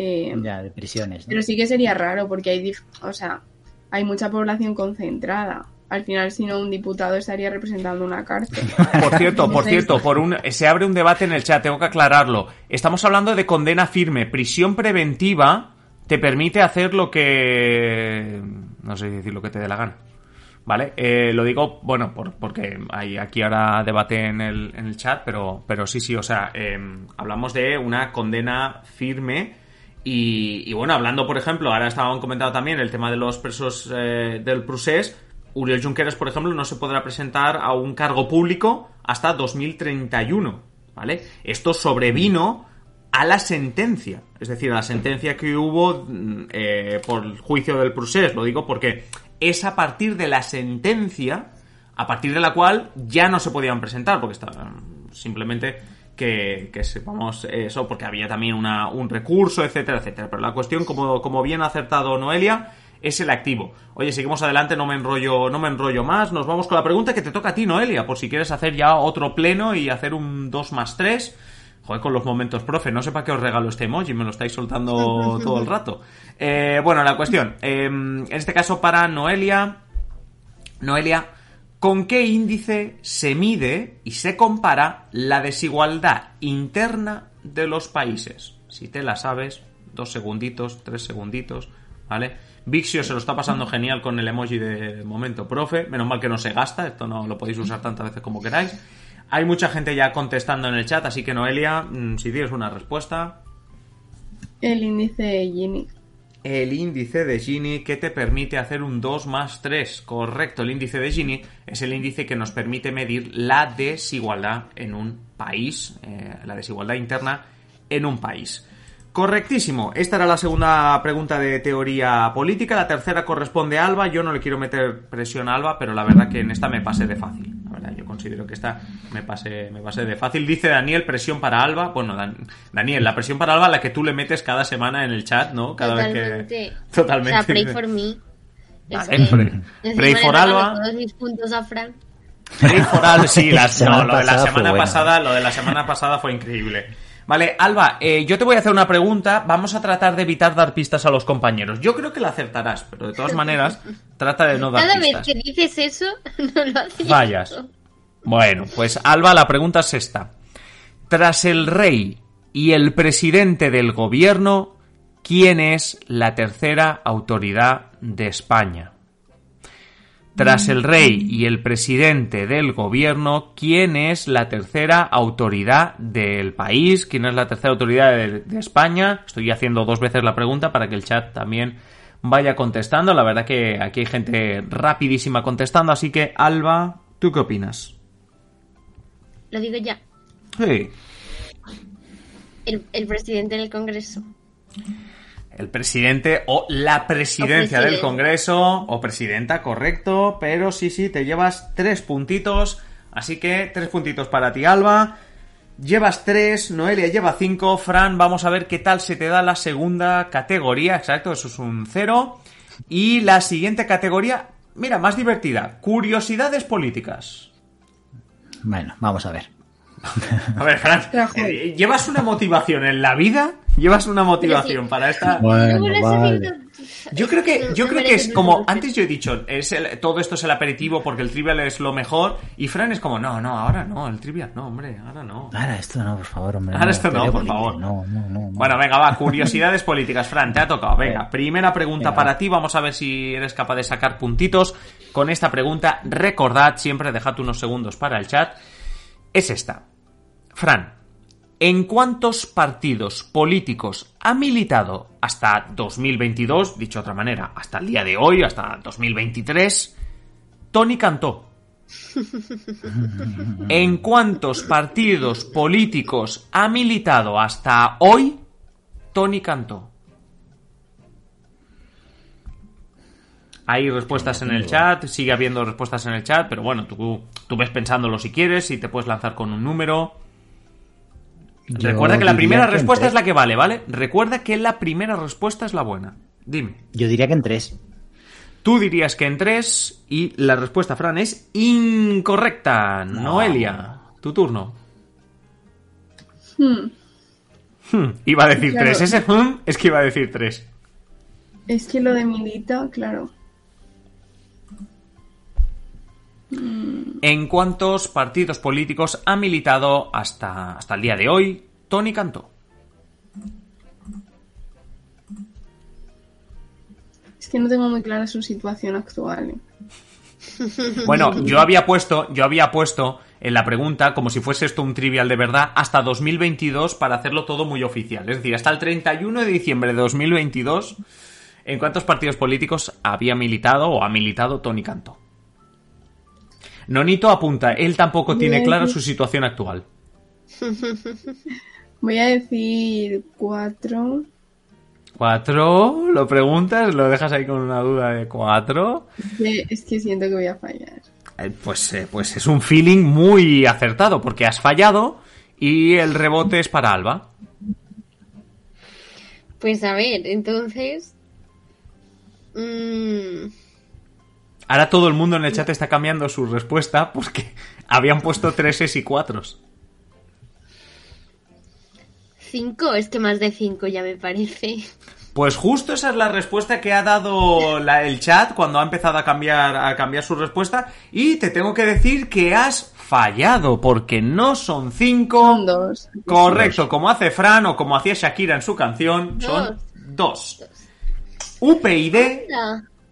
eh, ya, de prisiones. Pero sí que sería raro porque hay, o sea, hay mucha población concentrada. Al final, si no, un diputado estaría representando una cárcel. <laughs> Por cierto, por cierto, por un, se abre un debate en el chat, tengo que aclararlo. Estamos hablando de condena firme. Prisión preventiva te permite hacer lo que... No sé decir lo que te dé la gana. ¿Vale? Eh, lo digo, bueno, porque hay aquí ahora debate en el, en el chat, pero, pero sí, sí, o sea, em, hablamos de una condena firme y, bueno, hablando, por ejemplo, ahora estaban comentando también el tema de los presos eh, del Prusés. Uriel Junqueras, por ejemplo, no se podrá presentar a un cargo público hasta 2031, ¿vale? Esto sobrevino a la sentencia, es decir, a la sentencia que hubo mm, eh, por el juicio del Prusés, lo digo porque es a partir de la sentencia a partir de la cual ya no se podían presentar, porque está, simplemente que, sepamos eso, porque había también una, un recurso, etcétera, etcétera. Pero la cuestión, como, como bien ha acertado Noelia, es el activo. Oye, seguimos adelante, no me enrollo, no me enrollo más. Nos vamos con la pregunta que te toca a ti, Noelia, por si quieres hacer ya otro pleno y hacer un 2 más 3. Joder, con los momentos, profe, no sé para qué os regalo este emoji, me lo estáis soltando <laughs> todo el rato. Eh, bueno, la cuestión, em, en este caso para Noelia. Noelia, ¿Con qué índice se mide y se compara la desigualdad interna de los países? Si te la sabes, dos segunditos, tres segunditos, ¿vale? Vixio se lo está pasando genial con el emoji de momento profe, menos mal que no se gasta, esto no lo podéis usar tantas veces como queráis. Hay mucha gente ya contestando en el chat, así que Noelia, mm, si tienes una respuesta. El índice Gini el índice de Gini que te permite hacer un 2 más 3. Correcto, el índice de Gini es el índice que nos permite medir la desigualdad en un país, eh, la desigualdad interna en un país. Correctísimo. Esta era la segunda pregunta de teoría política. La tercera corresponde a Alba. Yo no le quiero meter presión a Alba, pero la verdad que en esta me pasé de fácil. Considero que esta me pasé, me pasé de fácil. Dice Daniel, presión para Alba. Bueno, Daniel, la presión para Alba la que tú le metes cada semana en el chat, ¿no? Cada vez que. Totalmente. <laughs> O sea, pray for me. pray, for Alba. Todos mis puntos a Frank. Pray for Alba, sí, <laughs> no, lo de la semana pasada, lo de la semana pasada fue increíble. Vale, Alba, eh, yo te voy a hacer una pregunta. Vamos a tratar de evitar dar pistas a los compañeros. Yo creo que la acertarás, pero de todas maneras, trata de no dar pistas. Cada vez que dices eso, <laughs> no lo haces. Vayas. Bueno, pues Alba, la pregunta es esta. Tras el rey y el presidente del gobierno, ¿quién es la tercera autoridad de España? Tras el rey y el presidente del gobierno, ¿quién es la tercera autoridad del país? ¿Quién es la tercera autoridad de, España? Estoy haciendo dos veces la pregunta para que el chat también vaya contestando. La verdad que aquí hay gente rapidísima contestando, así que Alba, ¿Tú qué opinas? Lo digo ya. Sí. El, presidente del Congreso. El presidente o la presidencia del Congreso o presidenta, correcto, pero sí, sí, te llevas tres puntitos, así que tres puntitos para ti, Alba. Llevas tres, Noelia lleva cinco, Fran, vamos a ver qué tal se te da la segunda categoría, exacto, eso es un cero. Y la siguiente categoría, mira, más divertida, curiosidades políticas. Bueno, vamos a ver. A ver, Fran, eh, ¿llevas una motivación en la vida? ¿Llevas una motivación para esta...? Bueno, yo creo que, <laughs> yo creo que es como, antes yo he dicho, es todo esto es el aperitivo porque el trivial es lo mejor, y Fran es como, no, no, ahora no, el trivial no, hombre, ahora no. Ahora esto no, por favor, hombre. Ahora esto no, por favor. No, no, no, Bueno, venga, va, curiosidades <laughs> políticas, Fran, te ha tocado. Venga, primera pregunta para ti, vamos a ver si eres capaz de sacar puntitos con esta pregunta. Recordad, siempre dejad unos segundos para el chat. Es esta. Fran, ¿En cuántos partidos políticos ha militado hasta 2022, dicho de otra manera, hasta el día de hoy, hasta 2023, Tony Cantó? <laughs> ¿En cuántos partidos políticos ha militado hasta hoy Tony Cantó? Hay respuestas en el chat, sigue habiendo respuestas en el chat, pero bueno, tú, tú ves pensándolo si quieres y te puedes lanzar con un número. Recuerda que la primera respuesta es la que vale, ¿vale? Recuerda que la primera respuesta es la buena. Dime. Yo diría que en tres. Tú dirías que en tres y la respuesta, Fran, es incorrecta. Noelia, tu turno. Hmm. Hmm, iba a decir tres. Ese hmm es que iba a decir tres. Es que lo de Milita, claro. ¿En cuántos partidos políticos ha militado hasta, hasta el día de hoy Tony Cantó? Es que no tengo muy clara su situación actual. ¿eh? <laughs> <laughs> Bueno, yo había puesto, yo había puesto en la pregunta, como si fuese esto un trivial de verdad, hasta 2022 para hacerlo todo muy oficial. Es decir, hasta el 31 de diciembre de 2022, ¿en cuántos partidos políticos había militado o ha militado Tony Cantó? Nonito apunta, él tampoco tiene claro su situación actual. <laughs> Voy a decir cuatro. ¿Cuatro? ¿Lo preguntas? ¿Lo dejas ahí con una duda de cuatro? Es que, siento que voy a fallar. Eh, pues, eh, pues es un feeling muy acertado, porque has fallado y el rebote es para Alba. Pues a ver, entonces... Mmm... Ahora todo el mundo en el chat está cambiando su respuesta porque <laughs> habían puesto treses y cuatros. Cinco, es que más de cinco ya me parece. Pues justo esa es la respuesta que ha dado el chat cuando ha empezado a cambiar, a cambiar su respuesta. Y te tengo que decir que has fallado, porque no son cinco. Son dos. Correcto, como hace Fran o como hacía Shakira en su canción, son dos. UPyD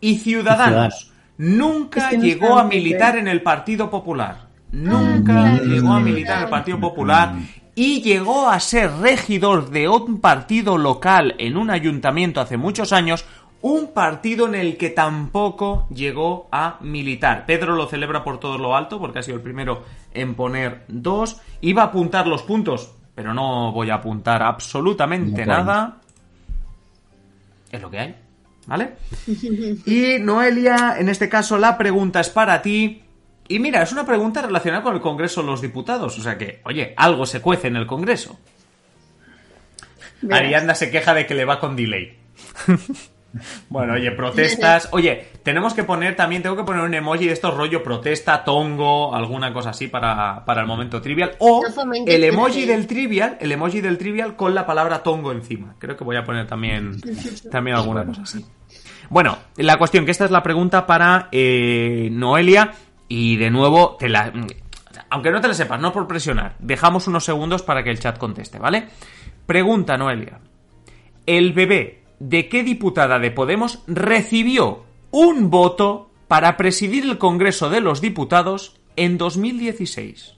y Ciudadanos. Nunca llegó a militar en el Partido Popular. Nunca ah, llegó a militar en el Partido Popular y llegó a ser regidor de un partido local en un ayuntamiento hace muchos años, un partido en el que tampoco llegó a militar. Pedro lo celebra por todo lo alto porque ha sido el primero en poner dos. Iba a apuntar los puntos, pero no voy a apuntar absolutamente nada. Es lo que hay. ¿Vale? Y Noelia, en este caso la pregunta es para ti. Y mira, es una pregunta relacionada con el Congreso de los Diputados. O sea que, oye, algo se cuece en el Congreso. Arianda se queja de que le va con delay. <laughs> Bueno, oye, protestas. <laughs> Oye, tenemos que poner también, tengo que poner un emoji de estos rollo protesta, tongo, alguna cosa así para, para el momento trivial. O el emoji del trivial, el emoji del trivial con la palabra tongo encima. Creo que voy a poner también, <laughs> también alguna cosa así. Bueno, la cuestión, que esta es la pregunta para eh, Noelia. Y de nuevo, te la, aunque no te la sepas, no por presionar, dejamos unos segundos para que el chat conteste, ¿vale? Pregunta, Noelia. El bebé de qué diputada de Podemos recibió un voto para presidir el Congreso de los Diputados en 2016.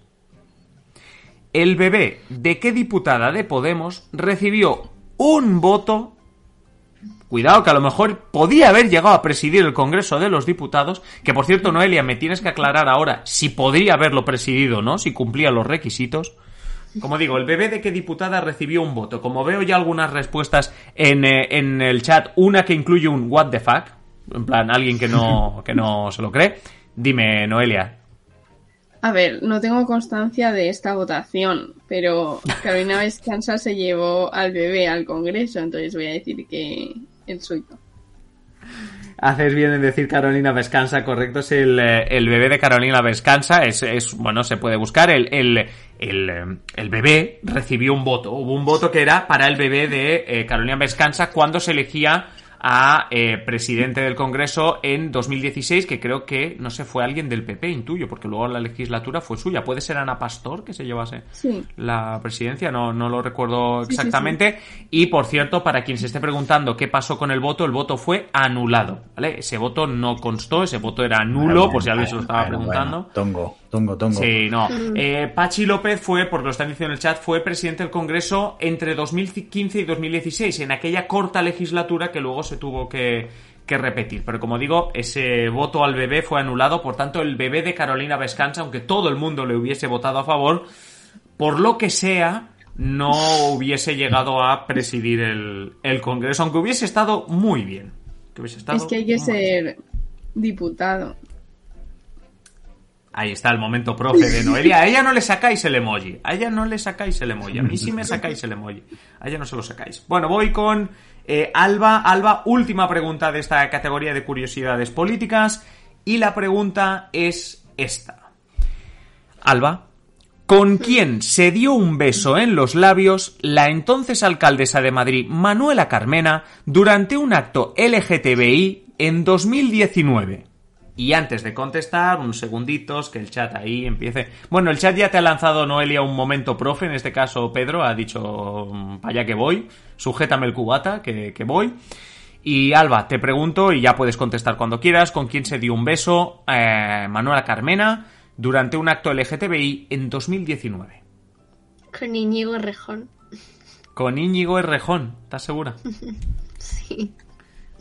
El bebé de qué diputada de Podemos recibió un voto Cuidado, que a lo mejor podía haber llegado a presidir el Congreso de los Diputados, que por cierto, Noelia, me tienes que aclarar ahora si podría haberlo presidido, ¿no? Si cumplía los requisitos. Como digo, el bebé de qué diputada recibió un voto. Como veo ya algunas respuestas en, eh, en el chat, una que incluye un what the fuck, en plan, alguien que no, <laughs> que no se lo cree. Dime, Noelia. A ver, no tengo constancia de esta votación, pero Carolina Vescanza se llevó al bebé al Congreso, entonces voy a decir que el. Haces bien en decir Carolina Vescanza, correcto, es el, eh, el bebé de Carolina Vescanza, es, es, bueno, se puede buscar, el, el, eh, el, bebé recibió un voto, hubo un voto que era para el bebé de eh, Carolina Vescanza cuando se elegía a eh, presidente del Congreso en 2016, que creo que, no sé, fue alguien del PP, intuyo, porque luego la legislatura fue suya. ¿Puede ser Ana Pastor que se llevase la presidencia? No, no lo recuerdo exactamente. y, por cierto, para quien se esté preguntando qué pasó con el voto, el voto fue anulado, ¿vale? Ese voto no constó, ese voto era nulo, por si alguien se lo estaba preguntando. tongo, tongo, tongo. Sí, no. Eh, Pachi López fue, porque lo están diciendo en el chat, fue presidente del Congreso entre 2015 y 2016, en aquella corta legislatura que luego se tuvo que, repetir. Pero como digo, ese voto al bebé fue anulado, por tanto el bebé de Carolina Vescanza, aunque todo el mundo le hubiese votado a favor, por lo que sea, no hubiese llegado a presidir el, Congreso, aunque hubiese estado muy bien. es que hay que ser diputado. Ahí está el momento profe de Noelia. A ella no le sacáis el emoji. A ella no le sacáis el emoji. A mí sí me sacáis el emoji. A ella no se lo sacáis. Bueno, voy con eh, Alba, Alba, última pregunta de esta categoría de curiosidades políticas. Y la pregunta es esta. Alba, ¿con quién se dio un beso en los labios la entonces alcaldesa de Madrid, Manuela Carmena, durante un acto LGTBI en 2019? Y antes de contestar, unos segunditos, que el chat ahí empiece. Bueno, el chat ya te ha lanzado Noelia un momento profe, en este caso Pedro ha dicho, mm, para allá que voy, sujétame el cubata, que, voy. Y Alba, te pregunto, y ya puedes contestar cuando quieras, ¿con quién se dio un beso eh, Manuela Carmena durante un acto LGTBI en 2019? Con Íñigo Errejón. Con Íñigo Errejón, ¿estás segura? <laughs> sí.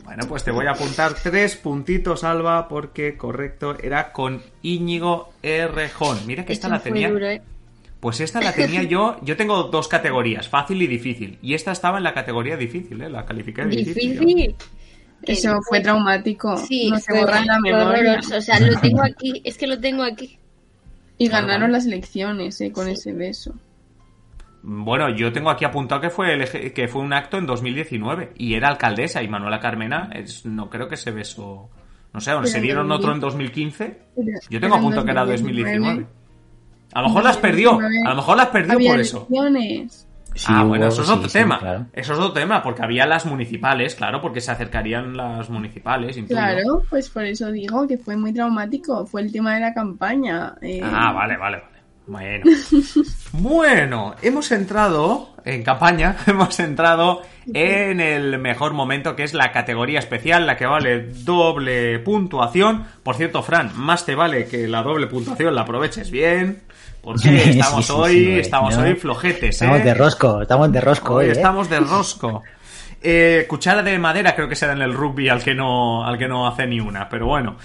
Bueno, pues te voy a apuntar tres puntitos, Alba, porque correcto, era con Íñigo Errejón. Mira que esta la tenía. ¿eh? Pues esta la tenía <laughs> yo. Yo tengo dos categorías, fácil y difícil. Y esta estaba en la categoría difícil, ¿eh? La calificé de difícil. Difícil. Eso fue traumático. Sí, no se borra la memoria. O sea, lo tengo aquí. Es que lo tengo aquí. Y ganaron las elecciones, ¿eh? Con ese beso. Bueno, yo tengo aquí apuntado que fue que fue un acto en 2019 y era alcaldesa y Manuela Carmena es, no creo que se besó. No sé, se dieron otro en 2015. Yo tengo apuntado que era 2019. A lo mejor las perdió, a lo mejor las perdió por eso. ah, bueno, eso es otro tema. Eso es otro tema, porque había las municipales, claro, porque se acercarían las municipales. Claro, pues por eso digo que fue muy traumático. Fue el tema de la campaña. Eh. Ah, vale, vale, vale. Bueno. <laughs> bueno, hemos entrado en campaña, <laughs> hemos entrado en el mejor momento que es la categoría especial, la que vale doble puntuación. Por cierto, Fran, más te vale que la doble puntuación la aproveches bien. Porque <laughs> estamos hoy, estamos hoy flojetes, Estamos ¿eh? de rosco, estamos de rosco hoy. ¿eh? Estamos de rosco. Eh, cuchara de madera creo que será en el rugby al que no, al que no hace ni una, pero bueno.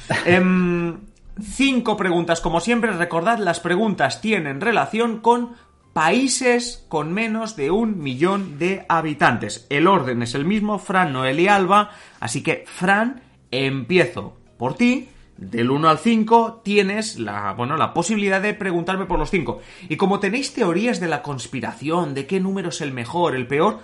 Cinco preguntas, como siempre, recordad, las preguntas tienen relación con países con menos de un millón de habitantes. El orden es el mismo, Fran, Noel y Alba, así que Fran, empiezo por ti. Del 1 al 5 tienes la, bueno, la posibilidad de preguntarme por los 5. Y como tenéis teorías de la conspiración, de qué número es el mejor, el peor,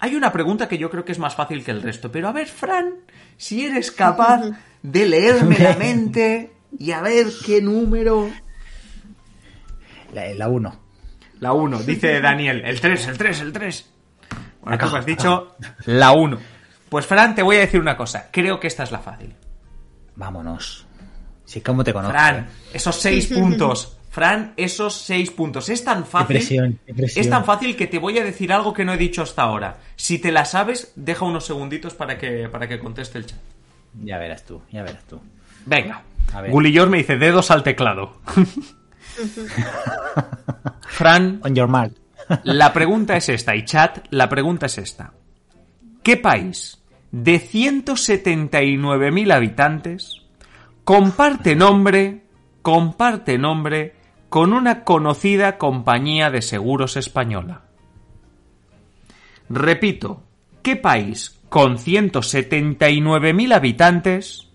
hay una pregunta que yo creo que es más fácil que el resto. Pero a ver, Fran, si eres capaz <laughs> de leerme la mente y a ver qué número. La 1. La 1, dice <laughs> Daniel. El 3, el 3, el 3. Bueno, como has dicho, la 1. Pues Fran, te voy a decir una cosa. Creo que esta es la fácil. Vámonos. Sí, ¿cómo te conozco? Fran, esos 6 puntos. Fran, esos 6 puntos. Es tan fácil. Es tan fácil que te voy a decir algo que no he dicho hasta ahora. Si te la sabes, deja unos segunditos para que, para que conteste el chat. Ya verás tú, ya verás tú. Venga. Gulillor me dice dedos al teclado. <laughs> Fran. On your la pregunta es esta, y chat, la pregunta es esta. ¿Qué país de 179.000 habitantes, comparte nombre, comparte nombre con una conocida compañía de seguros española. Repito, ¿qué país con 179.000 habitantes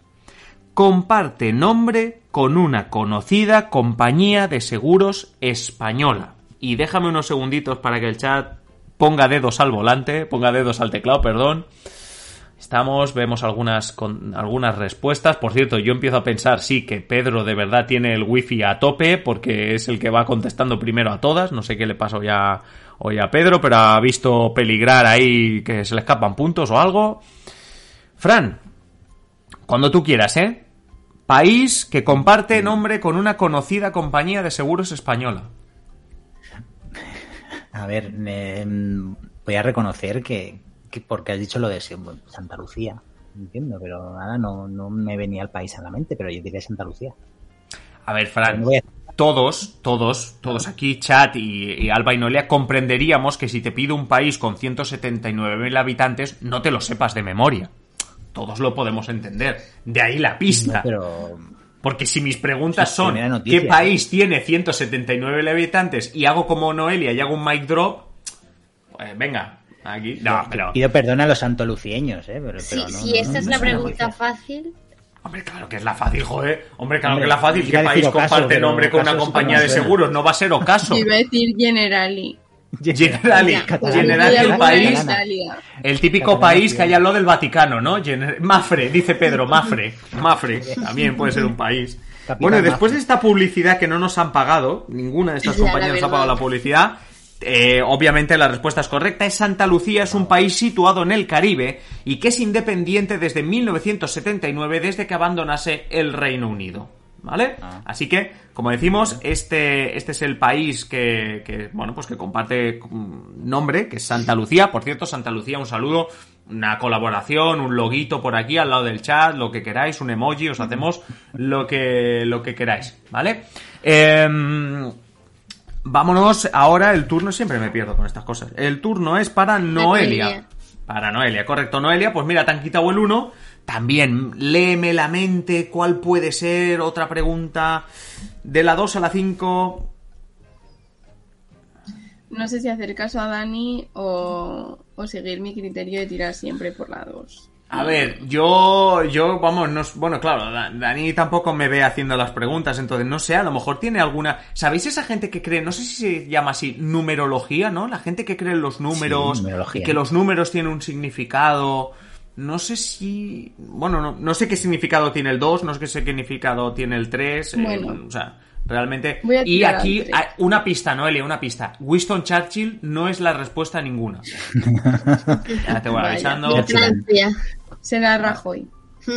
comparte nombre con una conocida compañía de seguros española? Y déjame unos segunditos para que el chat ponga dedos al volante, ponga dedos al teclado, perdón. Estamos, vemos algunas, algunas respuestas. Por cierto, yo empiezo a pensar, sí, que Pedro de verdad tiene el wifi a tope, porque es el que va contestando primero a todas. No sé qué le pasa hoy a Pedro, pero ha visto peligrar ahí que se le escapan puntos o algo. Fran, cuando tú quieras, ¿eh? País que comparte nombre con una conocida compañía de seguros española. A ver, voy a reconocer que, porque has dicho lo de Santa Lucía, entiendo, pero ahora no, no me venía el país a la mente, pero yo diría Santa Lucía. A ver, Fran, todos, todos, todos aquí, chat y, Alba y Noelia, comprenderíamos que si te pido un país con 179.000 habitantes, no te lo sepas de memoria. Todos lo podemos entender. De ahí la pista. pero... Porque si mis preguntas son ¿qué país tiene 179 habitantes? y hago como Noelia y hago un mic drop, pues venga, Aquí, no, pero... Pido perdón a los santolucieños, ¿eh? Pero, si esa es la pregunta fácil... Hombre, claro que es la fácil, joder. Hombre, claro que es la fácil. ¿Qué país comparte nombre con una compañía de seguros? No va a ser Ocaso. Iba a decir Generali. Generali, Generali el país, el típico país que hay al lado del Vaticano, ¿no? Mafre, dice Pedro, Mafre, Mafre, también puede ser un país. Bueno, y después de esta publicidad que no nos han pagado, ninguna de estas compañías nos ha pagado la publicidad, eh, obviamente la respuesta es correcta. Es Santa Lucía, es un país situado en el Caribe y que es independiente desde 1979, desde que abandonase el Reino Unido. ¿Vale? Ah. Así que, como decimos, este, este es el país que, bueno, pues que comparte nombre, que es Santa Lucía. Por cierto, Santa Lucía, un saludo, una colaboración, un loguito por aquí al lado del chat, lo que queráis, un emoji, os hacemos lo que, lo que queráis, ¿vale? Eh, Vámonos ahora, el turno, siempre me pierdo con estas cosas. El turno es para Noelia. Para Noelia, correcto. Noelia, pues mira, te han quitado el 1. También léeme la mente cuál puede ser otra pregunta. De la 2 a la 5. No sé si hacer caso a Dani o, o seguir mi criterio de tirar siempre por la 2. A ver, yo, yo, vamos, no, bueno, claro, Dani tampoco me ve haciendo las preguntas, entonces no sé, a lo mejor tiene alguna, ¿sabéis esa gente que cree, no sé si se llama así, numerología, ¿no? La gente que cree en los números, que los números tienen un significado, no sé si, bueno, no, no sé qué significado tiene el 2, no sé qué significado tiene el 3, eh, o sea, realmente. y aquí, una pista, Noelia, una pista. Winston Churchill no es la respuesta a ninguna. <laughs> ya te voy avisando. Francia. Será Rajoy.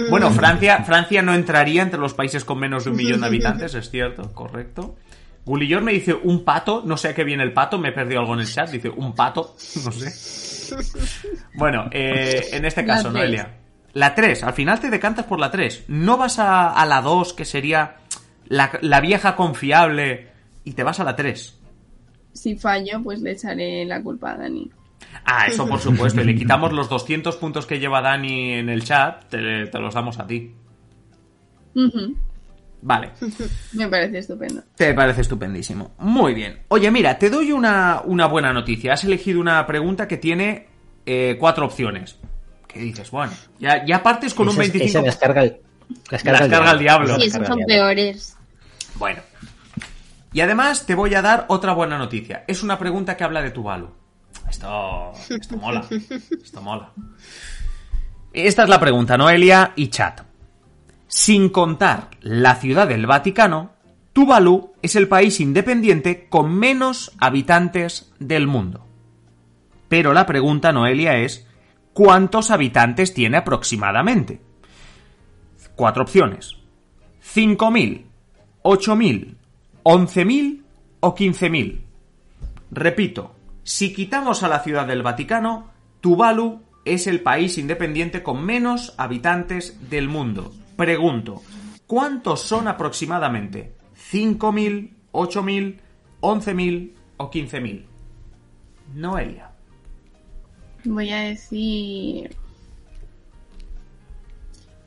Bueno, <laughs> Francia, Francia no entraría entre los países con menos de un millón de <laughs> habitantes, es cierto, correcto. Gulillor me dice un pato, no sé a qué viene el pato, me he perdido algo en el chat, dice un pato, no sé. Bueno, eh, <laughs> en este caso, Noelia. La 3, al final te decantas por la 3. No vas a, a la 2, que sería la, vieja confiable, y te vas a la 3. Si fallo, pues le echaré la culpa a Dani. Ah, eso por <laughs> supuesto. Y le quitamos los 200 puntos que lleva Dani en el chat, te, los damos a ti. Vale. <laughs> Me parece estupendo. Te parece estupendísimo. Muy bien. Oye, mira, te doy una, buena noticia. Has elegido una pregunta que tiene eh, cuatro opciones. ¿Qué dices? Bueno, ya, ya partes con un 25... Esa descarga el, descarga, el diablo. Sí, son peores. Bueno. Y además te voy a dar otra buena noticia. Es una pregunta que habla de Tuvalu. Esto, esto mola. <laughs> Esto mola. Esta es la pregunta, Noelia y chat. Sin contar la ciudad del Vaticano, Tuvalu es el país independiente con menos habitantes del mundo. Pero la pregunta, Noelia, es ¿cuántos habitantes tiene aproximadamente? Cuatro opciones. 5.000, 8.000, 11.000 o 15.000. Repito, si quitamos a la ciudad del Vaticano, Tuvalu es el país independiente con menos habitantes del mundo. Pregunto, ¿cuántos son aproximadamente? ¿5.000, 8.000, 11.000 o 15.000? Noelia. Voy a decir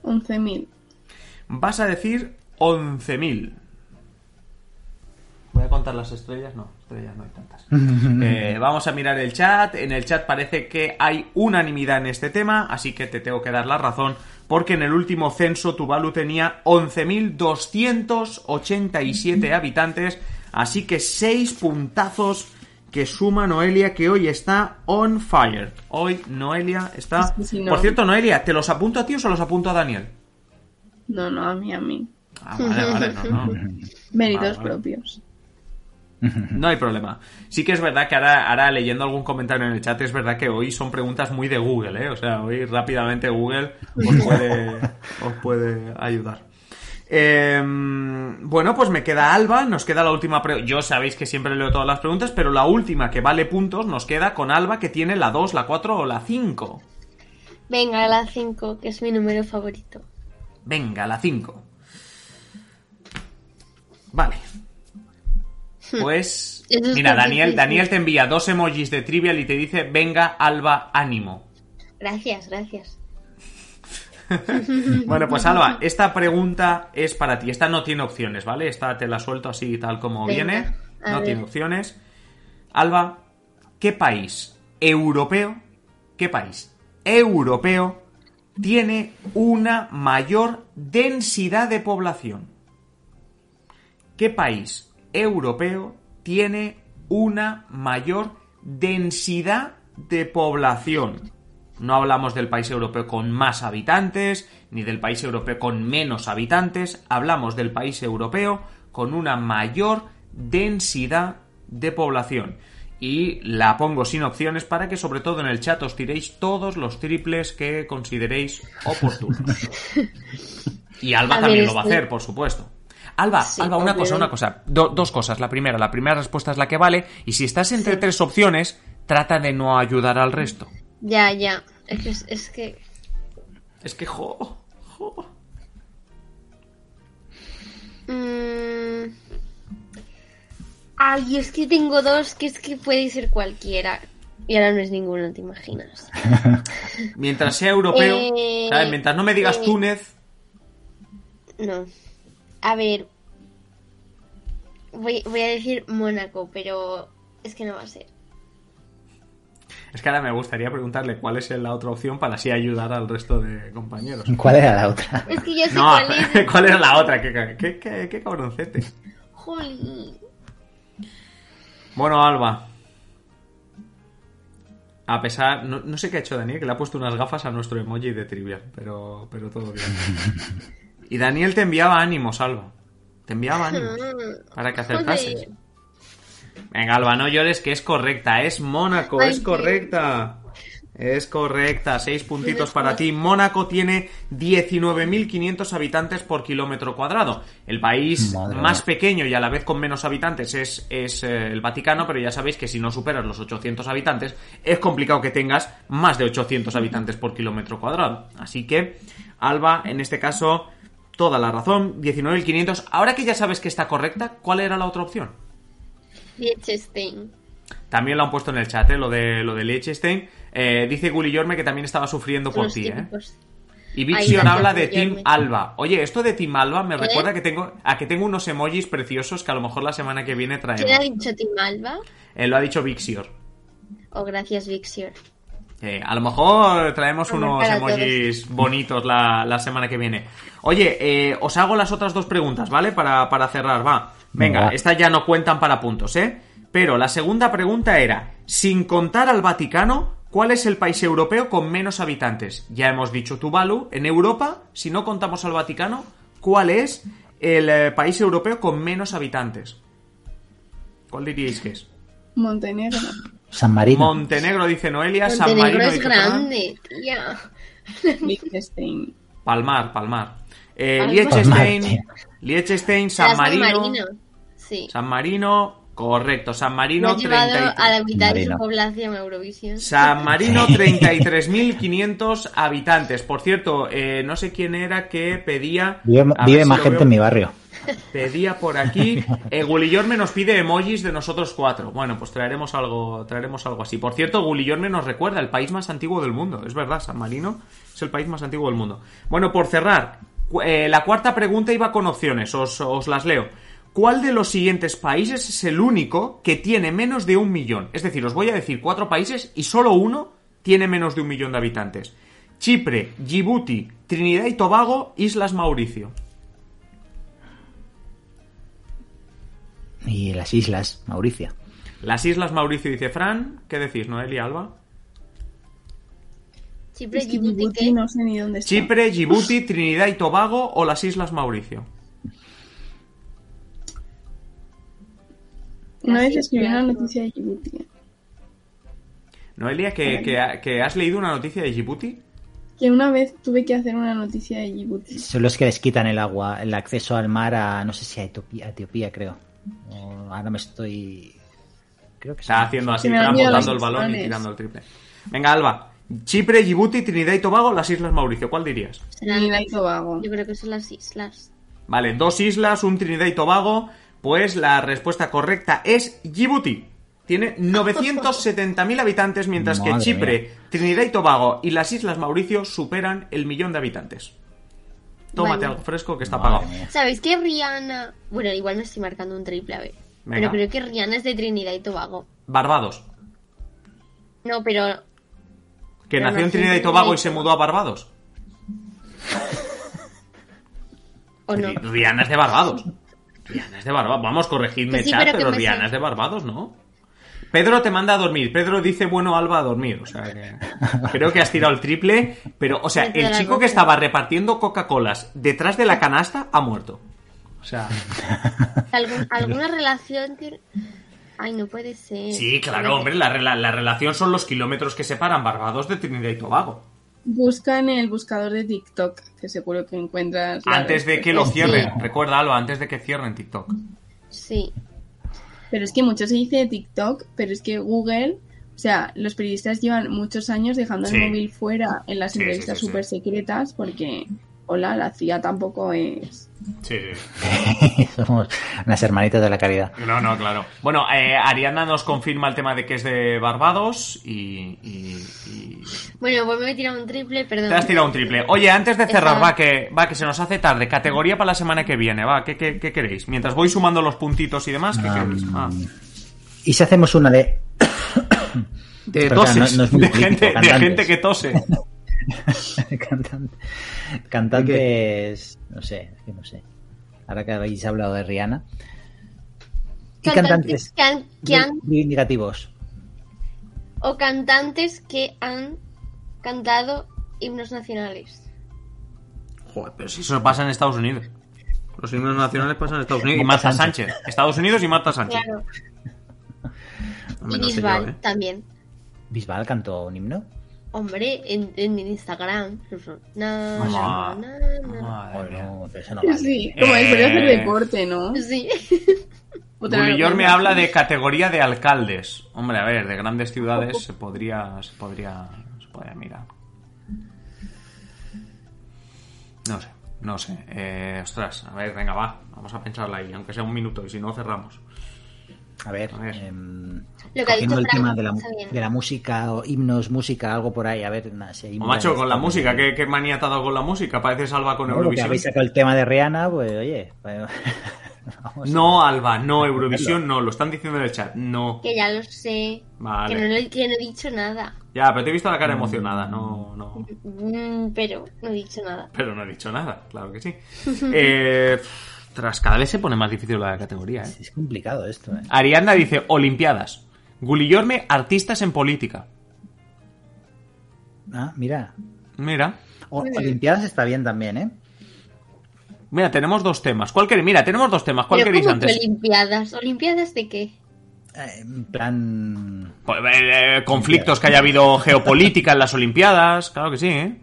11.000. Vas a decir 11.000. Voy a contar las estrellas. No, estrellas no hay tantas. <laughs> Eh, vamos a mirar el chat. En el chat parece que hay unanimidad en este tema, así que te tengo que dar la razón. Porque en el último censo Tuvalu tenía 11.287 habitantes. Así que 6 puntazos que suma Noelia, que hoy está on fire. Hoy Noelia está. Por cierto, Noelia, ¿te los apunto a ti o se los apunto a Daniel? No, no, a mí, a mí. Ah, vale, vale, no, no. <laughs> Méritos propios. <laughs> No hay problema. Sí que es verdad que ahora, ahora, leyendo algún comentario en el chat, es verdad que hoy son preguntas muy de Google, ¿eh? O sea, hoy rápidamente Google os puede, os puede ayudar. Em, bueno, pues me queda Alba, nos queda la última pregunta. Yo sabéis que siempre leo todas las preguntas, pero la última que vale puntos nos queda con Alba, que tiene la 2, la 4 o la 5. Venga, la 5, que es mi número favorito. Venga, la 5. Vale. Pues. <laughs> mira, Daniel, Daniel te envía dos emojis de trivial y te dice: Venga, Alba, ánimo. Gracias, gracias. <laughs> bueno, pues Alba, esta pregunta es para ti. Esta no tiene opciones, ¿vale? Esta te la suelto así tal como viene. No tiene opciones. Alba, ¿qué país europeo, qué país europeo tiene una mayor densidad de población? ¿Qué país europeo tiene una mayor densidad de población? No hablamos del país europeo con más habitantes, ni del país europeo con menos habitantes, hablamos del país europeo con una mayor densidad de población. Y la pongo sin opciones para que sobre todo en el chat os tiréis todos los triples que consideréis oportunos. <laughs> Y Alba también lo va a hacer, por supuesto. Alba, Alba, una cosa, una cosa. dos cosas. La primera, la primera respuesta es la que vale. Y si estás entre tres opciones, trata de no ayudar al resto. Ya, ya. Es que. Es que, es que jo, jo. Mm. Ay, es que tengo dos que es que puede ser cualquiera. Y ahora no es ninguno, te imaginas. <laughs> Mientras sea europeo, eh, ¿sabes? Mientras no me digas eh, Túnez. No. A ver. Voy, voy a decir Mónaco, pero es que no va a ser. Es que ahora me gustaría preguntarle cuál es la otra opción para así ayudar al resto de compañeros. ¿Cuál era la otra? Es que yo sé no, cuál es. <laughs> ¿Cuál era la otra? ¿Qué, qué, qué, qué cabroncete? Jolín. Bueno, Alba. A pesar, no, sé qué ha hecho Daniel, que le ha puesto unas gafas a nuestro emoji de trivial, pero, pero todo bien. <laughs> Y Daniel te enviaba ánimos, Alba. Te enviaba ánimos <laughs> para que acertases. Venga, Alba, no llores que es correcta. Es Mónaco, es correcta. Es correcta, seis puntitos para ti. Mónaco tiene 19.500 habitantes por kilómetro cuadrado. El país más pequeño y a la vez con menos habitantes es, es eh, el Vaticano, pero ya sabéis que si no superas los 800 habitantes, es complicado que tengas más de 800 habitantes por kilómetro cuadrado. Así que, Alba, en este caso, toda la razón, 19.500. Ahora que ya sabes que está correcta, ¿cuál era la otra opción? Liechtenstein. También lo han puesto en el chat, ¿eh? lo de lo de Liechtenstein. Eh, dice Gulli Yorme que también estaba sufriendo por ti, ¿eh? Y Vixion habla de Team Alba. Oye, esto de Team Alba me recuerda que tengo, a que tengo unos emojis preciosos que a lo mejor la semana que viene traemos. ¿Quién ha dicho Team Alba? Eh, lo ha dicho Vixior. Oh, gracias, Vixior. A lo mejor traemos unos emojis bonitos la, semana que viene. Oye, os hago las otras dos preguntas, ¿vale? Para, para cerrar, va. Venga, estas ya no cuentan para puntos, ¿eh? Pero la segunda pregunta era, sin contar al Vaticano, ¿cuál es el país europeo con menos habitantes? Ya hemos dicho Tuvalu. En Europa, si no contamos al Vaticano, ¿cuál es el eh, país europeo con menos habitantes? ¿Cuál diríais que es? Montenegro. San Marino. Montenegro, dice Noelia. San Marino. es grande, tía. Liechtenstein. Palmar, Palmar. Eh, Liechtenstein, Liechtenstein, San Marino. San Marino, correcto. San Marino, a la mitad de su población Eurovisión. San Marino, 33.500 habitantes. Por cierto, eh, no sé quién era que pedía. Vive, más gente en mi barrio. Pedía por aquí. Eh, Gulillorme nos pide emojis de nosotros cuatro. Bueno, pues traeremos algo, traeremos algo así. Por cierto, Gulillorme nos recuerda el país más antiguo del mundo. Es verdad, San Marino es el país más antiguo del mundo. Bueno, por cerrar, eh, la cuarta pregunta iba con opciones. Os, os las leo. ¿Cuál de los siguientes países es el único que tiene menos de un millón? Es decir, os voy a decir cuatro países y solo uno tiene menos de un millón de habitantes. Chipre, Djibouti, Trinidad y Tobago, Islas Mauricio. Y las Islas Mauricio. Las Islas Mauricio, dice Fran. ¿Qué decís, Noelia Alba? Chipre, Djibouti, no sé ni dónde está. Chipre, Djibouti, Trinidad y Tobago o las Islas Mauricio. Una vez escribí una noticia de Djibouti. Noelia, ¿que, que, que has leído una noticia de Djibouti? Que una vez tuve que hacer una noticia de Djibouti. Son los que les quitan el agua, el acceso al mar a, no sé si a Etiopía, a Etiopía creo. O ahora me estoy... Creo que Está sí. haciendo así, botando el balón y tirando el triple. Venga, Alba. Chipre, Djibouti, Trinidad y Tobago, las Islas Mauricio. ¿Cuál dirías? Trinidad y Tobago. Yo creo que son las islas. Vale, dos islas, un Trinidad y Tobago. Pues la respuesta correcta es Djibouti. Tiene <laughs> 970.000 habitantes, mientras que Chipre, mía. Trinidad y Tobago y las Islas Mauricio superan el millón de habitantes. Tómate Vale. algo fresco que está Madre pagado. mía. ¿Sabéis que Rihanna... Bueno, igual me estoy marcando un triple, a ver. Venga. Pero creo que Rihanna es de Trinidad y Tobago. Barbados. No, pero... Que Pero nació en Trinidad y Tobago y se mudó a Barbados. <laughs> ¿O no? Ri- Rihanna es de Barbados. Rihanna es de Barbados. Vamos, corregidme, sí, chat, pero Rihanna sé. es de Barbados, ¿no? Pedro te manda a dormir. Pedro dice, bueno, Alba, a dormir. O sea, que... <laughs> creo que has tirado el triple. Pero, o sea, el chico que estaba repartiendo Coca-Colas detrás de la canasta ha muerto. O sea, <laughs> ¿Algún- ¿Alguna relación tiene...? Ay, no puede ser. sí, claro, hombre, la, rela- la relación son los kilómetros que separan Barbados de Trinidad y Tobago. Busca en el buscador de TikTok, que seguro que encuentras. Antes de que lo cierren. Recuerda, Alba, antes de que cierren TikTok. Sí. Pero es que mucho se dice de TikTok, pero es que Google, o sea, los periodistas llevan muchos años dejando Sí. el móvil fuera en las Sí, entrevistas sí. súper secretas porque, hola, la CIA tampoco es... Sí, <laughs> Somos unas hermanitas de la caridad. No, no, claro. Bueno, eh, Ariana nos confirma el tema de que es de Barbados y, y- y- Bueno, pues me he tirado un triple, perdón. Te has tirado un triple. Oye, antes de cerrar, va que, va que se nos hace tarde. Categoría para la semana que viene, va. ¿Qué, qué, qué queréis? Mientras voy sumando los puntitos y demás, ¿qué queréis? Ah. ¿Y si hacemos una de... <coughs> De toses, no- no es muy de, gente, de gente que tose. <laughs> Cantan- Cantantes... No sé, es que no sé. Ahora que habéis hablado de Rihanna. Y Cantantes cantantes que han, que han- reivindicativos. o cantantes que han cantado himnos nacionales. Joder, pero si eso pasa en Estados Unidos. Los himnos nacionales pasan en Estados Unidos. Y Marta Sánchez. Estados Unidos y Marta Sánchez. Claro. Hombre, Y no sé yo, Bisbal ¿eh? también. Bisbal cantó un himno. Hombre, en, en Instagram. Na, Mamá. na, na, na. Madre mía. Bueno, pero eso no vale. Sí, como de hacer Eh. deporte, ¿no? Sí. Otra Gulillor me habla de categoría de alcaldes. Hombre, a ver, de grandes ciudades se podría, se podría, se podría mirar. No sé, no sé. Eh, ostras, a ver, venga, va. Vamos a pensarla ahí, aunque sea un minuto y si no cerramos. A ver, A ver. em, Lo que ha dicho el tema de la, de la música o himnos, música, algo por ahí. A ver, nada, si hay O macho, con la música, ¿qué, qué manía te ha dado con la música? Parece salva con Eurovisión. habéis sacado el tema de Rihanna, pues oye. pues. <laughs> No, Alba, no, Eurovisión no, lo están diciendo en el chat. No. Que ya lo sé. Vale. Que, no, lo- que no he dicho nada. Ya, pero te he visto la cara emocionada, no, no. Mm, pero no he dicho nada. Pero no he dicho nada, claro que sí. <laughs> Eh, tras cada vez se pone más difícil la categoría, ¿eh? Es complicado esto, ¿eh? Arianda dice Olimpiadas. Gulillorme, artistas en política. Ah, mira. Mira. O-. Olimpiadas está bien también, ¿eh? Mira, tenemos dos temas. ¿Cuál queréis? Mira, tenemos dos temas. ¿Cuál queréis ¿cómo que antes? Olimpiadas? ¿Olimpiadas de qué? Eh, En plan... Pues, eh, eh, conflictos que haya habido geopolítica en las Olimpiadas. Claro que sí, ¿eh?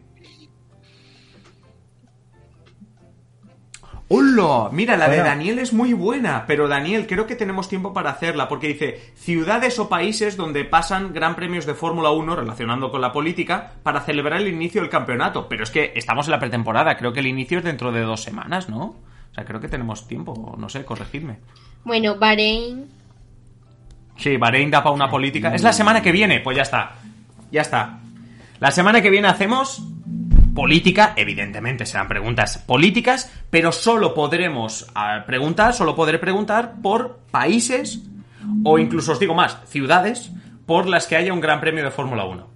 ¡Hola! Mira, la de. Daniel es muy buena, pero Daniel, creo que tenemos tiempo para hacerla, porque dice ciudades o países donde pasan gran premios de Fórmula 1 relacionando con la política para celebrar el inicio del campeonato. Pero es que estamos en la pretemporada, creo que el inicio es dentro de dos semanas, ¿no? O sea, creo que tenemos tiempo, no sé, corregidme. Bueno, Bahrein. Sí, Bahrein da para una política. Es la semana que viene, pues ya está. Ya está. La semana que viene hacemos política, evidentemente serán preguntas políticas, pero solo podremos ah, preguntar, solo podré preguntar por países o incluso os digo más, ciudades por las que haya un gran premio de Fórmula 1.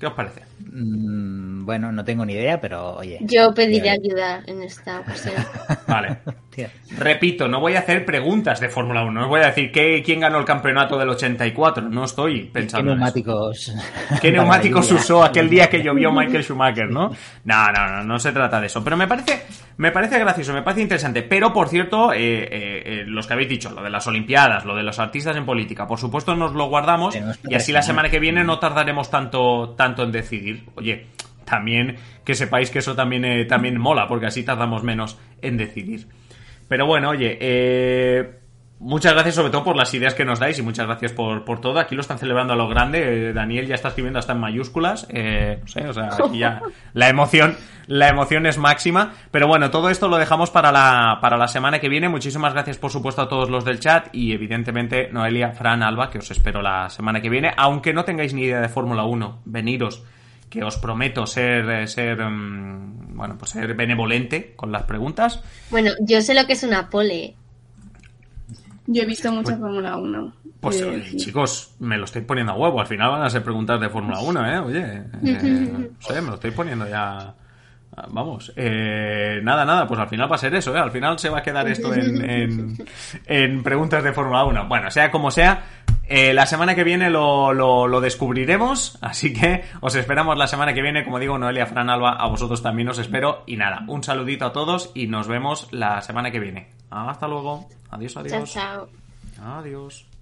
¿Qué os parece? Mm, bueno, no tengo ni idea, pero oye. Yo pediré ayuda en esta ocasión. <laughs> Vale. Repito, no voy a hacer preguntas de Fórmula 1. No os voy a decir ¿qué, quién ganó el campeonato del 84. No estoy pensando. <laughs> ¿Qué <laughs> neumáticos? ¿Qué neumáticos usó aquel día que llovió Michael Schumacher, no? No, no, no, no se trata de eso. Pero me parece, me parece gracioso, me parece interesante. Pero, por cierto, eh, eh, eh, los que habéis dicho, lo de las Olimpiadas, lo de los artistas en política, por supuesto nos lo guardamos y así la semana que viene no tardaremos tanto, tanto en decidir. Oye, también que sepáis que eso también, también mola, porque así tardamos menos en decidir. Pero bueno, oye, eh, muchas gracias sobre todo por las ideas que nos dais y muchas gracias por, por todo. Aquí lo están celebrando a lo grande. Eh, Daniel ya está escribiendo hasta en mayúsculas. Eh, no sé, o sea, aquí ya <laughs> la emoción, la emoción es máxima. Pero bueno, todo esto lo dejamos para la, para la semana que viene. Muchísimas gracias, por supuesto, a todos los del chat y evidentemente Noelia, Fran, Alba, que os espero la semana que viene. Aunque no tengáis ni idea de Fórmula 1, veniros que os prometo ser, eh, ser mm, bueno, pues ser benevolente con las preguntas. Bueno, yo sé lo que es una pole. Yo he visto mucha pues, Fórmula 1. Pues eh, chicos, me lo estoy poniendo a huevo. Al final van a ser preguntas de Fórmula 1, ¿eh? Oye, eh, <laughs> sé, me lo estoy poniendo ya... Vamos, nada, nada, pues al final va a ser eso, ¿eh? Al final se va a quedar esto en, en, en preguntas de Fórmula 1. Bueno, sea como sea, eh, la semana que viene lo, descubriremos, así que os esperamos la semana que viene. Como digo, Noelia, Fran, Alba, a vosotros también os espero. Y nada, un saludito a todos y nos vemos la semana que viene. Hasta luego. Adiós, adiós. Chao, chao. Adiós.